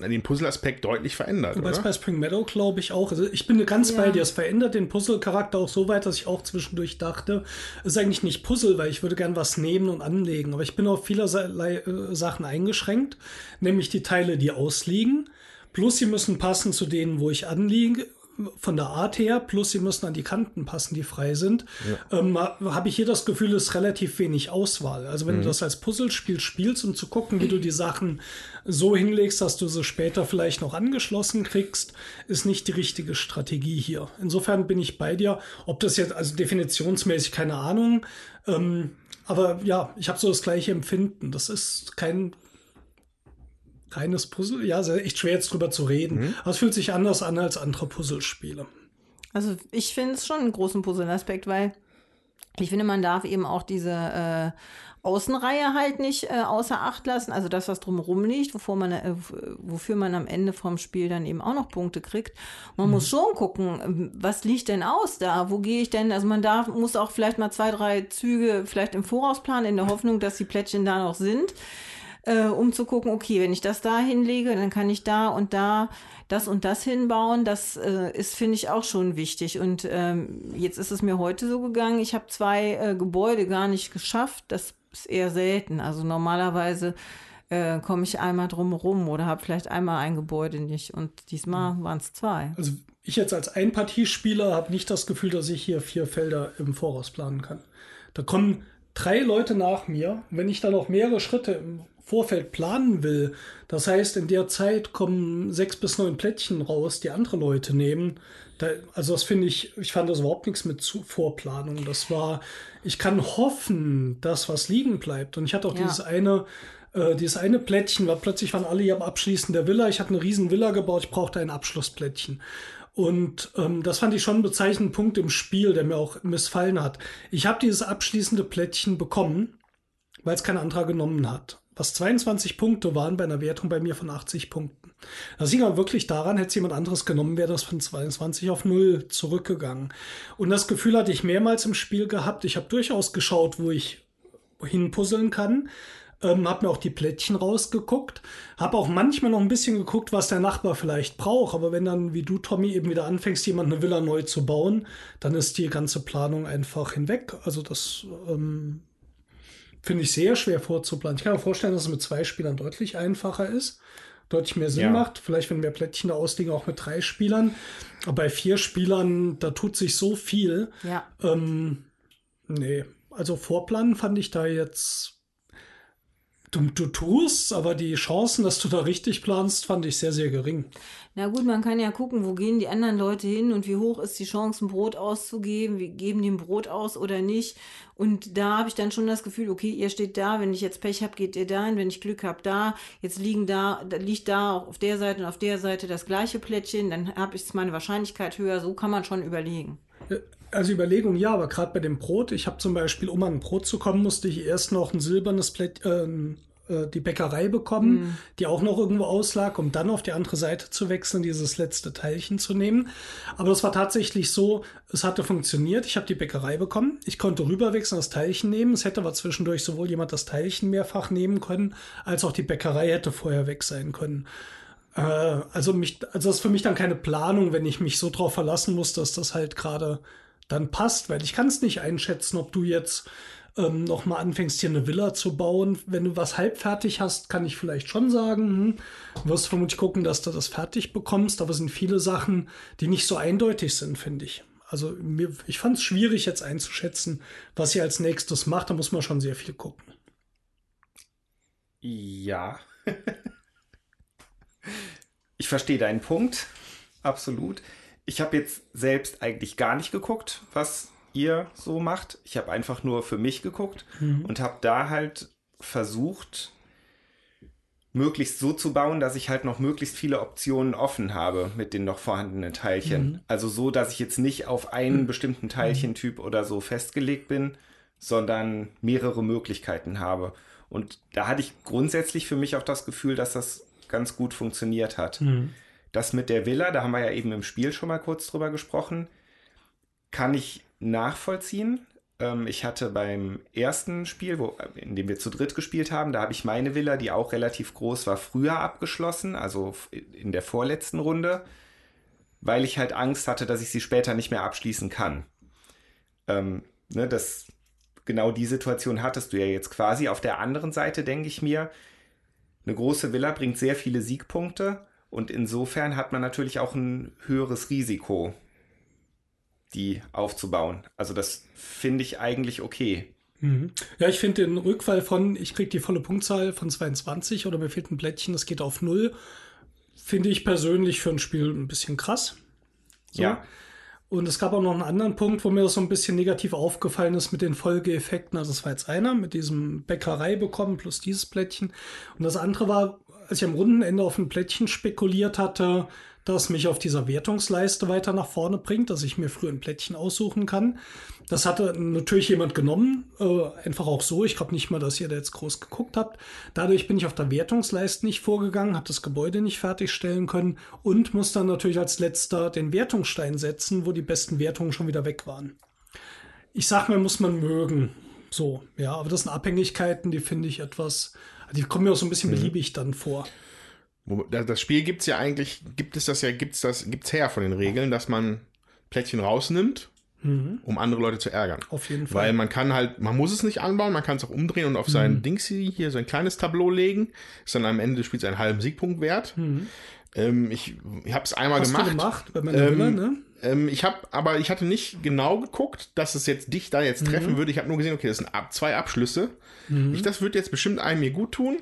den Puzzle-Aspekt deutlich verändert. Wobei es bei Spring Meadow, glaube ich, auch. Also ich bin ganz Ja. bei dir. Es verändert den Puzzle-Charakter auch so weit, dass ich auch zwischendurch dachte, es ist eigentlich nicht Puzzle, weil ich würde gern was nehmen und anlegen. Aber ich bin auf vielerlei äh, Sachen eingeschränkt, nämlich die Teile, die ausliegen. Plus sie müssen passen zu denen, wo ich anliege, von der Art her, plus sie müssen an die Kanten passen, die frei sind, ähm, ha- habe ich hier das Gefühl, es ist relativ wenig Auswahl. Also wenn du das als Puzzlespiel spielst, um zu gucken, wie du die Sachen so hinlegst, dass du sie später vielleicht noch angeschlossen kriegst, ist nicht die richtige Strategie hier. Insofern bin ich bei dir. Ob das jetzt, also definitionsmäßig, keine Ahnung. Ähm, aber ja, ich habe so das gleiche Empfinden. Das ist kein reines Puzzle. Ja, ist echt schwer jetzt drüber zu reden. Aber es fühlt sich anders an als andere Puzzlespiele. Also ich finde es schon einen großen Puzzle-Aspekt, weil ich finde, man darf eben auch diese äh, Außenreihe halt nicht äh, außer Acht lassen. Also das, was drumherum liegt, wovor man, äh, wofür man am Ende vom Spiel dann eben auch noch Punkte kriegt. Man muss schon gucken, was liegt denn aus da? Wo gehe ich denn? Also man darf, muss auch vielleicht mal zwei, drei Züge vielleicht im Voraus planen, in der Hoffnung, dass die Plättchen da noch sind äh, um zu gucken, okay, wenn ich das da hinlege, dann kann ich da und da das und das hinbauen. Das äh, ist, finde ich, auch schon wichtig. Und ähm, jetzt ist es mir heute so gegangen, ich habe zwei äh, Gebäude gar nicht geschafft. Das ist eher selten. Also normalerweise äh, komme ich einmal drum rum oder habe vielleicht einmal ein Gebäude nicht. Und diesmal waren es zwei. Also ich jetzt als Einpartiespieler habe nicht das Gefühl, dass ich hier vier Felder im Voraus planen kann. Da kommen drei Leute nach mir. Wenn ich dann noch mehrere Schritte im Vorfeld planen will, das heißt, in der Zeit kommen sechs bis neun Plättchen raus, die andere Leute nehmen. Da, also das finde ich, ich fand das überhaupt nichts mit zu Vorplanung. Das war, ich kann hoffen, dass was liegen bleibt. Und ich hatte auch Ja. dieses eine, äh, dieses eine Plättchen, war plötzlich waren alle hier am Abschließen der Villa. Ich habe eine riesen Villa gebaut, ich brauchte ein Abschlussplättchen. Und ähm, das fand ich schon einen bezeichnenden Punkt im Spiel, der mir auch missfallen hat. Ich habe dieses abschließende Plättchen bekommen, weil es kein anderer genommen hat. Was 22 Punkte waren bei einer Wertung bei mir von 80 Punkten. Das liegt aber wirklich daran, hätte es jemand anderes genommen, wäre das von 22 auf 0 zurückgegangen. Und das Gefühl hatte ich mehrmals im Spiel gehabt. Ich habe durchaus geschaut, wo ich hinpuzzeln kann. Ähm, habe mir auch die Plättchen rausgeguckt. Habe auch manchmal noch ein bisschen geguckt, was der Nachbar vielleicht braucht. Aber wenn dann, wie du, Tommy, eben wieder anfängst, jemand eine Villa neu zu bauen, dann ist die ganze Planung einfach hinweg. Also das ähm, finde ich sehr schwer vorzuplanen. Ich kann mir vorstellen, dass es mit zwei Spielern deutlich einfacher ist. Deutlich mehr Sinn Ja. macht. Vielleicht, wenn mehr Plättchen da ausliegen, auch mit drei Spielern. Aber bei vier Spielern, da tut sich so viel. Ja. Ähm, nee, also Vorplanen fand ich da jetzt du, du tust, aber die Chancen, dass du da richtig planst, fand ich sehr, sehr gering. Na gut, man kann ja gucken, wo gehen die anderen Leute hin und wie hoch ist die Chance, ein Brot auszugeben, wie geben die ein Brot aus oder nicht. Und da habe ich dann schon das Gefühl, okay, ihr steht da, wenn ich jetzt Pech habe, geht ihr dahin, wenn ich Glück habe, da. Jetzt liegen da, liegt da auch auf der Seite und auf der Seite das gleiche Plättchen, dann habe ich meine Wahrscheinlichkeit höher. So kann man schon überlegen. Also Überlegung ja, aber gerade bei dem Brot, ich habe zum Beispiel, um an ein Brot zu kommen, musste ich erst noch ein silbernes Plättchen, äh, die Bäckerei bekommen, mhm. die auch noch irgendwo auslag, um dann auf die andere Seite zu wechseln, dieses letzte Teilchen zu nehmen. Aber das war tatsächlich so, es hatte funktioniert. Ich habe die Bäckerei bekommen. Ich konnte rüberwechseln, das Teilchen nehmen. Es hätte aber zwischendurch sowohl jemand das Teilchen mehrfach nehmen können, als auch die Bäckerei hätte vorher weg sein können. Äh, also mich, also das ist für mich dann keine Planung, wenn ich mich so drauf verlassen muss, dass das halt gerade dann passt, weil ich kann es nicht einschätzen, ob du jetzt ähm, noch mal anfängst, hier eine Villa zu bauen. Wenn du was halbfertig hast, kann ich vielleicht schon sagen, hm, wirst vermutlich gucken, dass du das fertig bekommst, aber es sind viele Sachen, die nicht so eindeutig sind, finde ich. Also mir, ich fand es schwierig jetzt einzuschätzen, was ihr als nächstes macht. Da muss man schon sehr viel gucken. Ja. ich verstehe deinen Punkt. Absolut. Ich habe jetzt selbst eigentlich gar nicht geguckt, was ihr so macht. Ich habe einfach nur für mich geguckt mhm. und habe da halt versucht, möglichst so zu bauen, dass ich halt noch möglichst viele Optionen offen habe mit den noch vorhandenen Teilchen. Mhm. Also so, dass ich jetzt nicht auf einen mhm. bestimmten Teilchentyp oder so festgelegt bin, sondern mehrere Möglichkeiten habe. Und da hatte ich grundsätzlich für mich auch das Gefühl, dass das ganz gut funktioniert hat. Mhm. Das mit der Villa, da haben wir ja eben im Spiel schon mal kurz drüber gesprochen, kann ich nachvollziehen. Ähm, ich hatte beim ersten Spiel, wo, in dem wir zu dritt gespielt haben, da habe ich meine Villa, die auch relativ groß war, früher abgeschlossen, also in der vorletzten Runde, weil ich halt Angst hatte, dass ich sie später nicht mehr abschließen kann. Ähm, ne, das, genau die Situation hattest du ja jetzt quasi. Auf der anderen Seite denke ich mir, eine große Villa bringt sehr viele Siegpunkte und insofern hat man natürlich auch ein höheres Risiko die aufzubauen. Also das finde ich eigentlich okay. Mhm. Ja, ich finde den Rückfall von, ich kriege die volle Punktzahl von 22 oder mir fehlt ein Plättchen, das geht auf 0, finde ich persönlich für ein Spiel ein bisschen krass. So. Ja. Und es gab auch noch einen anderen Punkt, wo mir das so ein bisschen negativ aufgefallen ist mit den Folgeeffekten. Also es war jetzt einer mit diesem Bäckerei bekommen plus dieses Plättchen. Und das andere war, als ich am Rundenende auf ein Plättchen spekuliert hatte, das mich auf dieser Wertungsleiste weiter nach vorne bringt, dass ich mir früher ein Plättchen aussuchen kann. Das hatte natürlich jemand genommen, äh, einfach auch so. Ich glaube nicht mal, dass ihr da jetzt groß geguckt habt. Dadurch bin ich auf der Wertungsleiste nicht vorgegangen, habe das Gebäude nicht fertigstellen können und muss dann natürlich als letzter den Wertungsstein setzen, wo die besten Wertungen schon wieder weg waren. Ich sag mal, muss man mögen. So, ja, aber das sind Abhängigkeiten, die finde ich etwas, die kommen mir auch so ein bisschen mhm. beliebig dann vor. Das Spiel gibt es ja eigentlich, gibt es das ja, gibt es das, gibt's her von den Regeln, dass man Plättchen rausnimmt, mhm. um andere Leute zu ärgern. Auf jeden Fall. Weil man kann halt, man muss es nicht anbauen, man kann es auch umdrehen und auf mhm. sein Dingsy hier so ein kleines Tableau legen. Ist dann am Ende des Spiels einen halben Siegpunkt wert. Mhm. Ähm, ich ich habe es einmal Hast gemacht. Du gemacht bei meiner ähm, Villa, ne? Ähm, ich habe, aber ich hatte nicht genau geguckt, dass es jetzt dich da jetzt treffen mhm. würde. Ich habe nur gesehen, okay, das sind ab, zwei Abschlüsse. Mhm. Ich, das wird jetzt bestimmt einem mir gut tun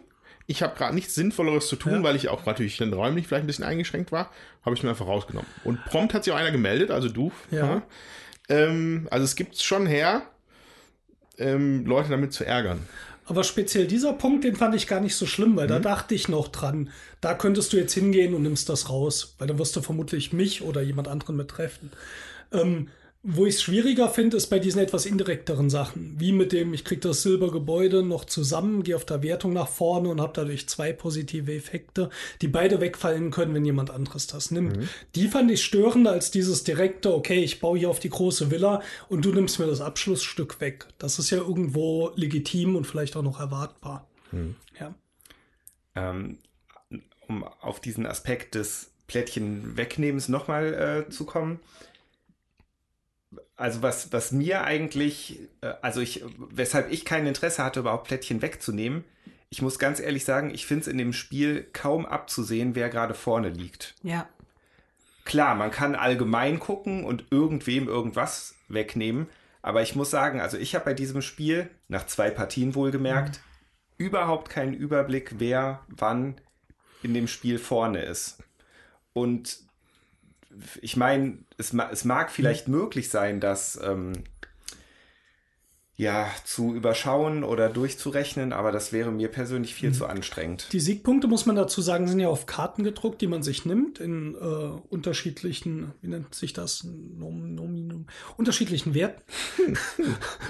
ich habe gerade nichts Sinnvolleres zu tun, ja. weil ich auch natürlich dann räumlich vielleicht ein bisschen eingeschränkt war, habe ich mir einfach rausgenommen. Und prompt hat sich auch einer gemeldet, also du. Ja. Ähm, also es gibt schon her, ähm, Leute damit zu ärgern. Aber speziell dieser Punkt, den fand ich gar nicht so schlimm, weil mhm. da dachte ich noch dran, da könntest du jetzt hingehen und nimmst das raus, weil dann wirst du vermutlich mich oder jemand anderen mit treffen. Ähm, wo ich es schwieriger finde, ist bei diesen etwas indirekteren Sachen, wie mit dem, ich kriege das Silbergebäude noch zusammen, gehe auf der Wertung nach vorne und habe dadurch zwei positive Effekte, die beide wegfallen können, wenn jemand anderes das nimmt. Mhm. Die fand ich störender als dieses direkte, okay, ich baue hier auf die große Villa und du nimmst mir das Abschlussstück weg. Das ist ja irgendwo legitim und vielleicht auch noch erwartbar. Mhm. Ja. Ähm, um auf diesen Aspekt des Plättchen wegnehmens nochmal äh, zu kommen also was, was mir eigentlich, äh, also ich, weshalb ich kein Interesse hatte, überhaupt Plättchen wegzunehmen, ich muss ganz ehrlich sagen, ich finde es in dem Spiel kaum abzusehen, wer gerade vorne liegt. Ja. Klar, man kann allgemein gucken und irgendwem irgendwas wegnehmen, aber ich muss sagen, also ich habe bei diesem Spiel, nach zwei Partien wohlgemerkt, überhaupt keinen Überblick, wer wann in dem Spiel vorne ist. Und ich meine, es, es mag vielleicht möglich sein, dass ähm, ja, zu überschauen oder durchzurechnen, aber das wäre mir persönlich viel mhm. zu anstrengend. Die Siegpunkte, muss man dazu sagen, sind ja auf Karten gedruckt, die man sich nimmt, in äh, unterschiedlichen, wie nennt sich das, Nom, Nominum, unterschiedlichen Werten.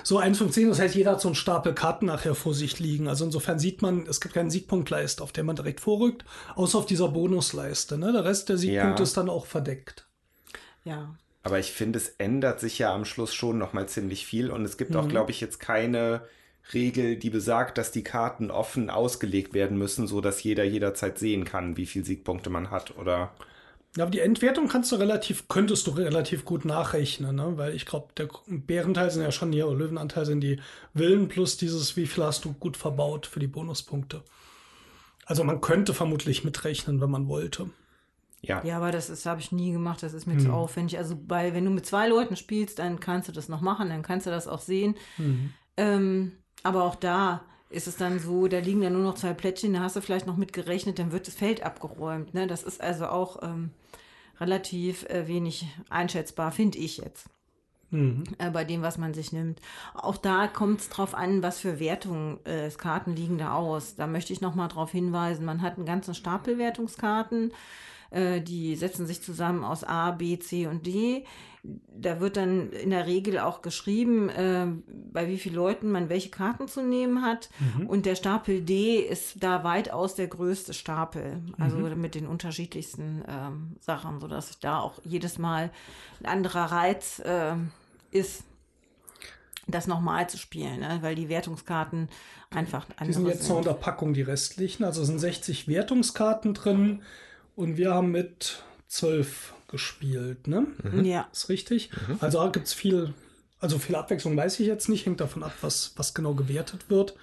so 1 von 10, das heißt, jeder hat so einen Stapel Karten nachher vor sich liegen. Also insofern sieht man, es gibt keinen Siegpunktleiste, auf der man direkt vorrückt, außer auf dieser Bonusleiste. Ne? Der Rest der Siegpunkte ja. ist dann auch verdeckt. Ja, aber ich finde, es ändert sich ja am Schluss schon nochmal ziemlich viel. Und es gibt mhm. auch, glaube ich, jetzt keine Regel, die besagt, dass die Karten offen ausgelegt werden müssen, so dass jeder jederzeit sehen kann, wie viele Siegpunkte man hat, oder? Ja, aber die Entwertung kannst du relativ, könntest du relativ gut nachrechnen, ne? Weil ich glaube, der Bärenteil sind ja schon hier, oder Löwenanteil sind die Willen plus dieses, wie viel hast du gut verbaut für die Bonuspunkte. Also man könnte vermutlich mitrechnen, wenn man wollte. Ja. Ja, aber das, das habe ich nie gemacht, das ist mir mhm. zu aufwendig. Also bei, wenn du mit zwei Leuten spielst, dann kannst du das noch machen, dann kannst du das auch sehen. Mhm. Ähm, aber auch da ist es dann so, da liegen ja nur noch zwei Plättchen, da hast du vielleicht noch mitgerechnet, dann wird das Feld abgeräumt. Ne? Das ist also auch ähm, relativ äh, wenig einschätzbar, finde ich jetzt. Mhm. Äh, bei dem, was man sich nimmt. Auch da kommt es drauf an, was für Wertungen äh, Karten liegen da aus. Da möchte ich nochmal darauf hinweisen, man hat einen ganzen Stapel Wertungskarten. Äh, die setzen sich zusammen aus A, B, C und D. Da wird dann in der Regel auch geschrieben, äh, bei wie vielen Leuten man welche Karten zu nehmen hat. Mhm. Und der Stapel D ist da weitaus der größte Stapel. Also mhm. mit den unterschiedlichsten ähm, Sachen, sodass da auch jedes Mal ein anderer Reiz äh, ist das nochmal zu spielen, ne? weil die Wertungskarten einfach andere Die sind jetzt sind. noch unter Packung, die restlichen. Also sind 60 Wertungskarten drin. Und wir haben mit zwölf gespielt, ne? Mhm. Ja. Ist richtig. Mhm. Also gibt es viel, also viel Abwechslung weiß ich jetzt nicht, hängt davon ab, was, was genau gewertet wird.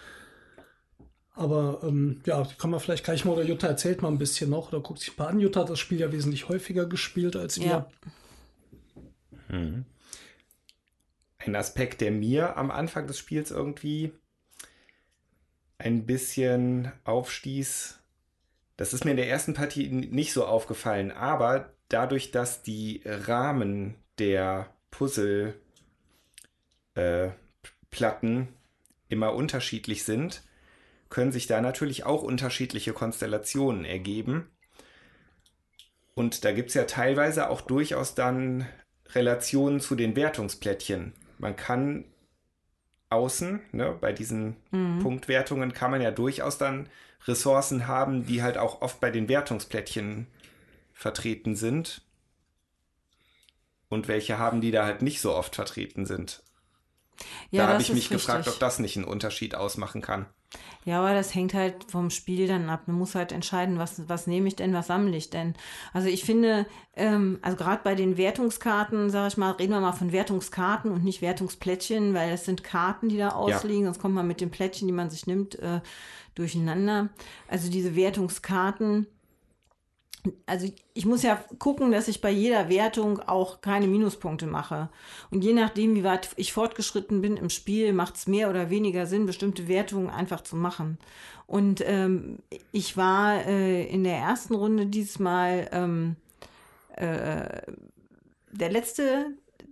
Aber ähm, ja, kann man vielleicht gleich mal, oder Jutta erzählt mal ein bisschen noch, oder guckt sich mal an. Jutta hat das Spiel ja wesentlich häufiger gespielt als wir. Ja. Mhm. Ein Aspekt, der mir am Anfang des Spiels irgendwie ein bisschen aufstieß, das ist mir in der ersten Partie nicht so aufgefallen, aber dadurch, dass die Rahmen der Puzzleplatten äh, immer unterschiedlich sind, können sich da natürlich auch unterschiedliche Konstellationen ergeben. Und da gibt es ja teilweise auch durchaus dann Relationen zu den Wertungsplättchen. Man kann außen, ne, bei diesen mhm. Punktwertungen kann man ja durchaus dann Ressourcen haben, die halt auch oft bei den Wertungsplättchen vertreten sind. Und welche haben, die da halt nicht so oft vertreten sind. Ja, da habe ich mich richtig. gefragt, ob das nicht einen Unterschied ausmachen kann. Ja, aber das hängt halt vom Spiel dann ab. Man muss halt entscheiden, was, was nehme ich denn, was sammle ich denn. Also ich finde, ähm, also gerade bei den Wertungskarten, sage ich mal, reden wir mal von Wertungskarten und nicht Wertungsplättchen, weil es sind Karten, die da ausliegen, ja. sonst kommt man mit den Plättchen, die man sich nimmt, äh, durcheinander. Also diese Wertungskarten, also ich muss ja gucken, dass ich bei jeder Wertung auch keine Minuspunkte mache. Und je nachdem, wie weit ich fortgeschritten bin im Spiel, macht es mehr oder weniger Sinn, bestimmte Wertungen einfach zu machen. Und ähm, ich war äh, in der ersten Runde diesmal ähm, äh, der letzte,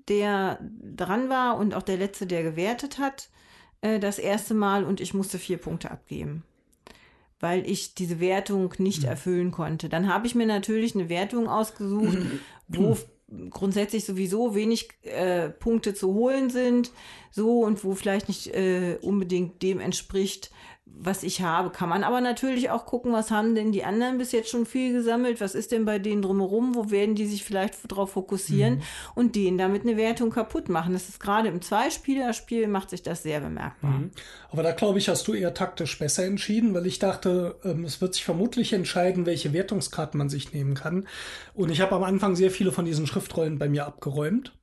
der dran war und auch der letzte, der gewertet hat, äh, das erste Mal und ich musste vier Punkte abgeben weil ich diese Wertung nicht mhm. erfüllen konnte. Dann habe ich mir natürlich eine Wertung ausgesucht, wo grundsätzlich sowieso wenig äh, Punkte zu holen sind, so und wo vielleicht nicht äh, unbedingt dem entspricht, was ich habe. Kann man aber natürlich auch gucken, was haben denn die anderen bis jetzt schon viel gesammelt, was ist denn bei denen drumherum, wo werden die sich vielleicht darauf fokussieren mhm. und denen damit eine Wertung kaputt machen. Das ist gerade im Zweispielerspiel macht sich das sehr bemerkbar. Mhm. Aber da glaube ich, hast du eher taktisch besser entschieden, weil ich dachte, ähm, es wird sich vermutlich entscheiden, welche Wertungskarten man sich nehmen kann. Und ich habe am Anfang sehr viele von diesen Schriftrollen bei mir abgeräumt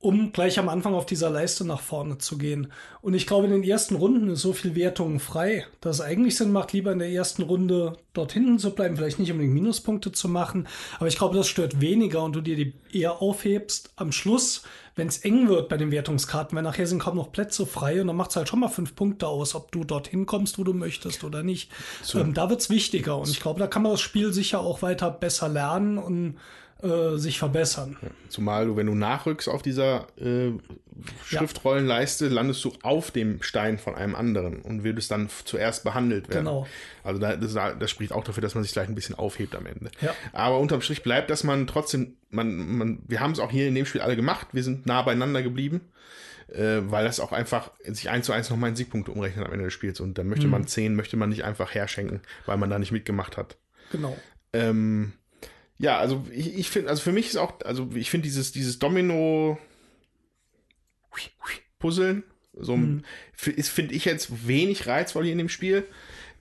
um gleich am Anfang auf dieser Leiste nach vorne zu gehen. Und ich glaube, in den ersten Runden ist so viel Wertung frei, dass es eigentlich Sinn macht, lieber in der ersten Runde dort hinten zu bleiben, vielleicht nicht unbedingt Minuspunkte zu machen. Aber ich glaube, das stört weniger und du dir die eher aufhebst am Schluss, wenn es eng wird bei den Wertungskarten, weil nachher sind kaum noch Plätze frei und dann macht es halt schon mal fünf Punkte aus, ob du dorthin kommst, wo du möchtest oder nicht. So. Ähm, da wird es wichtiger und ich glaube, da kann man das Spiel sicher auch weiter besser lernen und äh, sich verbessern. Zumal du, wenn du nachrückst auf dieser äh, Schriftrollenleiste, landest du auf dem Stein von einem anderen und würdest dann zuerst behandelt werden. Genau. Also da, das, das, spricht auch dafür, dass man sich gleich ein bisschen aufhebt am Ende. Ja. Aber unterm Strich bleibt, dass man trotzdem, man, man, wir haben es auch hier in dem Spiel alle gemacht, wir sind nah beieinander geblieben. Äh, weil das auch einfach sich eins zu eins nochmal in Siegpunkte umrechnet am Ende des Spiels. Und dann möchte mhm. man zehn, möchte man nicht einfach herschenken, weil man da nicht mitgemacht hat. Genau. Ähm, ja, also ich, ich finde, also für mich ist auch, also ich finde dieses, dieses Domino Puzzeln, so ist, finde ich jetzt wenig reizvoll hier in dem Spiel.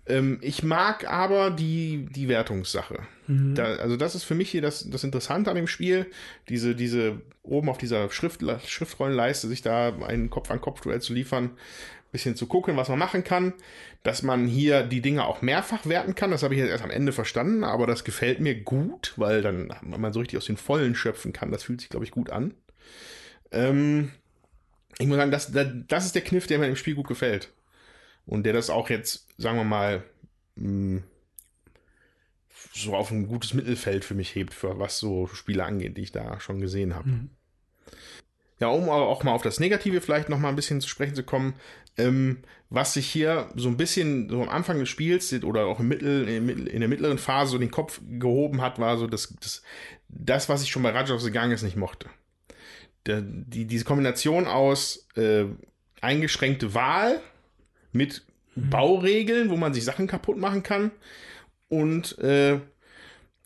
Ähm, ich mag aber die, die Wertungssache. Mhm. Da, also das ist für mich hier das, das Interessante an dem Spiel. Diese, diese oben auf dieser Schrift, Schriftrollenleiste sich da ein Kopf-an-Kopf-Duell zu liefern bisschen zu gucken, was man machen kann, dass man hier die Dinge auch mehrfach werten kann. Das habe ich jetzt erst am Ende verstanden, aber das gefällt mir gut, weil dann man so richtig aus den Vollen schöpfen kann. Das fühlt sich, glaube ich, gut an. Ähm, ich muss sagen, das, das ist der Kniff, der mir im Spiel gut gefällt. Und der das auch jetzt, sagen wir mal, mh, hm, so auf ein gutes Mittelfeld für mich hebt, für was so Spiele angeht, die ich da schon gesehen habe. Mhm. Ja, um auch mal auf das Negative vielleicht noch mal ein bisschen zu sprechen zu kommen, ähm, was sich hier so ein bisschen so am Anfang des Spiels oder auch im Mittel, in der mittleren Phase so den Kopf gehoben hat, war so das, das, das was ich schon bei Raja of the Ganges nicht mochte. Der, die, diese Kombination aus äh, eingeschränkte Wahl mit mhm. Bauregeln, wo man sich Sachen kaputt machen kann und äh,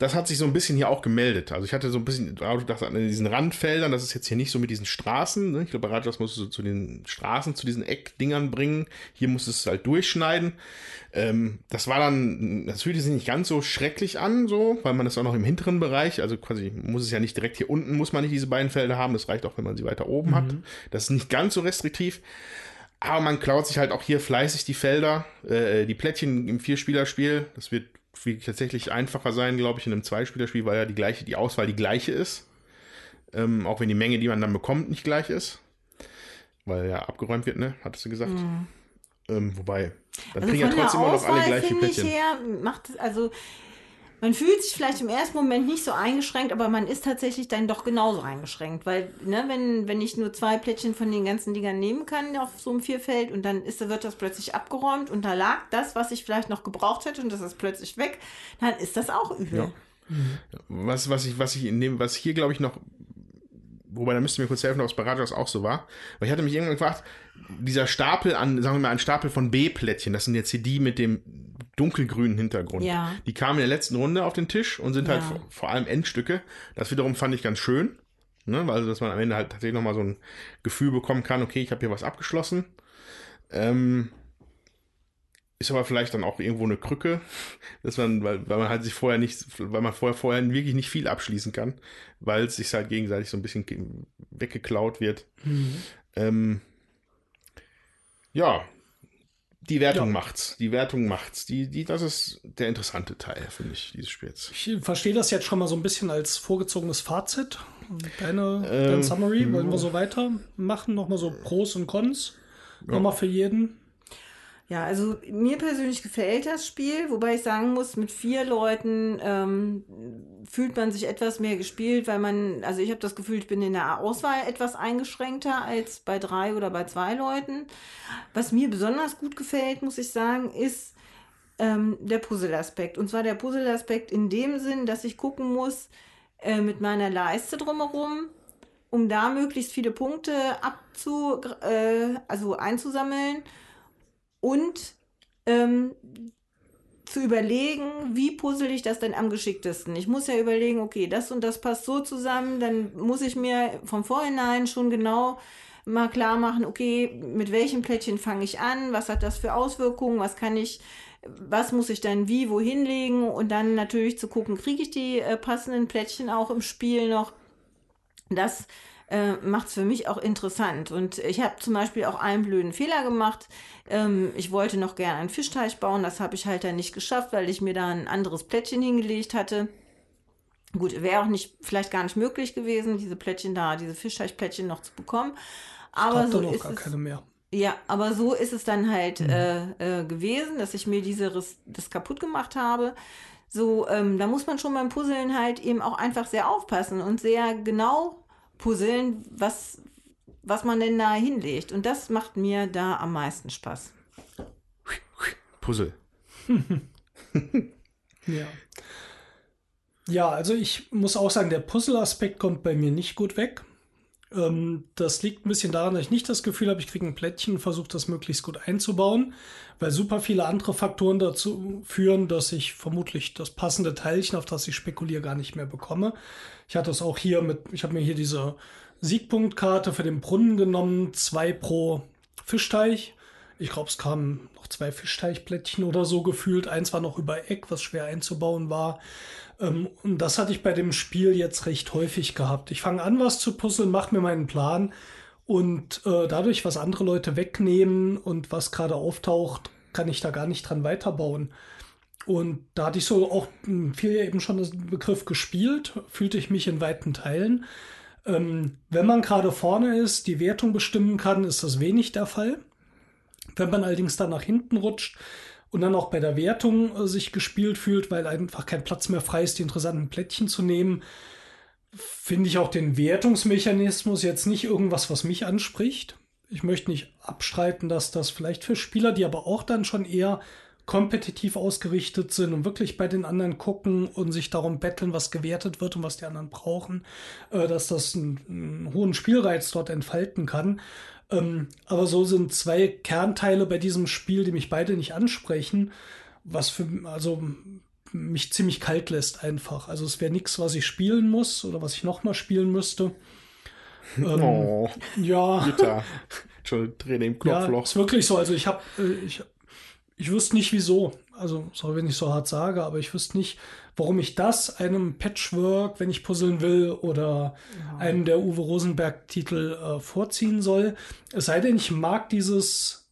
das hat sich so ein bisschen hier auch gemeldet. Also ich hatte so ein bisschen, dachte an diesen Randfeldern, das ist jetzt hier nicht so mit diesen Straßen. Ne? Ich glaube, bei Rajas musst du so zu den Straßen, zu diesen Eckdingern bringen. Hier musst du es halt durchschneiden. Ähm, das war dann, das fühlte sich nicht ganz so schrecklich an, so, weil man das auch noch im hinteren Bereich, also quasi muss es ja nicht direkt hier unten, muss man nicht diese beiden Felder haben. Das reicht auch, wenn man sie weiter oben mhm. hat. Das ist nicht ganz so restriktiv. Aber man klaut sich halt auch hier fleißig die Felder, äh, die Plättchen im Vierspielerspiel. Das wird tatsächlich einfacher sein, glaube ich, in einem Zweispielerspiel, weil ja die gleiche, die Auswahl die gleiche ist. Ähm, auch wenn die Menge, die man dann bekommt, nicht gleich ist. Weil ja abgeräumt wird, ne? Hattest du gesagt? Mhm. Ähm, wobei, dann also kriegen ja trotzdem immer noch alle gleiche Plättchen. Her, macht, also man fühlt sich vielleicht im ersten Moment nicht so eingeschränkt, aber man ist tatsächlich dann doch genauso eingeschränkt. Weil, ne, wenn, wenn ich nur zwei Plättchen von den ganzen Dingern nehmen kann auf so einem Vierfeld und dann ist, wird das plötzlich abgeräumt und da lag das, was ich vielleicht noch gebraucht hätte und das ist plötzlich weg, dann ist das auch übel. Ja. Was, was ich, was ich in dem, was hier, glaube ich, noch wobei da müsst ihr mir kurz helfen, ob es bei Rajas auch so war. Weil ich hatte mich irgendwann gefragt, dieser Stapel an, sagen wir mal, ein Stapel von B-Plättchen, das sind jetzt hier die mit dem dunkelgrünen Hintergrund. Ja. Die kamen in der letzten Runde auf den Tisch und sind halt ja. halt vor, vor, allem Endstücke. Das wiederum fand ich ganz schön. Ne? Also, dass man am Ende halt tatsächlich nochmal so ein Gefühl bekommen kann, okay, ich habe hier was abgeschlossen. Ähm, ist aber vielleicht dann auch irgendwo eine Krücke, dass man, weil, weil man halt sich vorher nicht, weil man vorher vorher wirklich nicht viel abschließen kann, weil es sich halt gegenseitig so ein bisschen weggeklaut wird. Mhm. Ähm, ja, die Wertung ja. macht's. Die Wertung macht's. Die, die, das ist der interessante Teil, finde ich, dieses Spiels. Ich verstehe das jetzt schon mal so ein bisschen als vorgezogenes Fazit. Deine, ähm, dein Summary, wollen wir so weitermachen? Nochmal so Pros und Cons. Ja. Nochmal für jeden. Ja, also mir persönlich gefällt das Spiel, wobei ich sagen muss, mit vier Leuten ähm, fühlt man sich etwas mehr gespielt, weil man, also ich habe das Gefühl, ich bin in der Auswahl etwas eingeschränkter als bei drei oder bei zwei Leuten. Was mir besonders gut gefällt, muss ich sagen, ist ähm, der Puzzle-Aspekt. Und zwar der Puzzle-Aspekt in dem Sinn, dass ich gucken muss äh, mit meiner Leiste drumherum, um da möglichst viele Punkte abzu, äh, also einzusammeln und ähm, zu überlegen, wie puzzle ich das denn am geschicktesten. Ich muss ja überlegen, okay, das und das passt so zusammen, dann muss ich mir von vornherein schon genau mal klar machen, okay, mit welchem Plättchen fange ich an, was hat das für Auswirkungen, was kann ich, was muss ich dann wie, wohin legen und dann natürlich zu gucken, kriege ich die äh, passenden Plättchen auch im Spiel noch. Das äh, macht es für mich auch interessant. Und ich habe zum Beispiel auch einen blöden Fehler gemacht. Ähm, ich wollte noch gerne einen Fischteich bauen, das habe ich halt dann nicht geschafft, weil ich mir da ein anderes Plättchen hingelegt hatte. Gut, wäre auch nicht, vielleicht gar nicht möglich gewesen, diese Plättchen da, diese Fischteichplättchen noch zu bekommen. Aber so noch ist gar es, keine mehr. ja, aber so ist es dann halt Mhm. äh, äh, gewesen, dass ich mir diese Riss, das kaputt gemacht habe. So, ähm, da muss man schon beim Puzzeln halt eben auch einfach sehr aufpassen und sehr genau puzzeln, was, was man denn da hinlegt. Und das macht mir da am meisten Spaß. Puzzle. Ja. Ja, also ich muss auch sagen, der Puzzle-Aspekt kommt bei mir nicht gut weg. Ähm, das liegt ein bisschen daran, dass ich nicht das Gefühl habe, ich kriege ein Plättchen und versuche das möglichst gut einzubauen, weil super viele andere Faktoren dazu führen, dass ich vermutlich das passende Teilchen, auf das ich spekuliere, gar nicht mehr bekomme. Ich hatte es auch hier mit, ich habe mir hier diese Siegpunktkarte für den Brunnen genommen, zwei pro Fischteich. Ich glaube, es kamen noch zwei Fischteichplättchen oder so gefühlt. Eins war noch über Eck, was schwer einzubauen war. Ähm, und das hatte ich bei dem Spiel jetzt recht häufig gehabt. Ich fange an, was zu puzzeln, mache mir meinen Plan und äh, dadurch, was andere Leute wegnehmen und was gerade auftaucht, kann ich da gar nicht dran weiterbauen. Und da hatte ich so auch mh, viel eben schon den Begriff gespielt, fühlte ich mich in weiten Teilen. Ähm, wenn man gerade vorne ist, die Wertung bestimmen kann, ist das wenig der Fall. Wenn man allerdings dann nach hinten rutscht und dann auch bei der Wertung äh, sich gespielt fühlt, weil einfach kein Platz mehr frei ist, die interessanten Plättchen zu nehmen, finde ich auch den Wertungsmechanismus jetzt nicht irgendwas, was mich anspricht. Ich möchte nicht abstreiten, dass das vielleicht für Spieler, die aber auch dann schon eher kompetitiv ausgerichtet sind und wirklich bei den anderen gucken und sich darum betteln, was gewertet wird und was die anderen brauchen, äh, dass das einen, einen hohen Spielreiz dort entfalten kann. Ähm, aber so sind zwei Kernteile bei diesem Spiel, die mich beide nicht ansprechen, was für also mich ziemlich kalt lässt einfach. Also es wäre nichts, was ich spielen muss oder was ich nochmal spielen müsste. Ähm, Oh, Ja, Gitter. Schon Träne im ja, Knopfloch. ist wirklich so. Also ich habe, ich, ich wüsste nicht wieso. Also sorry, wenn ich so hart sage, aber ich wüsste nicht, warum ich das einem Patchwork, wenn ich puzzeln will, oder einem der Uwe Rosenberg-Titel äh, vorziehen soll. Es sei denn, ich mag dieses,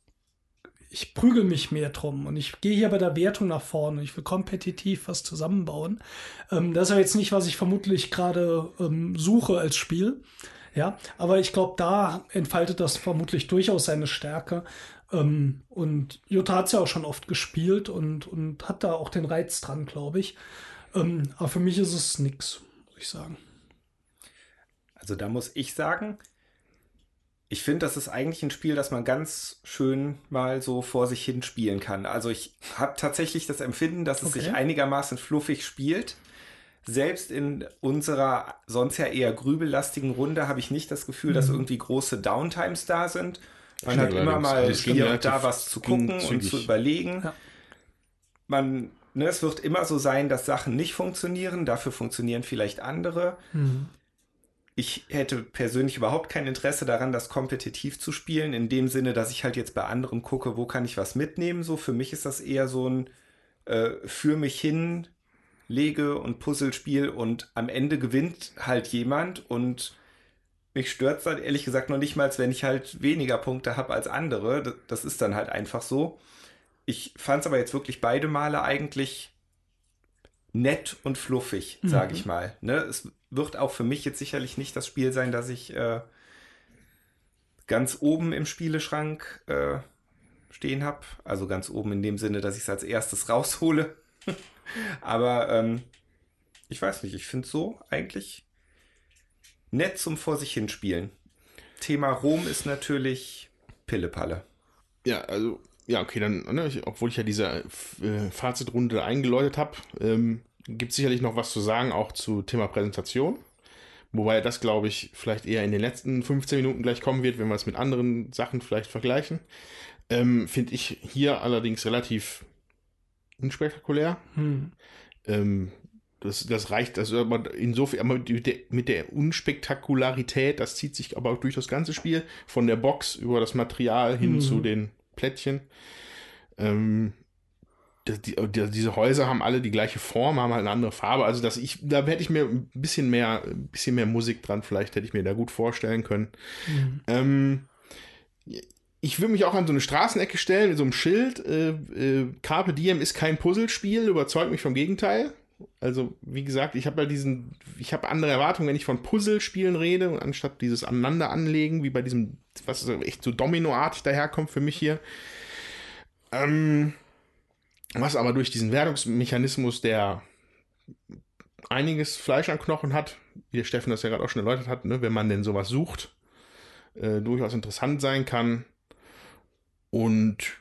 ich prügel mich mehr drum und ich gehe hier bei der Wertung nach vorne. Ich will kompetitiv was zusammenbauen. Ähm, das ist ja jetzt nicht, was ich vermutlich gerade ähm, suche als Spiel. Ja, aber ich glaube, da entfaltet das vermutlich durchaus seine Stärke. Ähm, und Jutta hat es ja auch schon oft gespielt und, und hat da auch den Reiz dran, glaube ich. Ähm, aber für mich ist es nix, muss ich sagen. Also da muss ich sagen, ich finde, das ist eigentlich ein Spiel, das man ganz schön mal so vor sich hin spielen kann. Also ich habe tatsächlich das Empfinden, dass es Okay. sich einigermaßen fluffig spielt. Selbst in unserer sonst ja eher grübellastigen Runde habe ich nicht das Gefühl, dass irgendwie große Downtimes da sind. Man Stimmt hat immer allerdings. mal hier und da was zu gucken und zügig. zu überlegen. Ja. Man, ne, es wird immer so sein, dass Sachen nicht funktionieren. Dafür funktionieren vielleicht andere. Ich hätte persönlich überhaupt kein Interesse daran, das kompetitiv zu spielen, in dem Sinne, dass ich halt jetzt bei anderen gucke, wo kann ich was mitnehmen. So, für mich ist das eher so ein äh, für mich hin lege und Puzzlespiel und am Ende gewinnt halt jemand und mich stört dann ehrlich gesagt noch nicht mal, wenn ich halt weniger Punkte habe als andere. Das- ist dann halt einfach so. Ich fand es aber jetzt wirklich beide Male eigentlich nett und fluffig, sage ich mal. Ne? Es wird auch für mich jetzt sicherlich nicht das Spiel sein, dass ich äh, ganz oben im Spieleschrank äh, stehen habe. Also ganz oben in dem Sinne, dass ich es als erstes raushole. aber ähm, ich weiß nicht, ich finde es so eigentlich nett zum Vor sich hinspielen. Thema Rom ist natürlich Pillepalle. Ja, also, ja, okay, dann, ne, ich, obwohl ich ja diese äh, Fazitrunde eingeläutet habe, ähm, gibt es sicherlich noch was zu sagen, auch zu Thema Präsentation. Wobei das, glaube ich, vielleicht eher in den letzten 15 Minuten gleich kommen wird, wenn wir es mit anderen Sachen vielleicht vergleichen. Ähm, Finde ich hier allerdings relativ unspektakulär. Hm. Ähm, das, das reicht, also aber insofern, aber mit der, mit der Unspektakularität, das zieht sich aber auch durch das ganze Spiel, von der Box über das Material hin Mhm. zu den Plättchen. Ähm, die, die, diese Häuser haben alle die gleiche Form, haben halt eine andere Farbe. Also dass ich, da hätte ich mir ein bisschen mehr, ein bisschen mehr Musik dran, vielleicht hätte ich mir da gut vorstellen können. Mhm. Ähm, ich würde mich auch an so eine Straßenecke stellen, mit so einem Schild. Äh, äh, Carpe Diem ist kein Puzzlespiel, überzeugt mich vom Gegenteil. Also, wie gesagt, ich habe ja diesen, ich habe andere Erwartungen, wenn ich von Puzzlespielen rede, anstatt dieses Aneinander anlegen, wie bei diesem, was echt so dominoartig daherkommt für mich hier. Ähm, was aber durch diesen Wertungsmechanismus, der einiges Fleisch am Knochen hat, wie der Steffen das ja gerade auch schon erläutert hat, ne, wenn man denn sowas sucht, äh, durchaus interessant sein kann. Und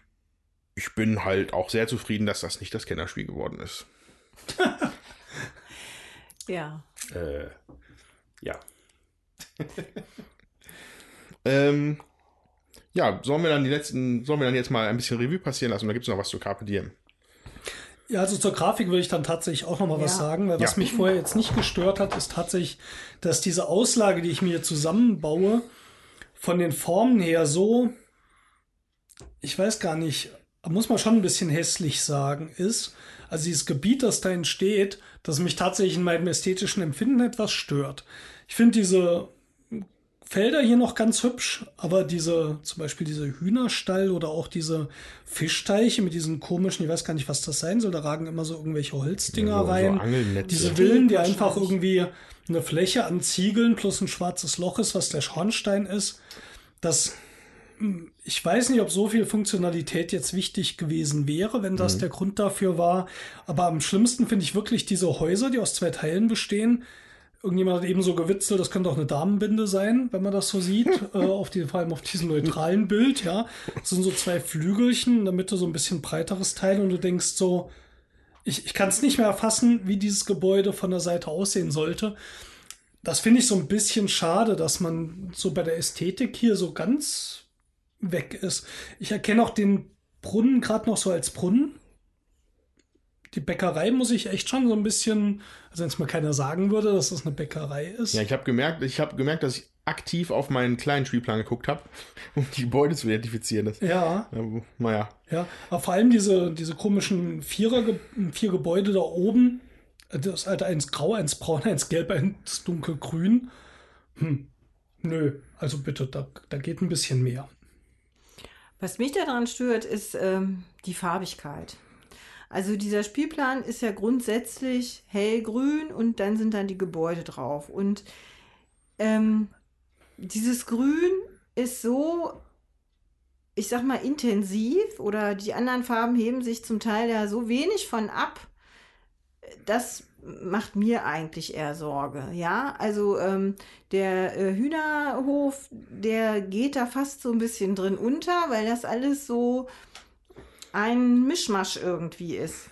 ich bin halt auch sehr zufrieden, dass das nicht das Kennerspiel geworden ist. ja. Äh, ja. ähm, ja, sollen wir dann die letzten, sollen wir dann jetzt mal ein bisschen Revue passieren lassen? Da gibt es noch was zu Carpe Diem. Ja, also zur Grafik würde ich dann tatsächlich auch noch mal ja. was sagen, weil was ja. mich vorher jetzt nicht gestört hat, ist tatsächlich, dass diese Auslage, die ich mir zusammenbaue, von den Formen her so, ich weiß gar nicht, muss man schon ein bisschen hässlich sagen, ist, also dieses Gebiet, das da entsteht, das mich tatsächlich in meinem ästhetischen Empfinden etwas stört. Ich finde diese Felder hier noch ganz hübsch, aber diese, zum Beispiel diese Hühnerstall oder auch diese Fischteiche mit diesen komischen, ich weiß gar nicht, was das sein soll, da ragen immer so irgendwelche Holzdinger ja, so, rein. So diese Villen, die einfach irgendwie eine Fläche an Ziegeln plus ein schwarzes Loch ist, was der Schornstein ist. Das, ich weiß nicht, ob so viel Funktionalität jetzt wichtig gewesen wäre, wenn das mhm. der Grund dafür war. Aber am schlimmsten finde ich wirklich diese Häuser, die aus zwei Teilen bestehen Irgendjemand hat eben so gewitzelt, das könnte auch eine Damenbinde sein, wenn man das so sieht, äh, auf die, vor allem auf diesem neutralen Bild, ja. Das sind so zwei Flügelchen, in der Mitte so ein bisschen breiteres Teil und du denkst so, ich, ich kann es nicht mehr erfassen, wie dieses Gebäude von der Seite aussehen sollte. Das finde ich so ein bisschen schade, dass man so bei der Ästhetik hier so ganz weg ist. Ich erkenne auch den Brunnen gerade noch so als Brunnen die Bäckerei muss ich echt schon so ein bisschen, also wenn es mir keiner sagen würde, dass das eine Bäckerei ist. Ja, ich habe gemerkt, ich habe gemerkt, dass ich aktiv auf meinen kleinen Spielplan geguckt habe, um die Gebäude zu identifizieren. Das, ja. Naja. Ja, aber vor allem diese, diese komischen Vierer, vier Gebäude da oben, das halt eins grau, eins braun, eins gelb, eins dunkelgrün. Hm. Nö, also bitte, da, da geht ein bisschen mehr. Was mich daran stört, ist ähm, die Farbigkeit. Also dieser Spielplan ist ja grundsätzlich hellgrün und dann sind dann die Gebäude drauf. Und ähm, dieses Grün ist so, ich sag mal, intensiv oder die anderen Farben heben sich zum Teil ja so wenig von ab. Das macht mir eigentlich eher Sorge. Ja, also ähm, der äh, Hühnerhof, der geht da fast so ein bisschen drin unter, weil das alles so ein Mischmasch irgendwie ist.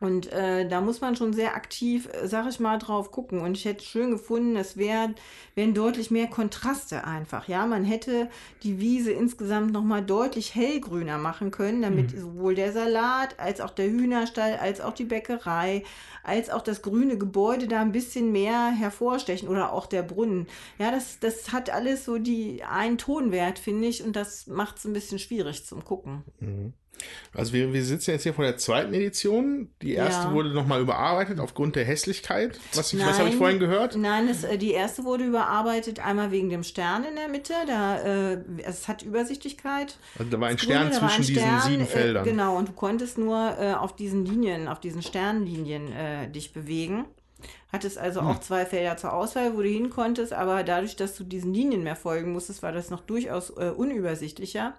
Und äh, da muss man schon sehr aktiv, äh, sag ich mal, drauf gucken. Und ich hätte schön gefunden, es wär, wären deutlich mehr Kontraste einfach. Ja, man hätte die Wiese insgesamt nochmal deutlich hellgrüner machen können, damit mhm. sowohl der Salat als auch der Hühnerstall, als auch die Bäckerei, als auch das grüne Gebäude da ein bisschen mehr hervorstechen oder auch der Brunnen. Ja, das, das hat alles so die einen Tonwert, finde ich, und das macht es ein bisschen schwierig zum Gucken. Mhm. Also wir, wir sitzen jetzt hier vor der zweiten Edition. Die erste ja. wurde nochmal überarbeitet aufgrund der Hässlichkeit. Was, was habe ich vorhin gehört? Nein, es, äh, die erste wurde überarbeitet einmal wegen dem Stern in der Mitte. Da, äh, es hat Übersichtlichkeit. Also da war ein Stern Grüne, zwischen ein Stern, diesen sieben äh, Feldern. Äh, genau, und du konntest nur äh, auf diesen Linien, auf diesen Sternlinien äh, dich bewegen. Hattest also hm. auch zwei Felder zur Auswahl, wo du hin konntest, aber dadurch, dass du diesen Linien mehr folgen musstest, war das noch durchaus unübersichtlicher.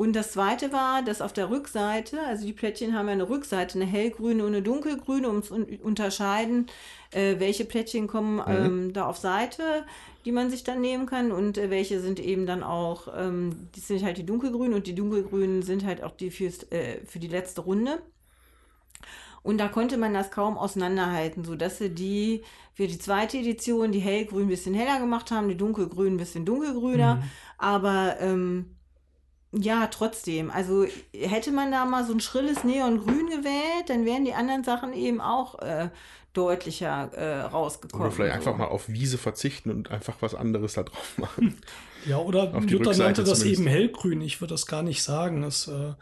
Und das zweite war, dass auf der Rückseite, also die Plättchen haben ja eine Rückseite, eine hellgrüne und eine dunkelgrüne, um zu unterscheiden, äh, welche Plättchen kommen mhm. ähm, da auf Seite, die man sich dann nehmen kann und äh, welche sind eben dann auch, ähm, die sind halt die dunkelgrünen und die dunkelgrünen sind halt auch die fürs, äh, für die letzte Runde. Und da konnte man das kaum auseinanderhalten, sodass sie die für die zweite Edition die hellgrün ein bisschen heller gemacht haben, die dunkelgrün ein bisschen dunkelgrüner. Mhm. Aber ähm, ja, trotzdem. Also hätte man da mal so ein schrilles Neongrün gewählt, dann wären die anderen Sachen eben auch äh, deutlicher äh, rausgekommen. Oder vielleicht einfach mal auf Wiese verzichten und einfach was anderes da drauf machen. Ja, oder Luther nannte das eben hellgrün. Ich würde das gar nicht sagen. Das, äh,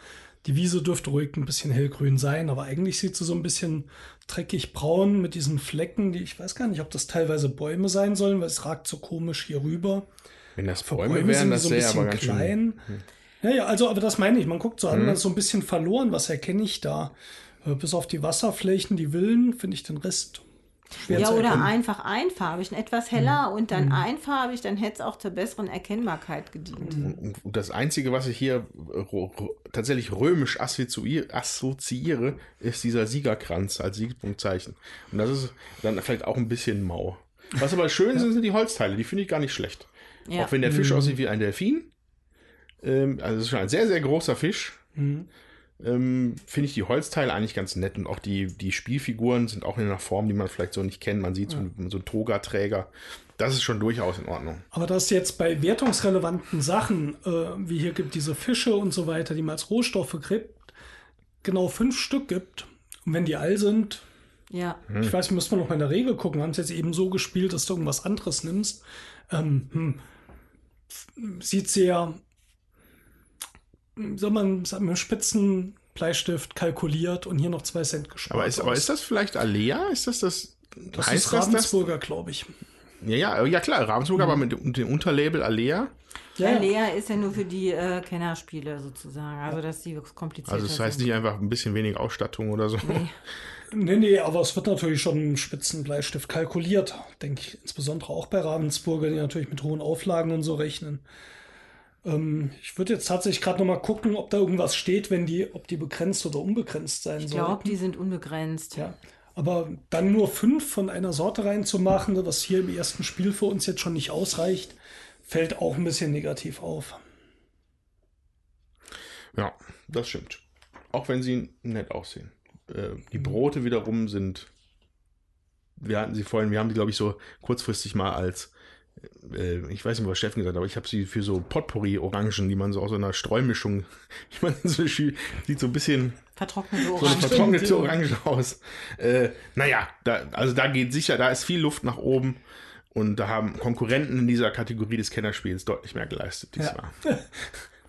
Die Wiese dürfte ruhig ein bisschen hellgrün sein, aber eigentlich sieht sie so ein bisschen dreckig braun mit diesen Flecken, die ich weiß gar nicht, ob das teilweise Bäume sein sollen, weil es ragt so komisch hier rüber. Wenn das Für Bäume, wären, das so ein wäre aber bisschen ganz klein. schön. Ja, ja, also, aber das meine ich. Man guckt so an, Mhm. das ist so ein bisschen verloren. Was erkenne ich da? Äh, Bis auf die Wasserflächen, die Villen, finde ich den Rest schwer Ja, oder einfach einfarbig, etwas heller und dann einfarbig, dann hätte es auch zur besseren Erkennbarkeit gedient. Und, und das Einzige, was ich hier äh, tatsächlich römisch assoziiere, ist dieser Siegerkranz als Siegpunktzeichen. Und das ist dann vielleicht auch ein bisschen mau. Was aber schön sind, sind die Holzteile. Die finde ich gar nicht schlecht. Ja. Auch wenn der Fisch aussieht wie ein Delfin. Ähm, also es ist schon ein sehr, sehr großer Fisch. Ähm, finde ich die Holzteile eigentlich ganz nett. Und auch die, die Spielfiguren sind auch in einer Form, die man vielleicht so nicht kennt. Man sieht so, einen- so einen Toga-Träger. Das ist schon durchaus in Ordnung. Aber dass es jetzt bei wertungsrelevanten Sachen, äh, wie hier gibt diese Fische und so weiter, die man als Rohstoffe kriegt, genau fünf Stück gibt. Und wenn die all sind, Ja. ich weiß, müssen wir noch mal in der Regel gucken, wir haben es jetzt eben so gespielt, dass du irgendwas anderes nimmst. Ähm, hm, sieht sehr, soll man sagen, mit einem spitzen Bleistift kalkuliert und hier noch zwei Cent gespart. Aber ist, aber ist das vielleicht Alea? Ist das das? das heißt ist? Ravensburger, glaube ich. Ja, ja, ja klar, Ravensburg, aber mit dem, dem Unterlabel Alea. Ja, Ja, ja. Lea ist ja nur für die äh, Kennerspiele sozusagen. Also, dass die komplizierter Also das heißt sind. nicht einfach ein bisschen wenig Ausstattung oder so. Nee, nee, aber es wird natürlich schon im Spitzenbleistift kalkuliert, denke ich. Insbesondere auch bei Ravensburger, die natürlich mit hohen Auflagen und so rechnen. Ähm, ich würde jetzt tatsächlich gerade noch mal gucken, ob da irgendwas steht, wenn die, ob die begrenzt oder unbegrenzt sein Ich sollen. glaube, die sind unbegrenzt. Ja. Aber dann nur fünf von einer Sorte reinzumachen, was hier im ersten Spiel für uns jetzt schon nicht ausreicht, fällt auch ein bisschen negativ auf. Ja, das stimmt. Auch wenn sie nett aussehen. Äh, die Brote wiederum sind. Wir hatten sie vorhin, wir haben die, glaube ich, so kurzfristig mal als, äh, ich weiß nicht, was Steffen gesagt hat, aber ich habe sie für so Potpourri-Orangen, die man so aus so einer Streumischung, ich meine, so sieht so ein bisschen Vertrocknete so eine Orange. vertrocknete ja. Orange aus. Äh, naja, da, also da geht sicher, da ist viel Luft nach oben. Und da haben Konkurrenten in dieser Kategorie des Kennerspiels deutlich mehr geleistet diesmal.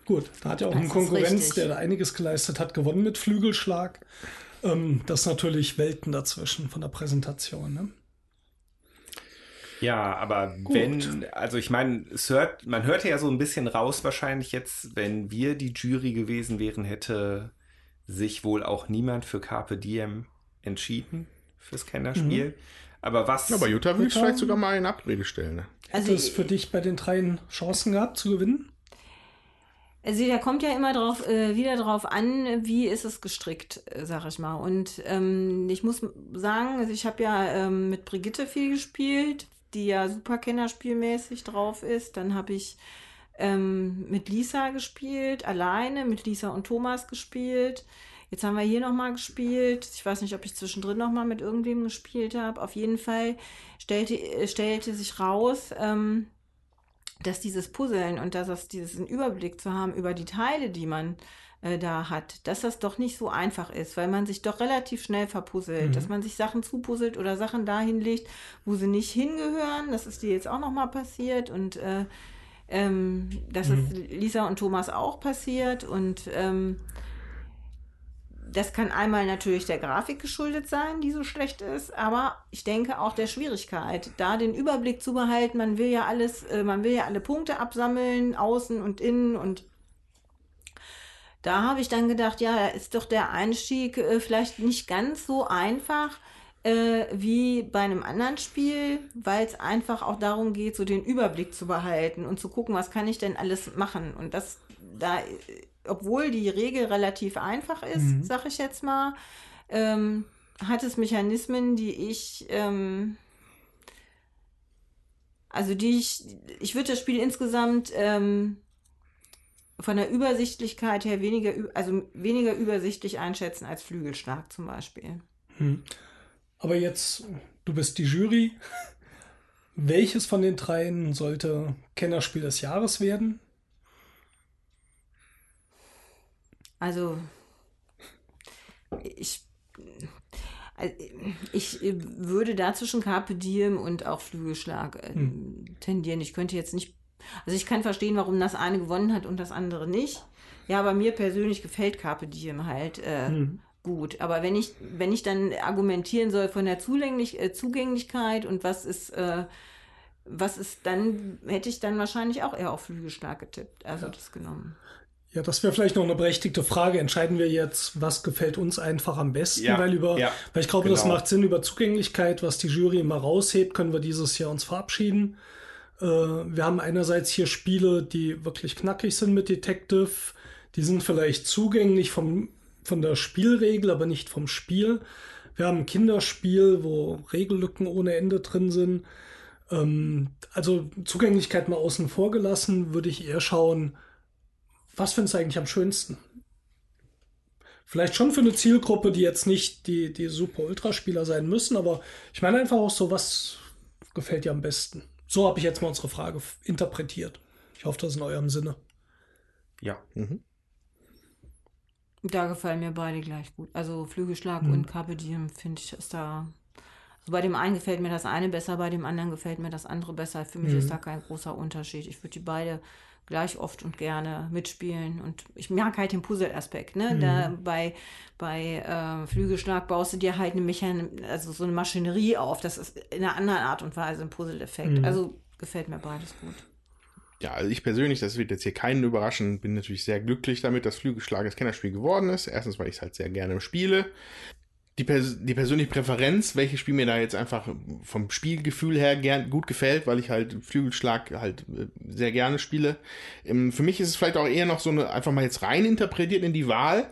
Gut, da hat ja auch Das ein Konkurrenz, richtig. der da einiges geleistet hat, gewonnen mit Flügelschlag. Ähm, das ist natürlich Welten dazwischen von der Präsentation. Ne? Ja, aber wenn, also ich meine, es hört, man hörte ja so ein bisschen raus wahrscheinlich jetzt, wenn wir die Jury gewesen wären, hätte sich wohl auch niemand für Carpe Diem entschieden fürs Kennerspiel. Aber was? Ja, aber Jutta will vielleicht sogar mal in Abrede stellen. Ne? Also, Hat es für dich bei den dreien Chancen gehabt zu gewinnen? Also da kommt ja immer drauf, äh, wieder drauf an, wie ist es gestrickt, äh, sag ich mal. Und ähm, ich muss sagen, also ich habe ja ähm, mit Brigitte viel gespielt, die ja super kennerspielmäßig drauf ist. Dann habe ich ähm, mit Lisa gespielt, alleine, mit Lisa und Thomas gespielt. Jetzt haben wir hier nochmal gespielt. Ich weiß nicht, ob ich zwischendrin nochmal mit irgendwem gespielt habe. Auf jeden Fall stellte, äh, stellte sich raus, ähm, dass dieses Puzzeln und dass das diesen Überblick zu haben über die Teile, die man äh, da hat, dass das doch nicht so einfach ist, weil man sich doch relativ schnell verpuzzelt, dass man sich Sachen zupuzzelt oder Sachen dahin legt, wo sie nicht hingehören. Das ist dir jetzt auch nochmal passiert und äh, ähm, das ist Lisa und Thomas auch passiert und ähm, das kann einmal natürlich der Grafik geschuldet sein, die so schlecht ist, aber ich denke auch der Schwierigkeit, da den Überblick zu behalten. Man will ja alles, äh, man will ja alle Punkte absammeln, außen und innen und da habe ich dann gedacht, ja, da ist doch der Einstieg äh, vielleicht nicht ganz so einfach äh, wie bei einem anderen Spiel, weil es einfach auch darum geht, so den Überblick zu behalten und zu gucken, was kann ich denn alles machen. Und das da, äh, obwohl die Regel relativ einfach ist, sag ich jetzt mal, ähm, hat es Mechanismen, die ich ähm, also die ich, ich würde das Spiel insgesamt ähm, von der Übersichtlichkeit her weniger, also weniger übersichtlich einschätzen als Flügelschlag zum Beispiel. Aber jetzt, du bist die Jury. Welches von den dreien sollte Kennerspiel des Jahres werden? Also ich, also ich würde da zwischen Carpe Diem und auch Flügelschlag äh, tendieren. Ich könnte jetzt nicht, also ich kann verstehen, warum das eine gewonnen hat und das andere nicht. Ja, aber mir persönlich gefällt Carpe Diem halt äh, Mhm. gut. Aber wenn ich, wenn ich dann argumentieren soll von der Zulänglich äh, Zugänglichkeit und was ist, äh, was ist dann, hätte ich dann wahrscheinlich auch eher auf Flügelschlag getippt. Also das genommen. Ja, das wäre vielleicht noch eine berechtigte Frage. Entscheiden wir jetzt, was gefällt uns einfach am besten? Ja, weil über, ja, weil ich glaube, das genau. macht Sinn über Zugänglichkeit, was die Jury immer raushebt, können wir dieses Jahr uns verabschieden. Äh, wir haben einerseits hier Spiele, die wirklich knackig sind mit Detective. Die sind vielleicht zugänglich vom, von der Spielregel, aber nicht vom Spiel. Wir haben ein Kinderspiel, wo Regellücken ohne Ende drin sind. Ähm, also Zugänglichkeit mal außen vor gelassen, würde ich eher schauen, was findest du eigentlich am schönsten? Vielleicht schon für eine Zielgruppe, die jetzt nicht die, die super Ultraspieler sein müssen, aber ich meine einfach auch so, was gefällt dir am besten? So habe ich jetzt mal unsere Frage interpretiert. Ich hoffe, das ist in eurem Sinne. Ja. Da gefallen mir beide gleich gut. Also Flügelschlag Mhm. und Carpe Diem finde ich ist da. Also bei dem einen gefällt mir das eine besser, bei dem anderen gefällt mir das andere besser. Für mich Mhm. ist da kein großer Unterschied. Ich würde die beide gleich oft und gerne mitspielen. Und ich mag halt den Puzzle-Aspekt. Ne? Da Mhm. bei bei äh, Flügelschlag baust du dir halt eine Mechan also so eine Maschinerie auf. Das ist in einer anderen Art und Weise ein Puzzle-Effekt. Mhm. Also gefällt mir beides gut. Ja, also ich persönlich, das wird jetzt hier keinen überraschen, bin natürlich sehr glücklich damit, dass Flügelschlag das Kennerspiel geworden ist. Erstens, weil ich es halt sehr gerne spiele. Die, Pers die persönliche Präferenz, welches Spiel mir da jetzt einfach vom Spielgefühl her gern, gut gefällt, weil ich halt Flügelschlag halt äh, sehr gerne spiele. Ähm, für mich ist es vielleicht auch eher noch so eine, einfach mal jetzt rein interpretiert in die Wahl.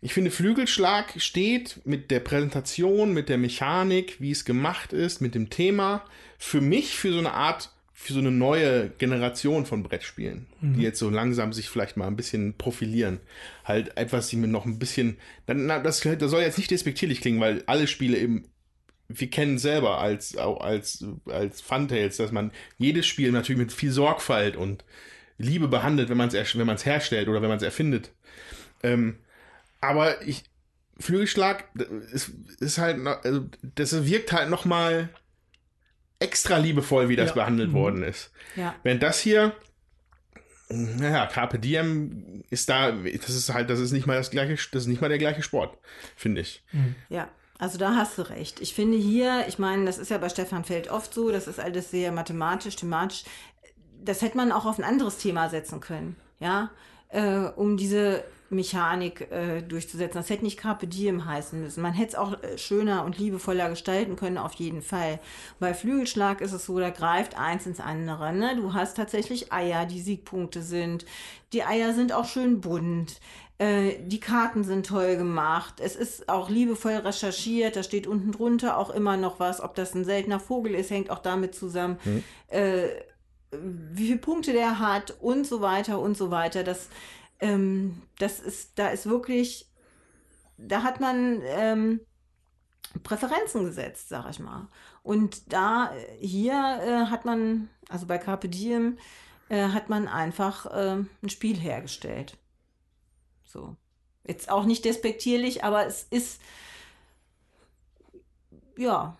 Ich finde, Flügelschlag steht mit der Präsentation, mit der Mechanik, wie es gemacht ist, mit dem Thema, für mich für so eine Art, für so eine neue Generation von Brettspielen, die jetzt so langsam sich vielleicht mal ein bisschen profilieren. Halt etwas, die mir noch ein bisschen, na, das, das soll jetzt nicht despektierlich klingen, weil alle Spiele eben, wir kennen selber als, als, als Funtails, dass man jedes Spiel natürlich mit viel Sorgfalt und Liebe behandelt, wenn man es wenn man es herstellt oder wenn man es erfindet. Ähm, aber ich Flügelschlag ist, ist halt also das wirkt halt noch mal extra liebevoll, wie das Ja. behandelt Mhm. worden ist. Ja. Während das hier naja, Carpe Diem ist da, das ist halt, das ist nicht mal das gleiche, das ist nicht mal der gleiche Sport, finde ich. Ja, also da hast du recht. Ich finde hier, ich meine, das ist ja bei Stefan Feld oft so, das ist alles sehr mathematisch, thematisch. Das hätte man auch auf ein anderes Thema setzen können, ja, äh, um diese Mechanik äh, durchzusetzen. Das hätte nicht Carpe Diem heißen müssen. Man hätte es auch äh, schöner und liebevoller gestalten können, auf jeden Fall. Bei Flügelschlag ist es so, da greift eins ins andere. Ne? Du hast tatsächlich Eier, die Siegpunkte sind. Die Eier sind auch schön bunt. Äh, die Karten sind toll gemacht. Es ist auch liebevoll recherchiert. Da steht unten drunter auch immer noch was. Ob das ein seltener Vogel ist, hängt auch damit zusammen. Äh, wie viele Punkte der hat und so weiter und so weiter. Das, ähm, das ist, da ist wirklich, da hat man ähm, Präferenzen gesetzt, sag ich mal. Und da äh, hier äh, hat man, also bei Carpe Diem, äh, hat man einfach äh, ein Spiel hergestellt. So. Jetzt auch nicht despektierlich, aber es ist, ja,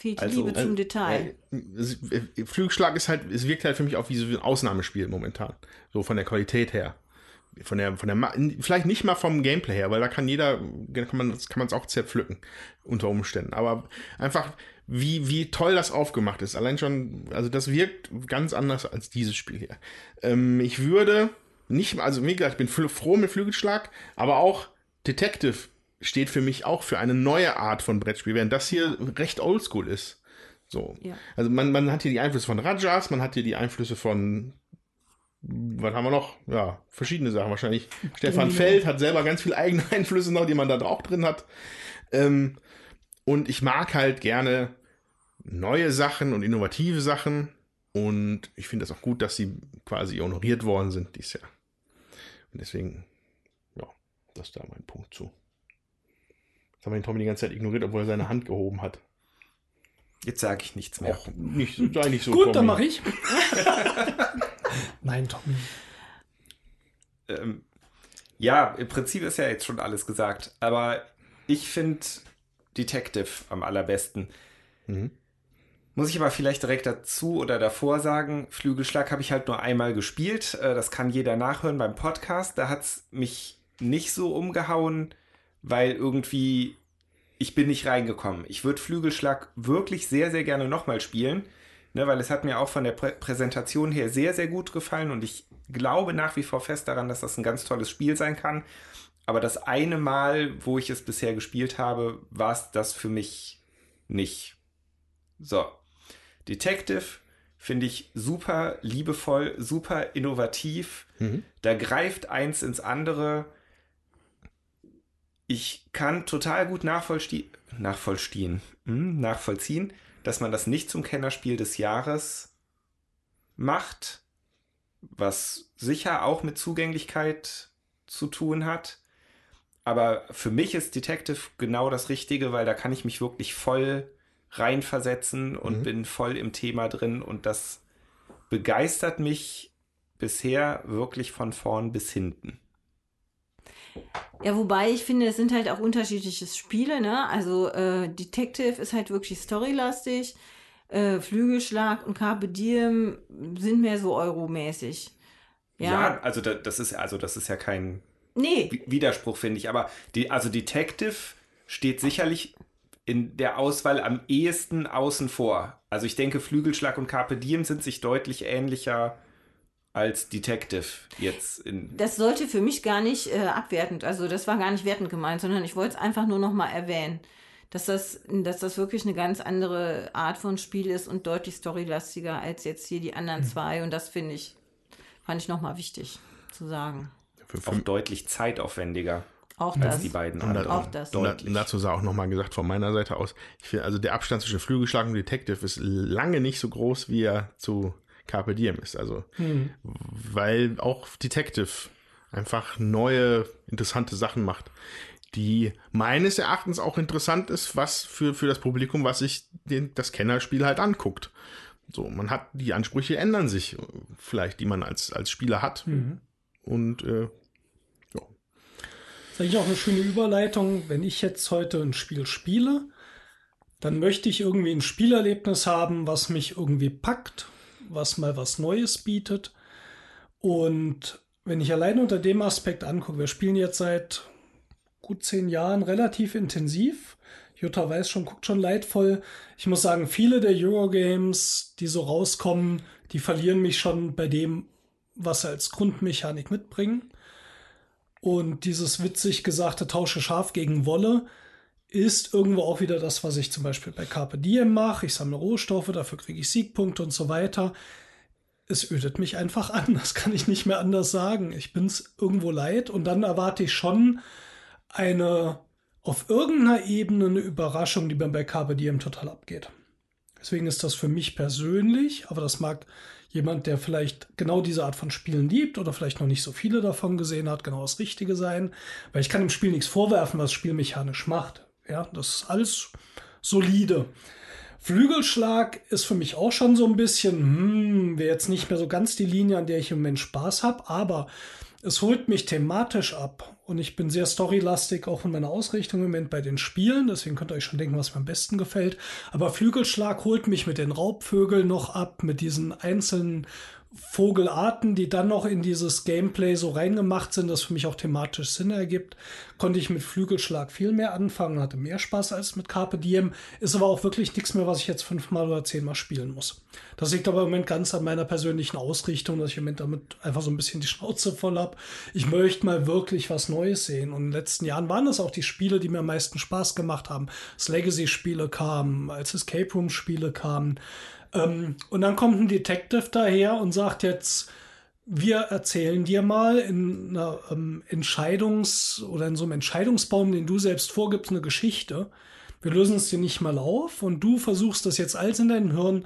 fehlt Also, Liebe zum Detail. Äh, äh, Flügelschlag ist halt, es wirkt halt für mich auch wie so ein Ausnahmespiel momentan. So von der Qualität her. Von der, von der, Ma- vielleicht nicht mal vom Gameplay her, weil da kann jeder, kann man, das kann man es auch zerpflücken unter Umständen. Aber einfach, wie, wie toll das aufgemacht ist. Allein schon, also das wirkt ganz anders als dieses Spiel hier. Ähm, ich würde nicht, also wie gesagt, ich bin froh mit Flügelschlag, aber auch Detective steht für mich auch für eine neue Art von Brettspiel, während das hier recht oldschool ist. So. Ja. Also man, man hat hier die Einflüsse von Rajas, man hat hier die Einflüsse von was haben wir noch? Ja, verschiedene Sachen wahrscheinlich. Stefan Feld hat selber ganz viele eigene Einflüsse noch, die man da auch drin hat. Ähm, und ich mag halt gerne neue Sachen und innovative Sachen. Und ich finde das auch gut, dass sie quasi honoriert worden sind dieses Jahr. Und deswegen, ja, das ist da mein Punkt zu. Jetzt haben wir den Tommy die ganze Zeit ignoriert, obwohl er seine Hand gehoben hat. Jetzt sage ich nichts mehr. Auch nicht, sei nicht so Gut, dann Tommy. mache ich. Nein, Tommy. Ähm, ja, im Prinzip ist ja jetzt schon alles gesagt, aber ich finde Detective am allerbesten. Mhm. Muss ich aber vielleicht direkt dazu oder davor sagen, Flügelschlag habe ich halt nur einmal gespielt. Äh, das kann jeder nachhören beim Podcast. Da hat es mich nicht so umgehauen, weil irgendwie ich bin nicht reingekommen. Ich würde Flügelschlag wirklich sehr, sehr gerne nochmal spielen, ne, weil es hat mir auch von der Prä Präsentation her sehr, sehr gut gefallen und ich glaube nach wie vor fest daran, dass das ein ganz tolles Spiel sein kann. Aber das eine Mal, wo ich es bisher gespielt habe, war es das für mich nicht. So. Detective finde ich super liebevoll, super innovativ. Mhm. Da greift eins ins andere ich kann total gut nachvollziehen, nachvollziehen, hm, nachvollziehen, dass man das nicht zum Kennerspiel des Jahres macht, was sicher auch mit Zugänglichkeit zu tun hat. Aber für mich ist Detective genau das Richtige, weil da kann ich mich wirklich voll reinversetzen und mhm. bin voll im Thema drin und das begeistert mich bisher wirklich von vorn bis hinten. Ja, wobei ich finde, es sind halt auch unterschiedliche Spiele, ne? Also äh, Detective ist halt wirklich storylastig, äh, Flügelschlag und Carpe Diem sind mehr so euromäßig. Ja, ja also da, das ist also das ist ja kein nee. Widerspruch, finde ich. Aber die, also Detective steht sicherlich in der Auswahl am ehesten außen vor. Also ich denke, Flügelschlag und Carpe Diem sind sich deutlich ähnlicher als Detective jetzt in. Das sollte für mich gar nicht äh, abwertend, also das war gar nicht wertend gemeint, sondern ich wollte es einfach nur nochmal erwähnen, dass das, dass das wirklich eine ganz andere Art von Spiel ist und deutlich storylastiger als jetzt hier die anderen mhm. zwei. Und das finde ich, fand ich nochmal wichtig zu sagen. Auch deutlich zeitaufwendiger. Auch als das. die beiden und, auch das. Und, und dazu sei auch nochmal gesagt von meiner Seite aus, ich finde, also der Abstand zwischen Flügelschlag und Detective ist lange nicht so groß, wie er zu Carpe Diem ist. Also, hm. weil auch Detective einfach neue, interessante Sachen macht, die meines Erachtens auch interessant ist, was für, für das Publikum, was sich den, das Kennerspiel halt anguckt. So, man hat, die Ansprüche ändern sich vielleicht, die man als, als Spieler hat. Mhm. Und äh, ja. Das ist eigentlich auch eine schöne Überleitung. Wenn ich jetzt heute ein Spiel spiele, dann möchte ich irgendwie ein Spielerlebnis haben, was mich irgendwie packt, was mal was Neues bietet. Und wenn ich allein unter dem Aspekt angucke, wir spielen jetzt seit gut zehn Jahren relativ intensiv. Jutta weiß schon, guckt schon leidvoll. Ich muss sagen, viele der Eurogames, die so rauskommen, die verlieren mich schon bei dem, was sie als Grundmechanik mitbringen. Und dieses witzig gesagte Tausche Schaf gegen Wolle ist irgendwo auch wieder das, was ich zum Beispiel bei Carpe Diem mache. Ich sammle Rohstoffe, dafür kriege ich Siegpunkte und so weiter. Es ödet mich einfach an, das kann ich nicht mehr anders sagen. Ich bin es irgendwo leid und dann erwarte ich schon eine auf irgendeiner Ebene eine Überraschung, die mir bei Carpe Diem total abgeht. Deswegen ist das für mich persönlich, aber das mag jemand, der vielleicht genau diese Art von Spielen liebt oder vielleicht noch nicht so viele davon gesehen hat, genau das Richtige sein. Weil ich kann dem Spiel nichts vorwerfen, was spielmechanisch macht. Ja, das ist alles solide. Flügelschlag ist für mich auch schon so ein bisschen, hm, wäre jetzt nicht mehr so ganz die Linie, an der ich im Moment Spaß habe, aber es holt mich thematisch ab und ich bin sehr storylastig auch in meiner Ausrichtung im Moment bei den Spielen, deswegen könnt ihr euch schon denken, was mir am besten gefällt. Aber Flügelschlag holt mich mit den Raubvögeln noch ab, mit diesen einzelnen Vogelarten, die dann noch in dieses Gameplay so reingemacht sind, das für mich auch thematisch Sinn ergibt, konnte ich mit Flügelschlag viel mehr anfangen, hatte mehr Spaß als mit Carpe Diem, ist aber auch wirklich nichts mehr, was ich jetzt fünfmal oder zehnmal spielen muss. Das liegt aber im Moment ganz an meiner persönlichen Ausrichtung, dass ich im Moment damit einfach so ein bisschen die Schnauze voll habe. Ich möchte mal wirklich was Neues sehen und in den letzten Jahren waren das auch die Spiele, die mir am meisten Spaß gemacht haben. Als Legacy-Spiele kamen, als Escape Room-Spiele kamen, ähm, und dann kommt ein Detective daher und sagt jetzt, wir erzählen dir mal in einer ähm, Entscheidungs- oder in so einem Entscheidungsbaum, den du selbst vorgibst, eine Geschichte. Wir lösen es dir nicht mal auf und du versuchst das jetzt alles in deinem Hirn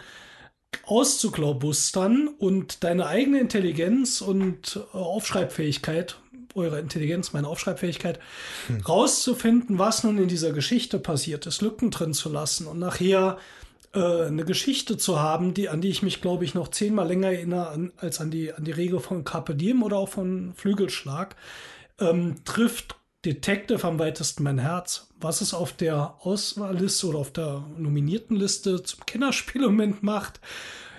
auszuklaubustern und deine eigene Intelligenz und äh, Aufschreibfähigkeit, eure Intelligenz, meine Aufschreibfähigkeit, hm. rauszufinden, was nun in dieser Geschichte passiert ist, Lücken drin zu lassen und nachher äh, eine Geschichte zu haben, die, an die ich mich, glaube ich, noch zehnmal länger erinnere an, als an die, an die Regel von Carpe Diem oder auch von Flügelschlag, ähm, trifft Detective am weitesten mein Herz. Was es auf der Auswahlliste oder auf der nominierten Liste zum Kinderspielmoment macht,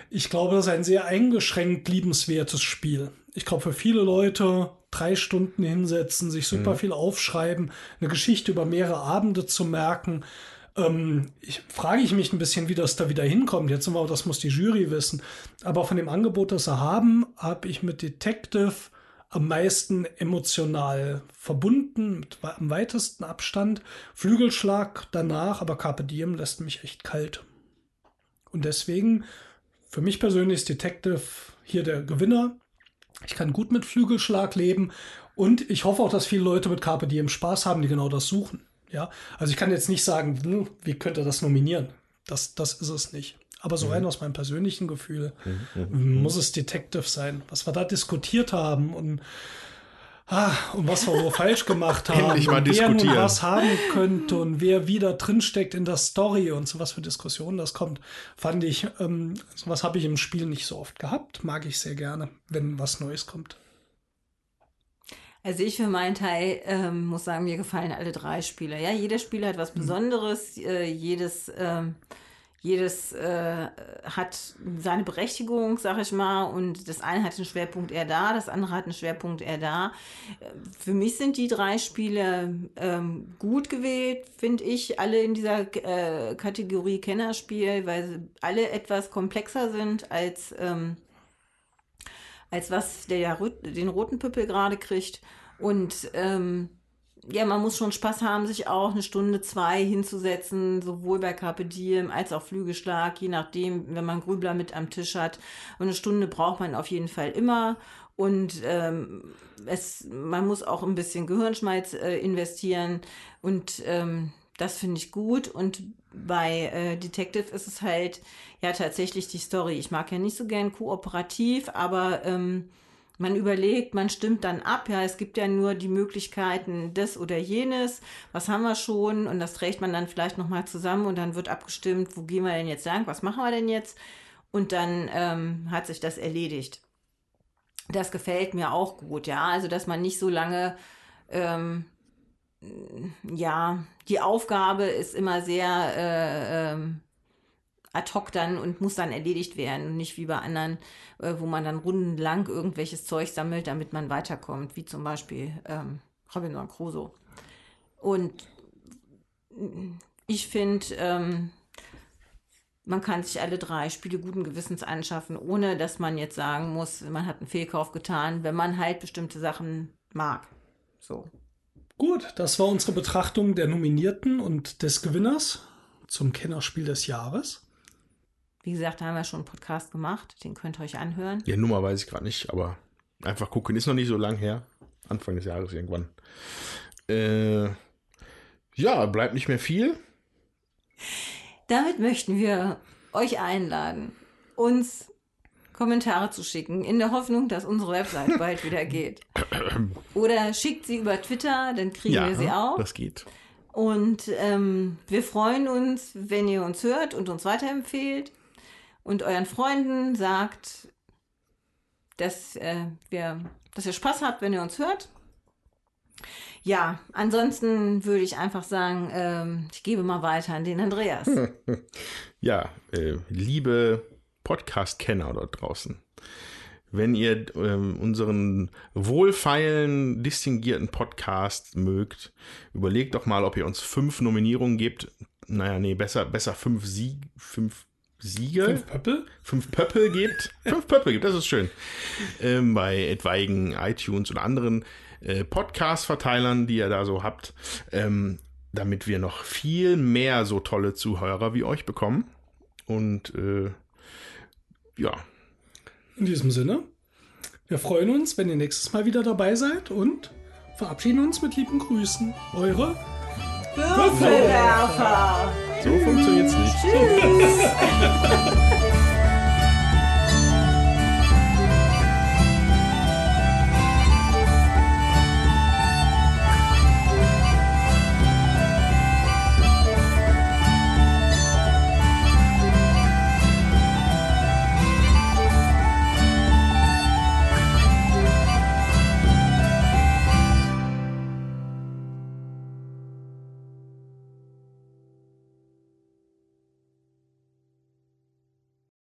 ich glaube, das ist ein sehr eingeschränkt liebenswertes Spiel. Ich glaube, für viele Leute drei Stunden hinsetzen, sich super mhm. viel aufschreiben, eine Geschichte über mehrere Abende zu merken. Ähm, ich frage ich mich ein bisschen, wie das da wieder hinkommt. Jetzt sind wir, das muss die Jury wissen. Aber von dem Angebot, das sie haben, habe ich mit Detective am meisten emotional verbunden, mit am weitesten Abstand. Flügelschlag danach, aber Carpe Diem lässt mich echt kalt. Und deswegen, für mich persönlich ist Detective hier der Gewinner. Ich kann gut mit Flügelschlag leben und ich hoffe auch, dass viele Leute mit Carpe Diem Spaß haben, die genau das suchen. Ja, also ich kann jetzt nicht sagen, hm, wie könnte das nominieren? Das, das ist es nicht. Aber so mhm. rein aus meinem persönlichen Gefühl mhm, mhm, mhm. muss es Detective sein. Was wir da diskutiert haben und, ah, und was wir so falsch gemacht haben. Endlich mal und diskutieren. Wer nun was haben könnte und wer wieder drinsteckt in der Story und so was für Diskussionen das kommt, fand ich, ähm, was habe ich im Spiel nicht so oft gehabt. Mag ich sehr gerne, wenn was Neues kommt. Also ich für meinen Teil ähm, muss sagen, mir gefallen alle drei Spiele. Ja, jeder Spieler hat was mhm. Besonderes, äh, jedes ähm, jedes äh, hat seine Berechtigung, sag ich mal, und das eine hat einen Schwerpunkt eher da, das andere hat einen Schwerpunkt eher da. Für mich sind die drei Spiele ähm, gut gewählt, finde ich, alle in dieser äh, Kategorie Kennerspiel, weil sie alle etwas komplexer sind als, ähm, als was der den roten Püppel gerade kriegt. Und ähm, ja, man muss schon Spaß haben, sich auch eine Stunde, zwei hinzusetzen, sowohl bei Carpe Diem als auch Flügelschlag, je nachdem, wenn man Grübler mit am Tisch hat. Und eine Stunde braucht man auf jeden Fall immer. Und ähm, es, man muss auch ein bisschen Gehirnschmalz äh, investieren. Und ähm, das finde ich gut. Und bei äh, Detective ist es halt ja tatsächlich die Story. Ich mag ja nicht so gern kooperativ, aber ähm, man überlegt, man stimmt dann ab, ja, es gibt ja nur die Möglichkeiten das oder jenes, was haben wir schon und das trägt man dann vielleicht nochmal zusammen und dann wird abgestimmt, wo gehen wir denn jetzt lang, was machen wir denn jetzt und dann ähm, hat sich das erledigt. Das gefällt mir auch gut, ja, also dass man nicht so lange, ähm, ja, die Aufgabe ist immer sehr, äh, ähm, ad hoc dann und muss dann erledigt werden nicht wie bei anderen, äh, wo man dann rundenlang irgendwelches Zeug sammelt, damit man weiterkommt, wie zum Beispiel ähm, Robinson Crusoe. Und ich finde, ähm, man kann sich alle drei Spiele guten Gewissens anschaffen, ohne dass man jetzt sagen muss, man hat einen Fehlkauf getan, wenn man halt bestimmte Sachen mag. So. Gut, das war unsere Betrachtung der Nominierten und des Gewinners zum Kennerspiel des Jahres. Wie gesagt, da haben wir schon einen Podcast gemacht, den könnt ihr euch anhören. Ja, Nummer weiß ich gerade nicht, aber einfach gucken, ist noch nicht so lang her. Anfang des Jahres irgendwann. Äh, ja, bleibt nicht mehr viel. Damit möchten wir euch einladen, uns Kommentare zu schicken, in der Hoffnung, dass unsere Website bald wieder geht. Oder schickt sie über Twitter, dann kriegen ja, wir sie auch. Das geht. Und ähm, wir freuen uns, wenn ihr uns hört und uns weiterempfehlt und euren Freunden sagt, dass, äh, wir, dass ihr Spaß habt, wenn ihr uns hört. Ja, ansonsten würde ich einfach sagen, ähm, ich gebe mal weiter an den Andreas. ja, äh, liebe Podcast-Kenner dort draußen, wenn ihr ähm, unseren wohlfeilen, distinguierten Podcast mögt, überlegt doch mal, ob ihr uns fünf Nominierungen gebt. Naja, nee, besser, besser fünf Sieg, fünf Siege. Fünf Pöppel? Fünf Pöppel gibt. Fünf Pöppel gibt, das ist schön. Ähm, bei etwaigen iTunes und anderen äh, Podcast-Verteilern, die ihr da so habt, ähm, damit wir noch viel mehr so tolle Zuhörer wie euch bekommen. Und äh, ja. In diesem Sinne, wir freuen uns, wenn ihr nächstes Mal wieder dabei seid und verabschieden uns mit lieben Grüßen. Eure Würfelwerfer! So funktioniert es nicht. Tschüss.